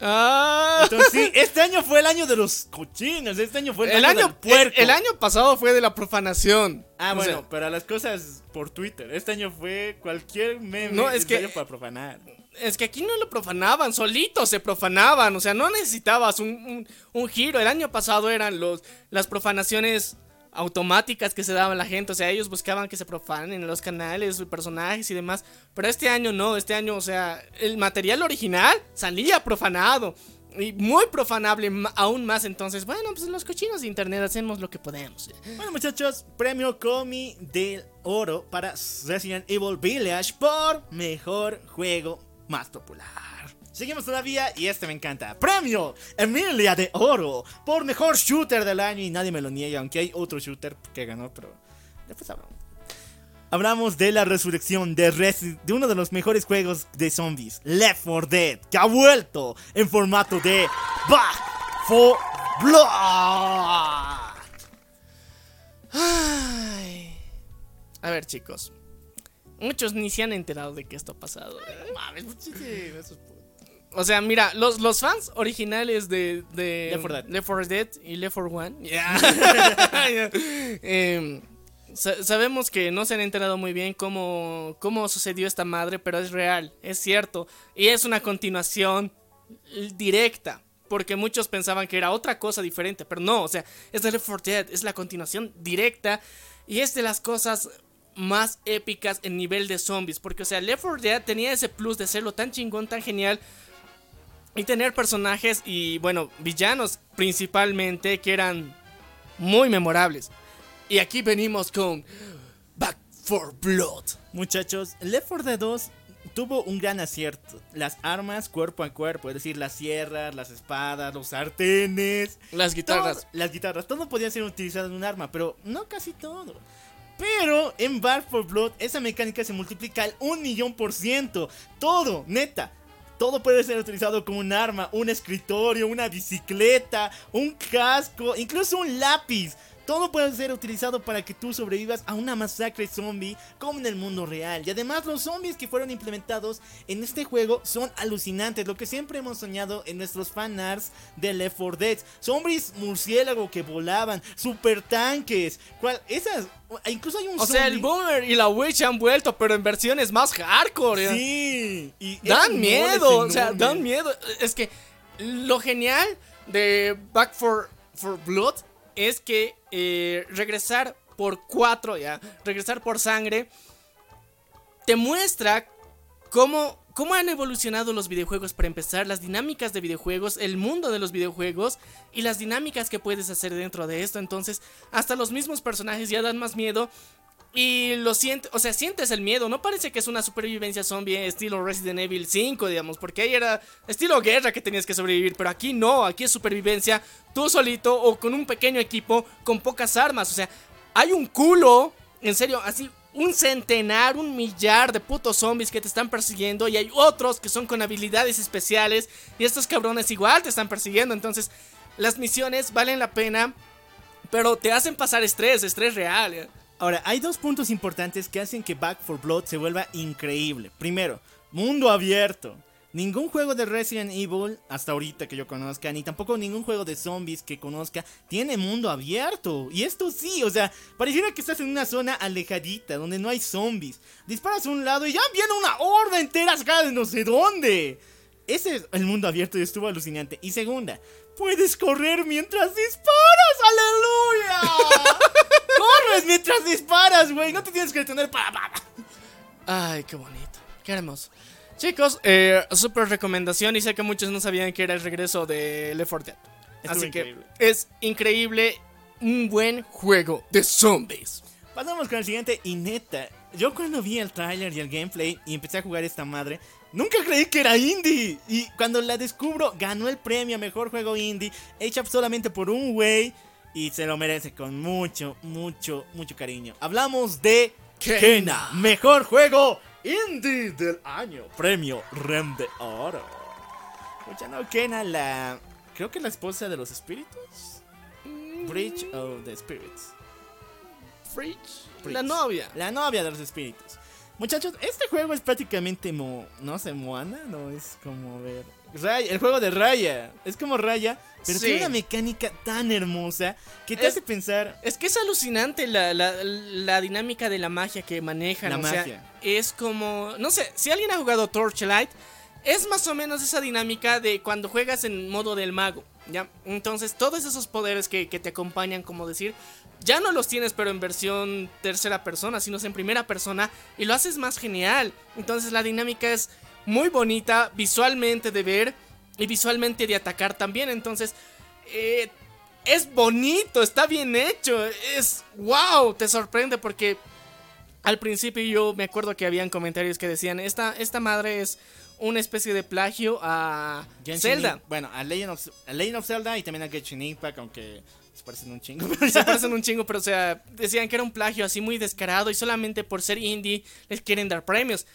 Ah. Entonces sí, este año fue el año de los cochinos, este año fue el, El año, año, del puerco. el, el año pasado fue de la profanación. Ah, O bueno, sea, pero las cosas por Twitter. Este año fue cualquier meme. No, es que- para profanar. es que aquí no lo profanaban, solitos se profanaban. O sea, no necesitabas un, un- un giro. El año pasado eran los, las profanaciones automáticas que se daban la gente. O sea, ellos buscaban que se profanen en los canales, personajes y demás. Pero este año no, este año, o sea, el material original salía profanado. Y muy profanable aún más. Entonces, bueno, pues los cochinos de internet hacemos lo que podemos. Bueno, muchachos, premio Comi del Oro para Resident Evil Village por mejor juego más popular. Seguimos todavía y este me encanta. Premio Emilia de Oro por mejor shooter del año y nadie me lo niega, aunque hay otro shooter que ganó, pero después hablamos. Hablamos de la resurrección de, Resi- de uno de los mejores juegos de zombies, Left 4 Dead, que ha vuelto en formato de Back for Blood. Ay. A ver, chicos. Muchos ni se han enterado de que esto ha pasado. Mames, muchísimo, eso es pu- O sea, mira, los, los fans originales de, de Left 4 Dead. Left 4 Dead y Left 4 One ya, em, sa- sabemos que no se han enterado muy bien cómo, cómo sucedió esta madre, pero es real, es cierto. Y es una continuación directa. Porque muchos pensaban que era otra cosa diferente, pero no, o sea, es de Left 4 Dead, es la continuación directa y es de las cosas más épicas en nivel de zombies. Porque, o sea, Left 4 Dead tenía ese plus de serlo tan chingón, tan genial, y tener personajes y, bueno, villanos principalmente que eran muy memorables. Y aquí venimos con Back for Blood. Muchachos, Left 4 Dead 2 tuvo un gran acierto. Las armas cuerpo a cuerpo, es decir, las sierras, las espadas, los sartenes, Las guitarras. todo- las guitarras, todo podía ser utilizado en un arma, pero no casi todo. Pero en Back for Blood esa mecánica se multiplica al un millón por ciento. Todo, neta. Todo puede ser utilizado como un arma, un escritorio, una bicicleta, un casco, incluso un lápiz. Todo puede ser utilizado para que tú sobrevivas a una masacre zombie como en el mundo real. Y además los zombies que fueron implementados en este juego son alucinantes. Lo que siempre hemos soñado en nuestros fanarts de Left 4 Dead. Zombies murciélago que volaban, super tanques. ¿Cuál? Esas... Incluso hay un O sea, el Boomer y la Witch han vuelto, pero en versiones más hardcore. ¿eh? Sí. Y Dan miedo, o sea, dan miedo. Es que lo genial de Back for, for Blood es que eh, regresar por cuatro, ya, regresar por sangre, te muestra cómo, cómo han evolucionado los videojuegos para empezar, las dinámicas de videojuegos, el mundo de los videojuegos y las dinámicas que puedes hacer dentro de esto. Entonces, hasta los mismos personajes ya dan más miedo. Y lo sientes, o sea, sientes el miedo. No parece que es una supervivencia zombie estilo Resident Evil 5, digamos, porque ahí era estilo guerra que tenías que sobrevivir. Pero aquí no, aquí es supervivencia tú solito o con un pequeño equipo con pocas armas. O sea, hay un culo, en serio, así, un centenar, un millar de putos zombies que te están persiguiendo. Y hay otros que son con habilidades especiales. Y estos cabrones igual te están persiguiendo. Entonces, las misiones valen la pena, pero te hacen pasar estrés, estrés real. Ahora, hay dos puntos importantes que hacen que Back for Blood se vuelva increíble. Primero, mundo abierto. Ningún juego de Resident Evil, hasta ahorita que yo conozca, ni tampoco ningún juego de zombies que conozca, tiene mundo abierto. Y esto sí, o sea, pareciera que estás en una zona alejadita, donde no hay zombies. Disparas a un lado y ya viene una horda entera sacada de no sé dónde. ese es el mundo abierto y estuvo alucinante. Y segunda, puedes correr mientras disparas. ¡Aleluya! Corres mientras disparas, güey. No te tienes que detener para. Ay, qué bonito. Qué hermoso. Chicos, eh, super recomendación y sé que muchos no sabían que era el regreso de Left 4 Dead. Estuvo Así increíble. que es increíble un buen juego de zombies. Pasamos con el siguiente y neta, yo cuando vi el tráiler y el gameplay y empecé a jugar esta madre, nunca creí que era indie. Y cuando la descubro, ganó el premio a mejor juego indie, hecha solamente por un güey y se lo merece con mucho, mucho, mucho cariño. Hablamos de Kena. Kena, mejor juego indie del año, premio Rem de Oro. Escucha, no, Kena, la. Creo que la esposa de los espíritus. Bridge of the Spirits. Fridge. Fridge. La novia. La novia de los espíritus. Muchachos, este juego es prácticamente mo, no sé, Moana, no es como ver. Raya, el juego de Raya. Es como Raya, pero Sí. tiene una mecánica tan hermosa que te Es- hace pensar. Es que es alucinante la, la- la dinámica de la magia que manejan. La o sea, magia. es como. No sé, si alguien ha jugado Torchlight, es más o menos esa dinámica de cuando juegas en modo del mago. ¿Ya? Entonces, todos esos poderes que, que te acompañan, como decir, ya no los tienes, pero en versión tercera persona, sino en primera persona, y lo haces más genial. Entonces, la dinámica es muy bonita visualmente de ver y visualmente de atacar también. Entonces, eh, es bonito, está bien hecho, es wow, te sorprende porque al principio yo me acuerdo que habían comentarios que decían, esta, esta madre es una especie de plagio a Genshin Zelda. Bueno, a Legend, of, a Legend of Zelda y también a Genshin Impact, aunque se parecen un chingo. Se parecen un chingo, pero o sea, decían que era un plagio así muy descarado y solamente por ser indie les quieren dar premios.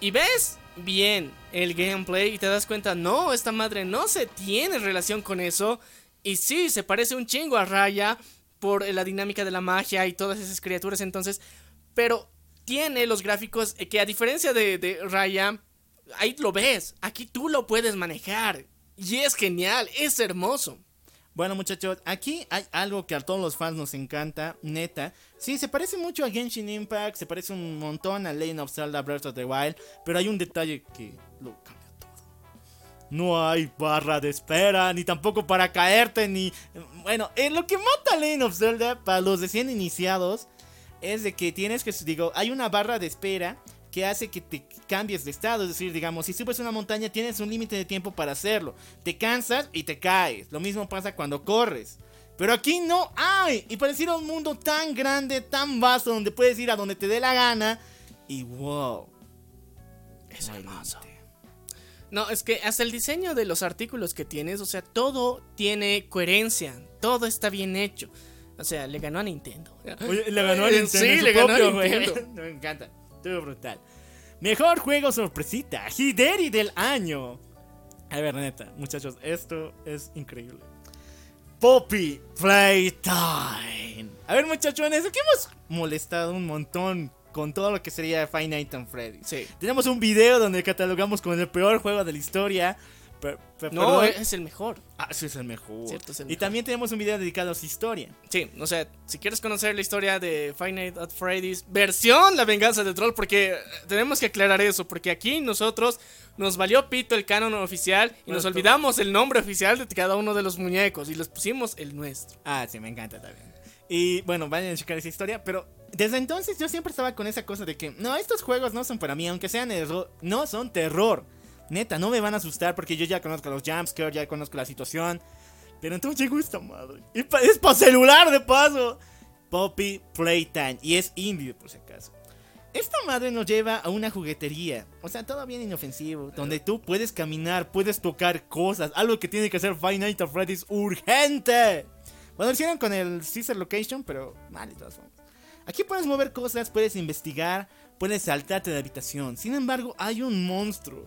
Y ves bien el gameplay y te das cuenta, no, esta madre no se tiene relación con eso. Y sí, se parece un chingo a Raya por la dinámica de la magia y todas esas criaturas. Entonces, pero tiene los gráficos que a diferencia de, de Raya, ahí lo ves. Aquí tú lo puedes manejar. Y es genial, es hermoso. Bueno, muchachos, aquí hay algo que a todos los fans nos encanta, neta. Sí, se parece mucho a Genshin Impact, se parece un montón a Legend of Zelda Breath of the Wild, pero hay un detalle que lo cambia todo. No hay barra de espera, ni tampoco para caerte, ni... Bueno, eh, lo que mata Legend of Zelda para los recién iniciados es de que tienes que, digo, hay una barra de espera que hace que te cambies de estado. Es decir, digamos, si subes una montaña tienes un límite de tiempo para hacerlo. Te cansas y te caes. Lo mismo pasa cuando corres. Pero aquí no hay. Y pareciera un mundo tan grande, tan vasto, donde puedes ir a donde te dé la gana. Y wow. Es hermoso. No, es que hasta el diseño de los artículos que tienes, o sea, todo tiene coherencia, todo está bien hecho. O sea, le ganó a Nintendo. Oye, le ganó a Nintendo. Sí, le ganó a. Nintendo. Me encanta. Estuvo brutal. Mejor juego sorpresita. Hideri del año. A ver, neta, muchachos, esto es increíble. Poppy Playtime. A ver, muchachones, aquí hemos molestado un montón con todo lo que sería Five Nights at Freddy's. Sí. Tenemos un video donde catalogamos como el peor juego de la historia. Per- per- No, perdón. es el mejor. Ah, sí, es el mejor. Cierto, es el y mejor. también tenemos un video dedicado a su historia. Sí, o sea, si quieres conocer la historia de Five Nights at Freddy's, versión La Venganza de Troll, porque eh, tenemos que aclarar eso, porque aquí nosotros nos valió pito el canon oficial y Bueno, nos olvidamos el nombre oficial de cada uno de los muñecos y les pusimos el nuestro. Ah, sí, me encanta también. Y bueno, vayan a checar esa historia, pero desde entonces yo siempre estaba con esa cosa de que, no, estos juegos no son para mí, aunque sean no son terror. Neta, no me van a asustar porque yo ya conozco los jumpscares, ya conozco la situación. Pero entonces llegó esta madre. Y pa- es para celular de paso. Poppy Playtime. Y es indie, por si acaso. Esta madre nos lleva a una juguetería. O sea, todo bien inofensivo. Donde tú puedes caminar, puedes tocar cosas. Algo que tiene que hacer Five Nights Freddy's urgente. Bueno, lo hicieron con el Caesar Location, pero mal de. Aquí puedes mover cosas, puedes investigar, puedes saltarte de habitación. Sin embargo, hay un monstruo.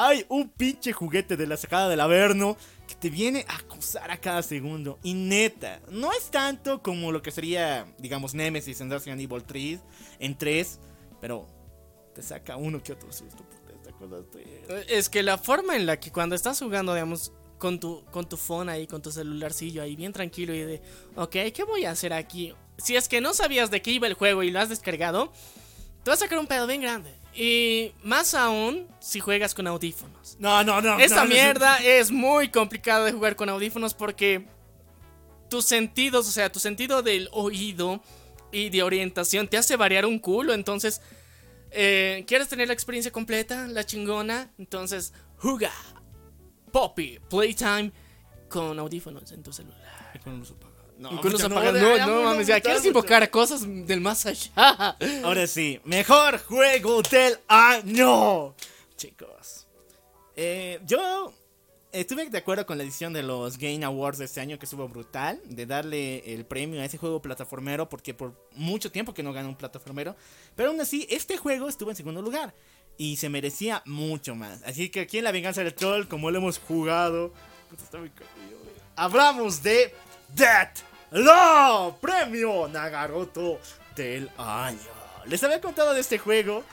Hay un pinche juguete de la sacada del Averno que te viene a acosar a cada segundo. Y neta, no es tanto como lo que sería, digamos, Nemesis en Resident Evil 3, en 3, pero te saca uno que otro está- Es que la forma en la que cuando estás jugando, digamos, con tu, con tu phone ahí, con tu celularcillo ahí, bien tranquilo y de, ok, ¿qué voy a hacer aquí? Si es que no sabías de qué iba el juego y lo has descargado, te vas a sacar un pedo bien grande. Y más aún si juegas con audífonos. No, no, no. Esta no, no, mierda es muy complicada de jugar con audífonos porque tus sentidos, o sea, tu sentido del oído y de orientación te hace variar un culo. Entonces, eh, ¿quieres tener la experiencia completa, la chingona? Entonces, juga Poppy Playtime con audífonos en tu celular. Y con luz apagada. No, Y con los pucha, apagados. ya, No, no, muy mames, ya quieres mucho. invocar cosas del más allá. Ahora sí, mejor juego del año. Chicos, eh, yo estuve de acuerdo con la edición de los Game Awards de este año que estuvo brutal, de darle el premio a ese juego plataformero, porque por mucho tiempo que no ganó un plataformero, pero aún así este juego estuvo en segundo lugar y se merecía mucho más. Así que aquí en La Venganza del Troll, como lo hemos jugado, pues está muy hablamos de Death Law, premio Nagaroto del año. Les había contado de este juego,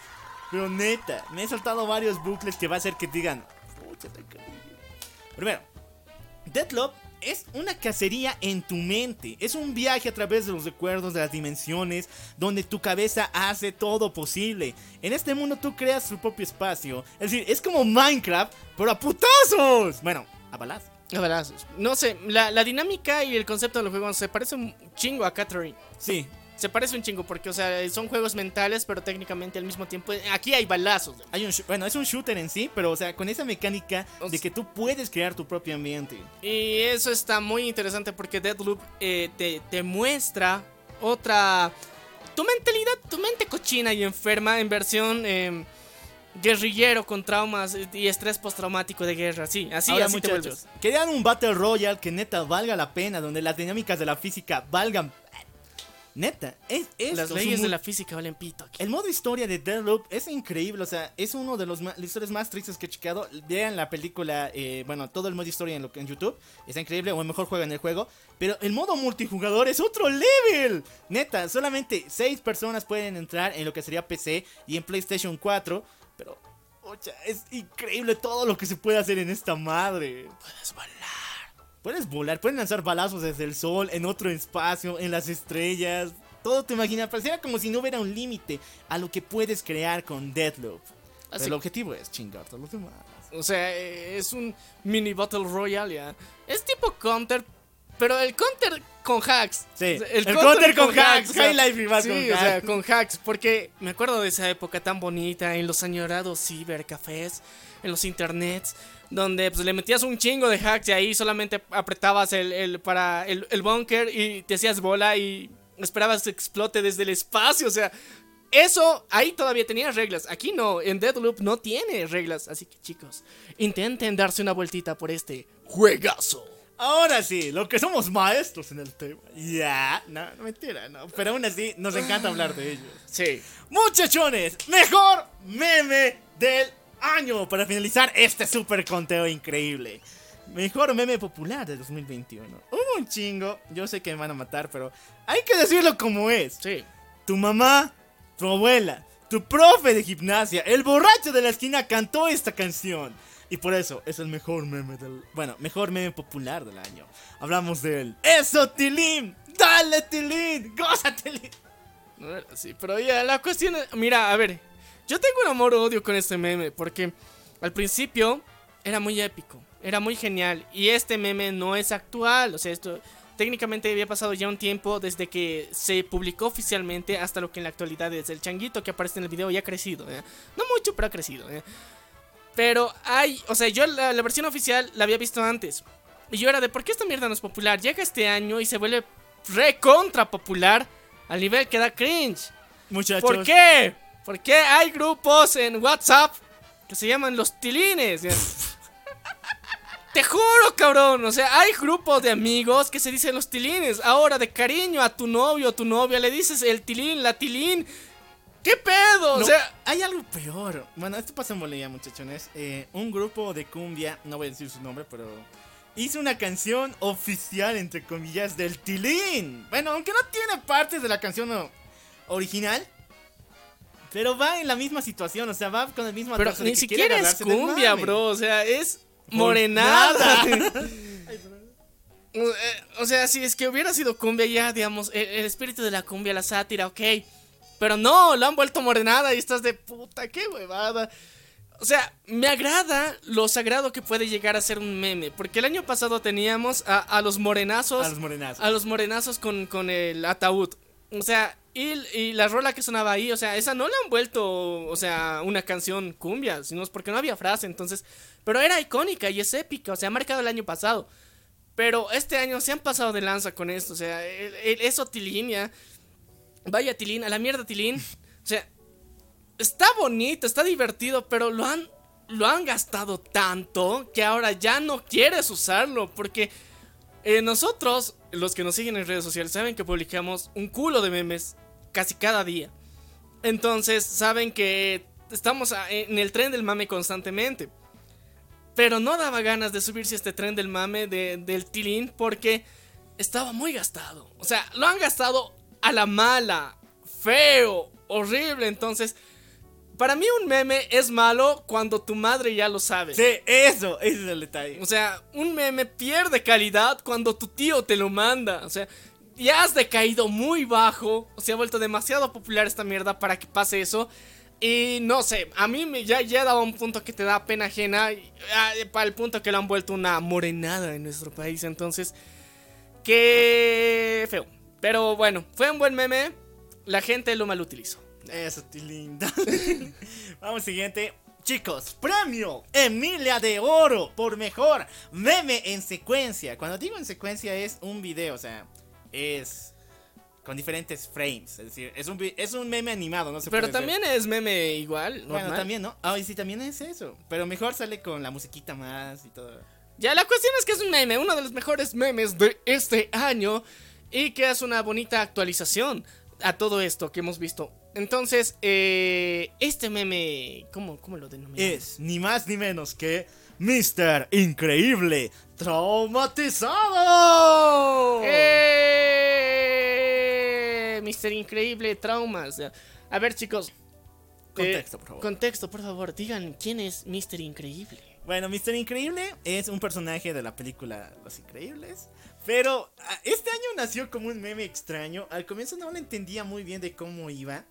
pero neta, me he saltado varios bucles que va a hacer que digan. Primero, Deathloop es una cacería en tu mente. Es un viaje a través de los recuerdos de las dimensiones donde tu cabeza hace todo posible. En este mundo tú creas tu propio espacio. Es decir, es como Minecraft, pero a putazos. Bueno, a balazos. A balazos. No sé, la, la dinámica y el concepto del juego se parece un chingo a Catherine. Sí, Se parece un chingo porque, o sea, son juegos mentales, pero técnicamente al mismo tiempo. Aquí hay balazos. hay un bueno, es un shooter en sí, pero o sea, con esa mecánica de que tú puedes crear tu propio ambiente. Y eso está muy interesante porque Deadloop eh, te, te muestra otra. Tu mentalidad, tu mente cochina y enferma en versión eh, guerrillero con traumas y estrés postraumático de guerra. Sí, así, Ahora, así muchachos, querían un Battle Royale que neta valga la pena, donde las dinámicas de la física valgan. Neta, es, es Las leyes de la física valen pito aquí. El modo historia de Deathloop es increíble, o sea, es uno de los historias más tristes que he chequeado. Vean la película, eh, bueno, todo el modo historia en, lo, en YouTube, está increíble, o mejor juegan el juego. Pero el modo multijugador es otro level. Neta, solamente 6 personas pueden entrar en lo que sería PC y en PlayStation 4. Pero, ocha, es increíble todo lo que se puede hacer en esta madre. Puedes volar. Puedes volar, pueden lanzar balazos desde el sol, en otro espacio, en las estrellas. Todo te imaginas, pareciera como si no hubiera un límite a lo que puedes crear con Deathloop. Pero Así- el objetivo es chingarte a los demás. O sea, es un mini Battle Royale ya. Es tipo Counter, pero el Counter con hacks. Sí, sea, el Counter con hacks, o sea, High Life igual sí, con o sea, hacks. con hacks. Porque me acuerdo de esa época tan bonita en los añorados cibercafés, en los internets, donde pues, le metías un chingo de hacks y ahí solamente apretabas el, el- para el, el bunker y te hacías bola y esperabas que explote desde el espacio. O sea, eso ahí todavía tenía reglas. Aquí no, en Deadloop no tiene reglas. Así que chicos, intenten darse una vueltita por este juegazo. Ahora sí, lo que somos maestros en el tema. Ya, no, no, mentira, no. Pero aún así, nos encanta hablar de ellos. Sí. Muchachones, mejor meme del año para finalizar este super conteo increíble. Mejor meme popular de 2021. Hubo un chingo, yo sé que me van a matar, pero hay que decirlo como es. Sí. Tu mamá, tu abuela, tu profe de gimnasia, el borracho de la esquina cantó esta canción. Y por eso es el mejor meme del... Bueno, mejor meme popular del año. Hablamos de él. ¡Eso, Tilín! ¡Dale, Tilín! ¡Goza, Tilín! Así, pero ya, la cuestión es, mira, a ver, yo tengo un amor-odio con este meme, porque al principio era muy épico, era muy genial, y este meme no es actual, o sea, esto técnicamente había pasado ya un tiempo desde que se publicó oficialmente hasta lo que en la actualidad es el changuito que aparece en el video ya ha crecido, ¿eh? no mucho, pero ha crecido, ¿eh? Pero hay, o sea, yo la, la versión oficial la había visto antes. Y yo era de, ¿por qué esta mierda no es popular? Llega este año y se vuelve recontra popular al nivel que da cringe. Muchachos. ¿Por qué? Porque hay grupos en WhatsApp que se llaman los tilines. Te juro, cabrón. O sea, hay grupos de amigos que se dicen los tilines. Ahora, de cariño a tu novio o tu novia, le dices el tilín, la tilín. ¿Qué pedo? O sea, hay algo peor. Bueno, esto pasa en Bolivia, muchachones. Eh, un grupo de cumbia, no voy a decir su nombre, pero hizo una canción oficial, entre comillas, del Tilín. Bueno, aunque no tiene partes de la canción original. Pero va en la misma situación, o sea, va con el mismo pero ni que siquiera es cumbia, bro. O sea, es morenada. O- eh, O sea, si es que hubiera sido cumbia ya, digamos, el, el espíritu de la cumbia, la sátira, ok. Pero no, lo han vuelto morenada y estás de puta, qué huevada. O sea, me agrada lo sagrado que puede llegar a ser un meme. Porque el año pasado teníamos a, a los morenazos. A los morenazos. A los morenazos con, con el ataúd. O sea, y, y, la rola que sonaba ahí, o sea, esa no la han vuelto, o sea, una canción cumbia, sino es porque no había frase, entonces, pero era icónica y es épica, o sea, ha marcado el año pasado. Pero este año se han pasado de lanza con esto, o sea, eso Tilín ya. Vaya Tilín, a la mierda Tilín. O sea, está bonito, está divertido, pero lo han, lo han gastado tanto que ahora ya no quieres usarlo, porque eh, nosotros, los que nos siguen en redes sociales, saben que publicamos un culo de memes casi cada día. Entonces, saben que estamos en el tren del mame constantemente. Pero no daba ganas de subirse a este tren del mame de, del tilín porque estaba muy gastado. O sea, lo han gastado a la mala, feo, horrible. Entonces, para mí un meme es malo cuando tu madre ya lo sabe. Sí, eso, ese es el detalle. O sea, un meme pierde calidad cuando tu tío te lo manda. O sea, ya has decaído muy bajo. O se ha vuelto demasiado popular esta mierda para que pase eso. Y no sé, a mí me, ya, ya daba un punto que te da pena ajena. Para el punto que lo han vuelto una morenada en nuestro país. Entonces, qué feo. Pero bueno, fue un buen meme. La gente lo mal utilizó. Eso, linda. Vamos, siguiente. Chicos, premio Emilia de Oro por mejor meme en secuencia. Cuando digo en secuencia es un video, o sea, es con diferentes frames. Es decir, es un, es un meme animado, no se Pero también ver. es meme igual. Normal. Bueno, también, ¿no? Ah, sí, también es eso. Pero mejor sale con la musiquita más y todo. Ya, la cuestión es que es un meme, uno de los mejores memes de este año. Y que es una bonita actualización a todo esto que hemos visto. Entonces, eh, este meme, ¿cómo, ¿cómo lo denominamos? Es ni más ni menos que Mr. Increíble Traumatizado. ¡Eh! Mr. Increíble Traumas. A ver, chicos. Contexto, eh, por favor. Contexto, por favor. Digan, ¿quién es Mr. Increíble? Bueno, Mr. Increíble es un personaje de la película Los Increíbles. Pero este año nació como un meme extraño. Al comienzo no lo entendía muy bien de cómo iba.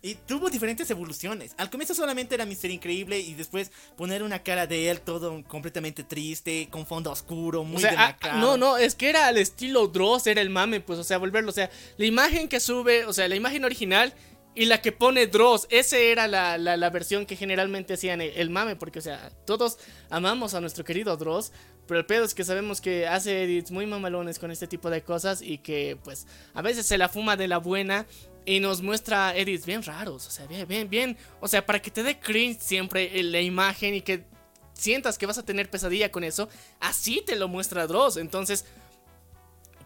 Y tuvo diferentes evoluciones. Al comienzo solamente era Mister Increíble y después poner una cara de él todo completamente triste, con fondo oscuro, muy o sea, demacrado. Ah, no, no, es que era al estilo Dross, era el mame, pues, o sea, volverlo, o sea, la imagen que sube, o sea, la imagen original y la que pone Dross, esa era la, la, versión que generalmente hacían el, el, mame, porque, o sea, todos amamos a nuestro querido Dross, pero el pedo es que sabemos que hace edits muy mamalones con este tipo de cosas y que, pues, a veces se la fuma de la buena y nos muestra edits bien raros, o sea, bien, bien, bien, o sea, para que te dé cringe siempre la imagen y que sientas que vas a tener pesadilla con eso, así te lo muestra Dross, entonces...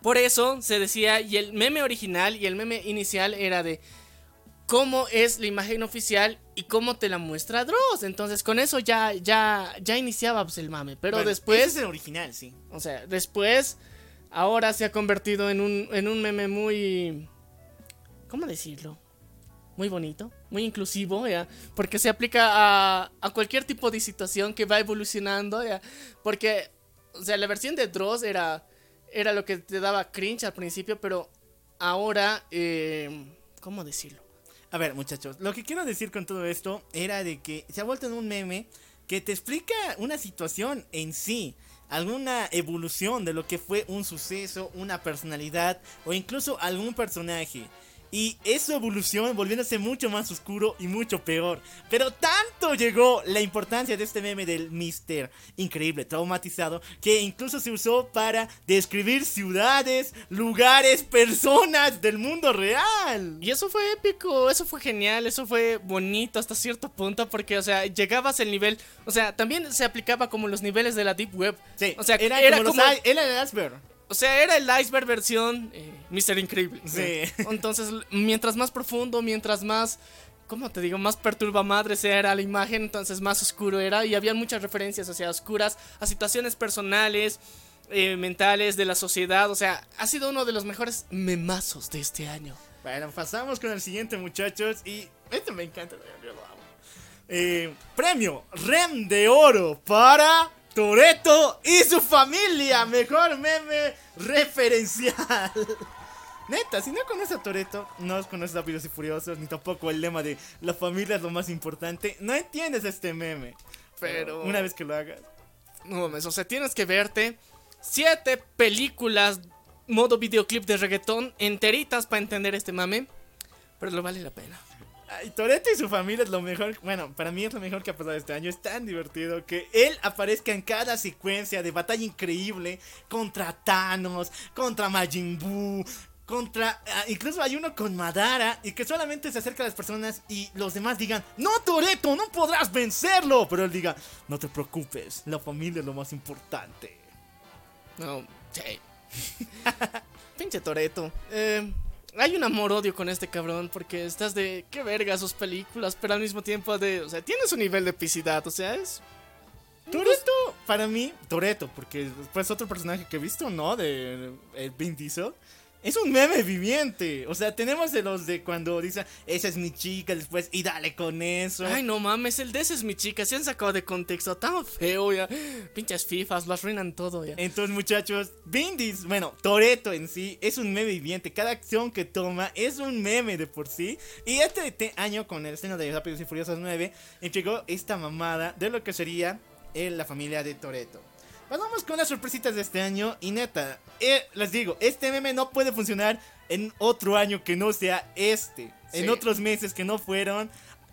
Por eso se decía, y el meme original y el meme inicial era de cómo es la imagen oficial y cómo te la muestra Dross. Entonces con eso ya, ya, ya iniciaba pues, el mame. Pero bueno, después... Ese es el original, sí. O sea, después, ahora se ha convertido en un, en un meme muy... ¿Cómo decirlo? Muy bonito, muy inclusivo, ¿ya? Porque se aplica a, a cualquier tipo de situación que va evolucionando, ¿ya? Porque, o sea, la versión de Dross era, era lo que te daba cringe al principio, pero ahora, eh, ¿cómo decirlo? A ver, muchachos, lo que quiero decir con todo esto era de que se ha vuelto en un meme que te explica una situación en sí, alguna evolución de lo que fue un suceso, una personalidad o incluso algún personaje. Y es su evolución volviéndose mucho más oscuro y mucho peor. Pero tanto llegó la importancia de este meme del Mister Increíble traumatizado que incluso se usó para describir ciudades, lugares, personas del mundo real. Y eso fue épico, eso fue genial, eso fue bonito hasta cierto punto porque, o sea, llegabas al nivel, o sea, también se aplicaba como los niveles de la Deep Web. Sí, o sea, era, era como, como los, era el iceberg. O sea, era el iceberg versión eh, Mr. Increíble. Sí. Entonces, mientras más profundo, mientras más, ¿cómo te digo? Más perturba madre era la imagen, entonces más oscuro era. Y había muchas referencias, o sea, oscuras a situaciones personales, eh, mentales de la sociedad. O sea, ha sido uno de los mejores memazos de este año. Bueno, pasamos con el siguiente, muchachos. Y este me encanta, yo lo amo. Eh, premio Rem de Oro para Toreto y su familia. Mejor meme referencial. Neta, si no conoces a Toreto, no conoces a Rápidos y Furiosos, ni tampoco el lema de la familia es lo más importante, no entiendes este meme. Pero- una vez que lo hagas. No mames, o sea, tienes que verte siete películas modo videoclip de reggaetón enteritas para entender este mame. Pero lo vale la pena. Ay, Toreto y su familia es lo mejor. Bueno, para mí es lo mejor que ha pasado este año. Es tan divertido que él aparezca en cada secuencia de batalla increíble contra Thanos, contra Majin Buu. Contra, ah, incluso hay uno con Madara y que solamente se acerca a las personas y los demás digan, no Toreto, no podrás vencerlo. Pero él diga, no te preocupes, la familia es lo más importante. No, sí. Pinche Toreto. Eh, hay un amor-odio con este cabrón porque estás de qué verga sus películas, pero al mismo tiempo de. O sea, tiene su nivel de epicidad, o sea, es. Toreto, para mí, Toreto, porque después otro personaje que he visto, ¿no? De eh, Vin Diesel. Es un meme viviente. O sea, tenemos de los de cuando dicen, esa es mi chica, después, y dale con eso. Ay, no mames, el de ese es mi chica. Se han sacado de contexto tan feo ya. Pinches FIFAs, lo arruinan todo ya. Entonces, muchachos, Vin Diesel, bueno, Toreto en sí es un meme viviente. Cada acción que toma es un meme de por sí. Y este te- año, con el estreno de Rápidos y Furiosos 9, entregó esta mamada de lo que sería eh, la familia de Toreto. Vamos con las sorpresitas de este año. Y neta, eh, les digo, este meme no puede funcionar en otro año que no sea este. En Sí. otros meses que no fueron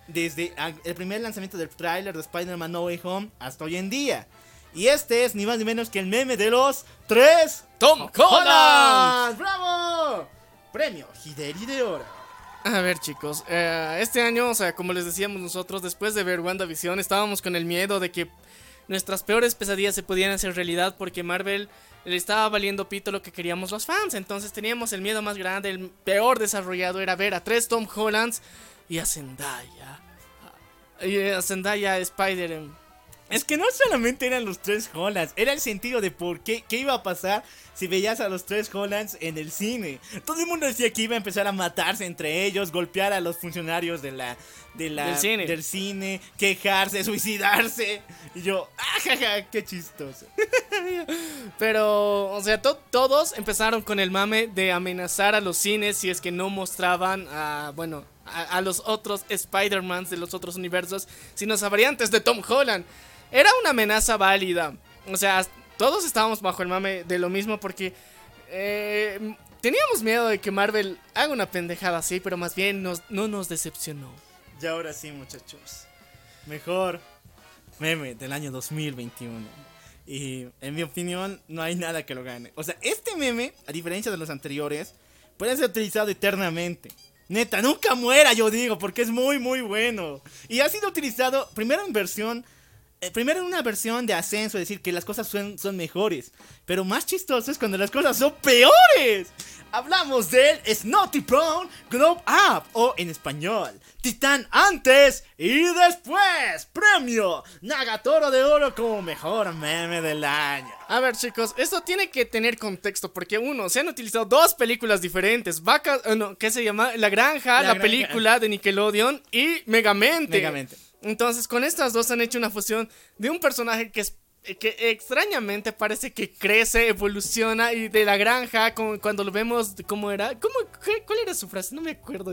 desde el primer lanzamiento del tráiler de Spider-Man No Way Home hasta hoy en día. Y este es ni más ni menos que el meme de los tres ¡Tom Holland! ¡Bravo! Premio Hideri de Oro. A ver, chicos, eh, este año, o sea, como les decíamos nosotros, después de ver WandaVision, estábamos con el miedo de que nuestras peores pesadillas se podían hacer realidad porque Marvel le estaba valiendo pito lo que queríamos los fans. Entonces teníamos el miedo más grande, el peor desarrollado era ver a tres Tom Hollands y a Zendaya. Y a Zendaya Spider. Es que no solamente eran los tres Hollands, era el sentido de por qué, qué iba a pasar si veías a los tres Hollands en el cine. Todo el mundo decía que iba a empezar a matarse entre ellos, golpear a los funcionarios de la, de la, Del cine. del cine, quejarse, suicidarse. Y yo, ajaja, qué chistoso. Pero, o sea, to- todos empezaron con el mame de amenazar a los cines si es que no mostraban a, bueno, a, los otros Spider-Mans de los otros universos, sino a variantes de Tom Holland. Era una amenaza válida. O sea, todos estábamos bajo el mame de lo mismo porque eh, teníamos miedo de que Marvel haga una pendejada así, pero más bien nos, no nos decepcionó. Y ahora sí, muchachos. Mejor meme del año 2021. Y en mi opinión, no hay nada que lo gane. O sea, este meme, a diferencia de los anteriores, puede ser utilizado eternamente. Neta, nunca muera, yo digo, porque es muy, muy bueno. Y ha sido utilizado primero en versión. eh, primero en una versión de ascenso, es decir, que las cosas son, son mejores. Pero más chistoso es cuando las cosas son peores. Hablamos del Snotty Brown Globe Up, o en español, Titán antes y después. Premio Nagatoro de Oro como mejor meme del año. A ver, chicos, esto tiene que tener contexto porque uno, se han utilizado dos películas diferentes. Vaca, eh, no, ¿qué se llama? La Granja, La la, Granja. película de Nickelodeon y Megamente. Megamente. Entonces, con estas dos han hecho una fusión de un personaje que es que extrañamente parece que crece, evoluciona y de la granja, como cuando lo vemos, ¿cómo era? ¿Cómo, ¿Cuál era su frase? No me acuerdo.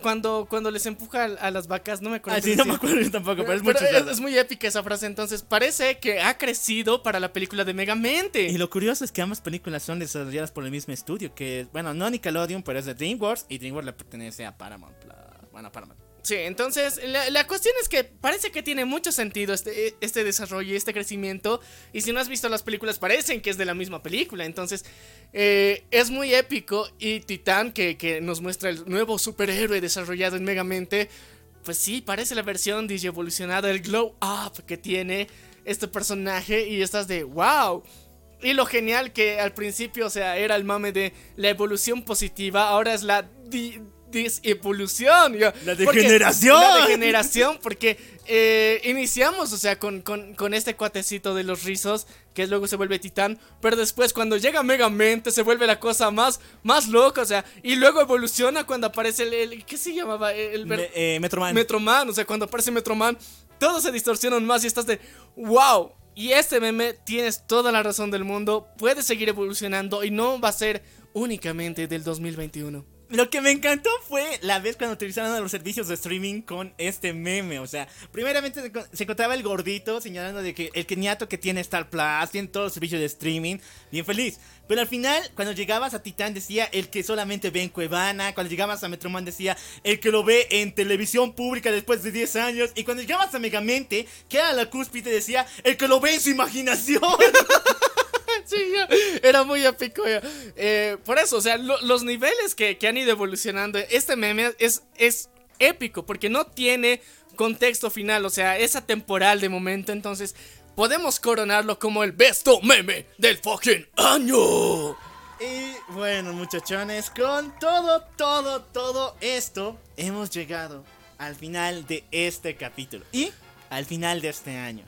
Cuando, cuando les empuja a, las vacas, no me acuerdo. Así qué no me acuerdo tampoco, pero es muy Pero es, chistoso. es muy épica esa frase, entonces parece que ha crecido para la película de Megamente. Y lo curioso es que ambas películas son desarrolladas por el mismo estudio, que bueno, no Nickelodeon, pero es de DreamWorks y DreamWorks le pertenece a Paramount. Plus. Bueno, a Paramount. Sí, entonces la, cuestión es que parece que tiene mucho sentido este, este desarrollo y este crecimiento. Y si no has visto las películas, parecen que es de la misma película. Entonces eh, es muy épico. Y Titán, que, que nos muestra el nuevo superhéroe desarrollado en Megamente, pues sí, parece la versión evolucionada, el glow up que tiene este personaje. Y estás de wow. Y lo genial que al principio, o sea, era el mame de la evolución positiva, ahora es la disevolución. La porque- degeneración. La degeneración, porque eh, iniciamos, o sea, con, con- con este cuatecito de los rizos, que luego se vuelve titán, pero después cuando llega Megamente se vuelve la cosa más, más loca, o sea, y luego evoluciona cuando aparece el, el- ¿qué se llamaba? El, ver- Me- eh, Metroman. Metroman, o sea, cuando aparece Metroman, todos se distorsionan más y estás de wow. Y este meme tienes toda la razón del mundo, puede seguir evolucionando y no va a ser únicamente del 2021. Lo que me encantó fue la vez cuando utilizaron los servicios de streaming con este meme. O sea, primeramente se, encontraba el gordito señalando de que el keniato que tiene Star Plus, tiene todos los servicios de streaming, bien feliz. Pero al final, cuando llegabas a Titán decía el que solamente ve en Cuevana. Cuando llegabas a Metroman decía el que lo ve en televisión pública después de 10 años. Y cuando llegabas a Megamente, que era la cúspide, decía el que lo ve en su imaginación. Era muy épico. Eh, por eso, o sea, lo- los niveles que, que han ido evolucionando, este meme es, es épico porque no tiene contexto final, o sea, es atemporal de momento, entonces podemos coronarlo como el besto meme del fucking año. Y bueno, muchachones, con todo, todo, todo esto, hemos llegado al final de este capítulo. Y al final de este año.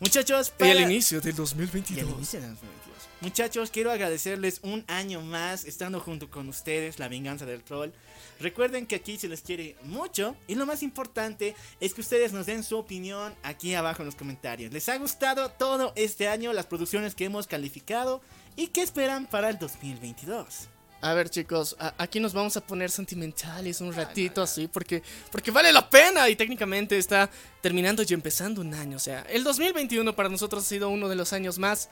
Muchachos, Y para... el inicio del Y el 2022. inicio del 2022. Muchachos, quiero agradecerles un año más estando junto con ustedes, la venganza del troll. Recuerden que aquí se les quiere mucho y lo más importante es que ustedes nos den su opinión aquí abajo en los comentarios. ¿Les ha gustado todo este año las producciones que hemos calificado y qué esperan para el 2022? A ver chicos, a- aquí nos vamos a poner sentimentales un ratito así porque, porque vale la pena y técnicamente está terminando y empezando un año. O sea, el 2021 para nosotros ha sido uno de los años más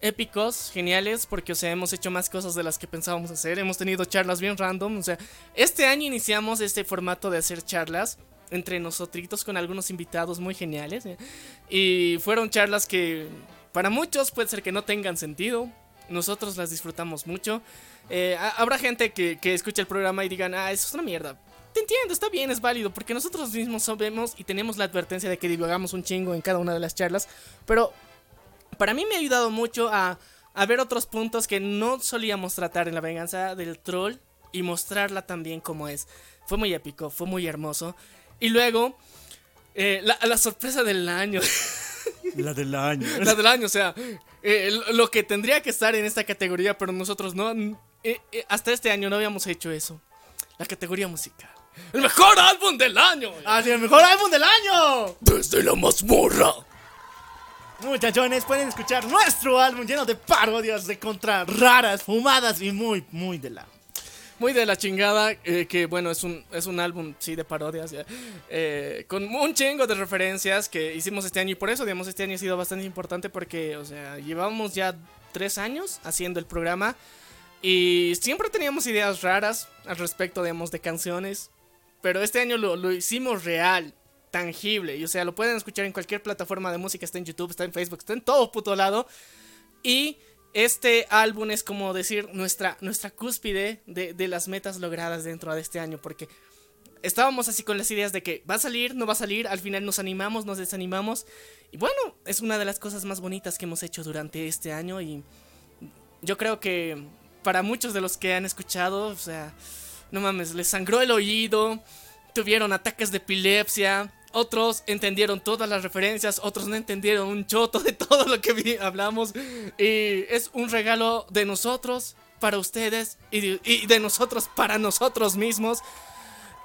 épicos, geniales, porque o sea, hemos hecho más cosas de las que pensábamos hacer. Hemos tenido charlas bien random. O sea, este año iniciamos este formato de hacer charlas entre nosotros con algunos invitados muy geniales. ¿eh? Y fueron charlas que para muchos puede ser que no tengan sentido. Nosotros las disfrutamos mucho. Eh, ha- habrá gente que, que escuche el programa y digan, ah, eso es una mierda. Te entiendo, está bien, es válido, porque nosotros mismos sabemos y tenemos la advertencia de que divagamos un chingo en cada una de las charlas. Pero para mí me ha ayudado mucho a, a ver otros puntos que no solíamos tratar en la venganza del troll y mostrarla también como es. Fue muy épico, fue muy hermoso. Y luego, eh, la, la sorpresa del año. La del año. La del año, o sea, eh, lo que tendría que estar en esta categoría, pero nosotros no. Eh, eh, hasta este año no habíamos hecho eso. La categoría musical. ¡El mejor álbum del año! ¡Ah, sí, el mejor álbum del año! Desde la mazmorra. Muchachones, pueden escuchar nuestro álbum lleno de parodias de contra raras, fumadas y muy, muy de la. Muy de la chingada, eh, que bueno, es un, es un álbum, sí, de parodias, ya, eh, con un chingo de referencias que hicimos este año y por eso, digamos, este año ha sido bastante importante porque, o sea, llevamos ya tres años haciendo el programa y siempre teníamos ideas raras al respecto, digamos, de canciones, pero este año lo, lo hicimos real, tangible, y o sea, lo pueden escuchar en cualquier plataforma de música, está en YouTube, está en Facebook, está en todo puto lado. Y este álbum es como decir nuestra, nuestra cúspide de, de las metas logradas dentro de este año, porque estábamos así con las ideas de que va a salir, no va a salir, al final nos animamos, nos desanimamos, y bueno, es una de las cosas más bonitas que hemos hecho durante este año, y yo creo que para muchos de los que han escuchado, o sea, no mames, les sangró el oído, tuvieron ataques de epilepsia. Otros entendieron todas las referencias, otros no entendieron un choto de todo lo que hablamos. Y es un regalo de nosotros para ustedes y de, y de nosotros para nosotros mismos.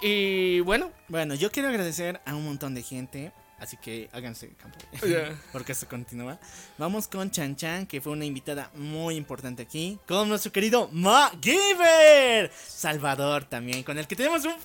Y bueno, Bueno, yo quiero agradecer a un montón de gente. Así que háganse campo. Porque esto continúa. Vamos con Chan Chan, que fue una invitada muy importante aquí. Con nuestro querido MacGyver. Salvador también, con el que tenemos un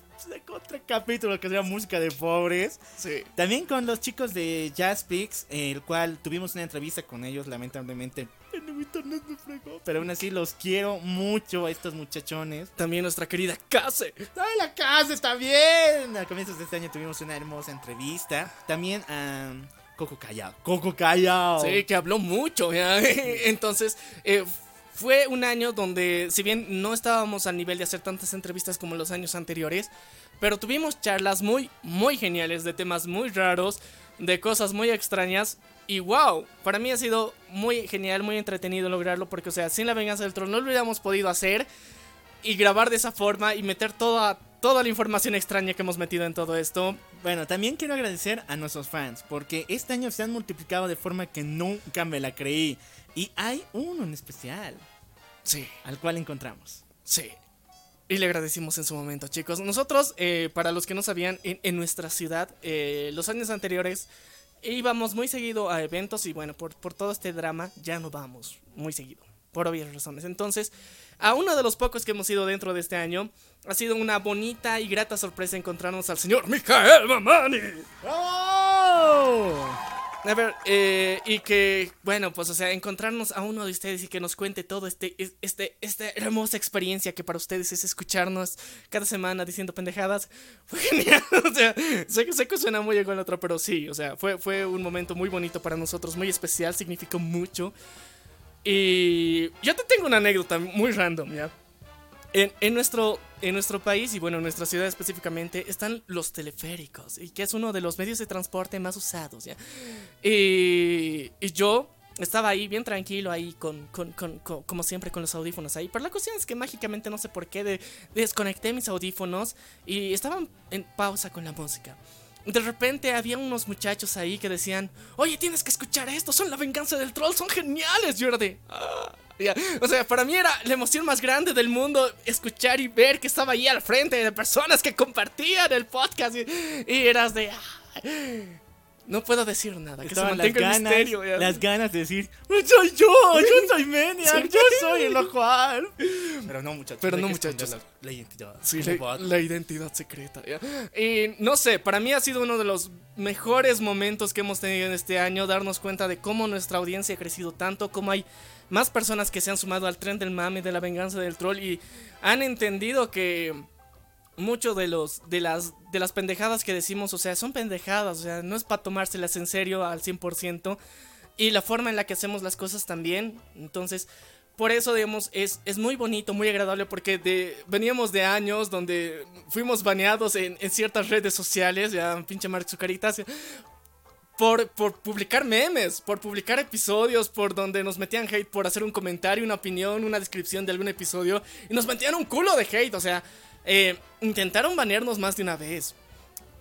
otro capítulo que se llama Música de Pobres. sí. También con los chicos de Jazz Pix, el cual tuvimos una entrevista con ellos, lamentablemente. En mi internet me fregó. Pero aún así los quiero mucho a estos muchachones. También nuestra querida Case. ¡Ay, la casa está bien! A comienzos de este año tuvimos una hermosa entrevista. También a Coco Callao. Coco Callao. Sí, que habló mucho. ¿ya? Entonces, eh, fue un año donde, si bien no estábamos al nivel de hacer tantas entrevistas como los años anteriores, pero tuvimos charlas muy, muy geniales de temas muy raros, de cosas muy extrañas. Y wow, para mí ha sido muy genial, muy entretenido lograrlo, porque, o sea, sin la venganza del troll no lo hubiéramos podido hacer y grabar de esa forma y meter toda, toda la información extraña que hemos metido en todo esto. Bueno, también quiero agradecer a nuestros fans, porque este año se han multiplicado de forma que nunca me la creí. Y hay uno en especial, Sí. al cual encontramos. Sí. Y le agradecimos en su momento, chicos. Nosotros, eh, para los que no sabían, en, en nuestra ciudad, eh, los años anteriores íbamos muy seguido a eventos y bueno, por, por todo este drama ya no vamos muy seguido, por obvias razones. Entonces, a uno de los pocos que hemos ido dentro de este año. Ha sido una bonita y grata sorpresa encontrarnos al señor Mijael Mamani. A ver, eh, y que, bueno, pues, o sea, encontrarnos a uno de ustedes y que nos cuente todo este, es- este, esta hermosa experiencia que para ustedes es escucharnos cada semana diciendo pendejadas, fue genial. O sea, sé que, sé que suena muy ególatra, pero sí, o sea, fue, fue un momento muy bonito para nosotros, muy especial, significó mucho. Y yo te tengo una anécdota muy random, ¿ya? En, en nuestro, en nuestro país y bueno, en nuestra ciudad específicamente están los teleféricos, y que es uno de los medios de transporte más usados, ¿ya? Y, yo estaba ahí bien tranquilo, ahí con- con- con- como siempre con los audífonos ahí. Pero la cuestión es que mágicamente no sé por qué de- desconecté mis audífonos y estaban en pausa con la música. De repente había unos muchachos ahí que decían, oye, tienes que escuchar esto, son la venganza del troll, son geniales. De... "Ah". O sea, para mí era la emoción más grande del mundo escuchar y ver que estaba ahí al frente de personas que compartían el podcast y, y eras de... "Ah". No puedo decir nada, que Estaban se las mantenga el ganas, misterio. ya. las ganas de decir, soy yo, yo soy Maniac, yo soy el Alf". Pero no, muchachos. Pero no, muchachos. La, la identidad. Sí, la, identidad secreta. ¿ya? Y no sé, para mí ha sido uno de los mejores momentos que hemos tenido en este año, darnos cuenta de cómo nuestra audiencia ha crecido tanto, cómo hay más personas que se han sumado al tren del mame, de la venganza del troll y han entendido que mucho de los de las de las pendejadas que decimos, o sea, son pendejadas, o sea, no es para tomárselas en serio al 100% y la forma en la que hacemos las cosas también. Entonces, por eso, digamos, es, es muy bonito, muy agradable, porque de, veníamos de años donde fuimos baneados en, en ciertas redes sociales, ya pinche Mark por, por publicar memes, por publicar episodios, por donde nos metían hate por hacer un comentario, una opinión, una descripción de algún episodio, y nos metían un culo de hate, o sea, eh, intentaron banearnos más de una vez.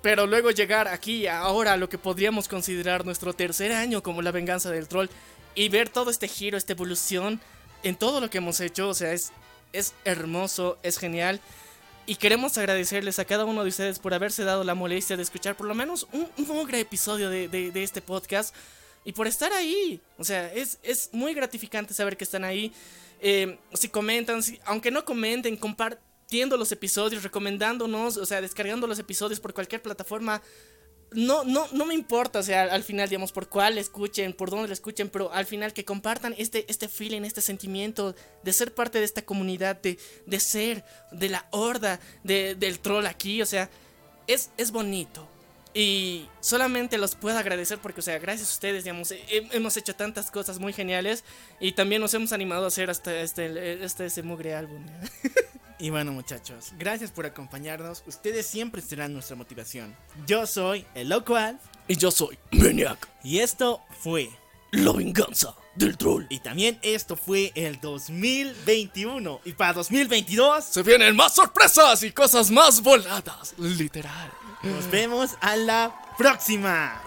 Pero luego llegar aquí, ahora, a lo que podríamos considerar nuestro tercer año como la venganza del troll, y ver todo este giro, esta evolución en todo lo que hemos hecho, o sea, es, es hermoso, es genial. Y queremos agradecerles a cada uno de ustedes por haberse dado la molestia de escuchar por lo menos un, un episodio de, de- este podcast. Y por estar ahí. O sea, es, es muy gratificante saber que están ahí. Eh, si comentan, aunque no comenten, compartiendo los episodios, recomendándonos, o sea, descargando los episodios por cualquier plataforma. No, no, no me importa, o sea, al final, digamos, por cuál escuchen, por dónde lo escuchen, pero al final que compartan este, este feeling, este sentimiento de ser parte de esta comunidad, de, de ser de la horda de- del troll aquí, o sea, es, es bonito. Y solamente los puedo agradecer porque, o sea, gracias a ustedes, digamos, he- hemos hecho tantas cosas muy geniales y también nos hemos animado a hacer hasta este, este ese mugre álbum. Y bueno, muchachos, gracias por acompañarnos. Ustedes siempre serán nuestra motivación. Yo soy el loco Alf, Y yo soy Maniac, y esto fue. la venganza del troll. Y también esto fue el 2021. Y para 2022 Se vienen más sorpresas y cosas más voladas, literal. nos vemos a la próxima.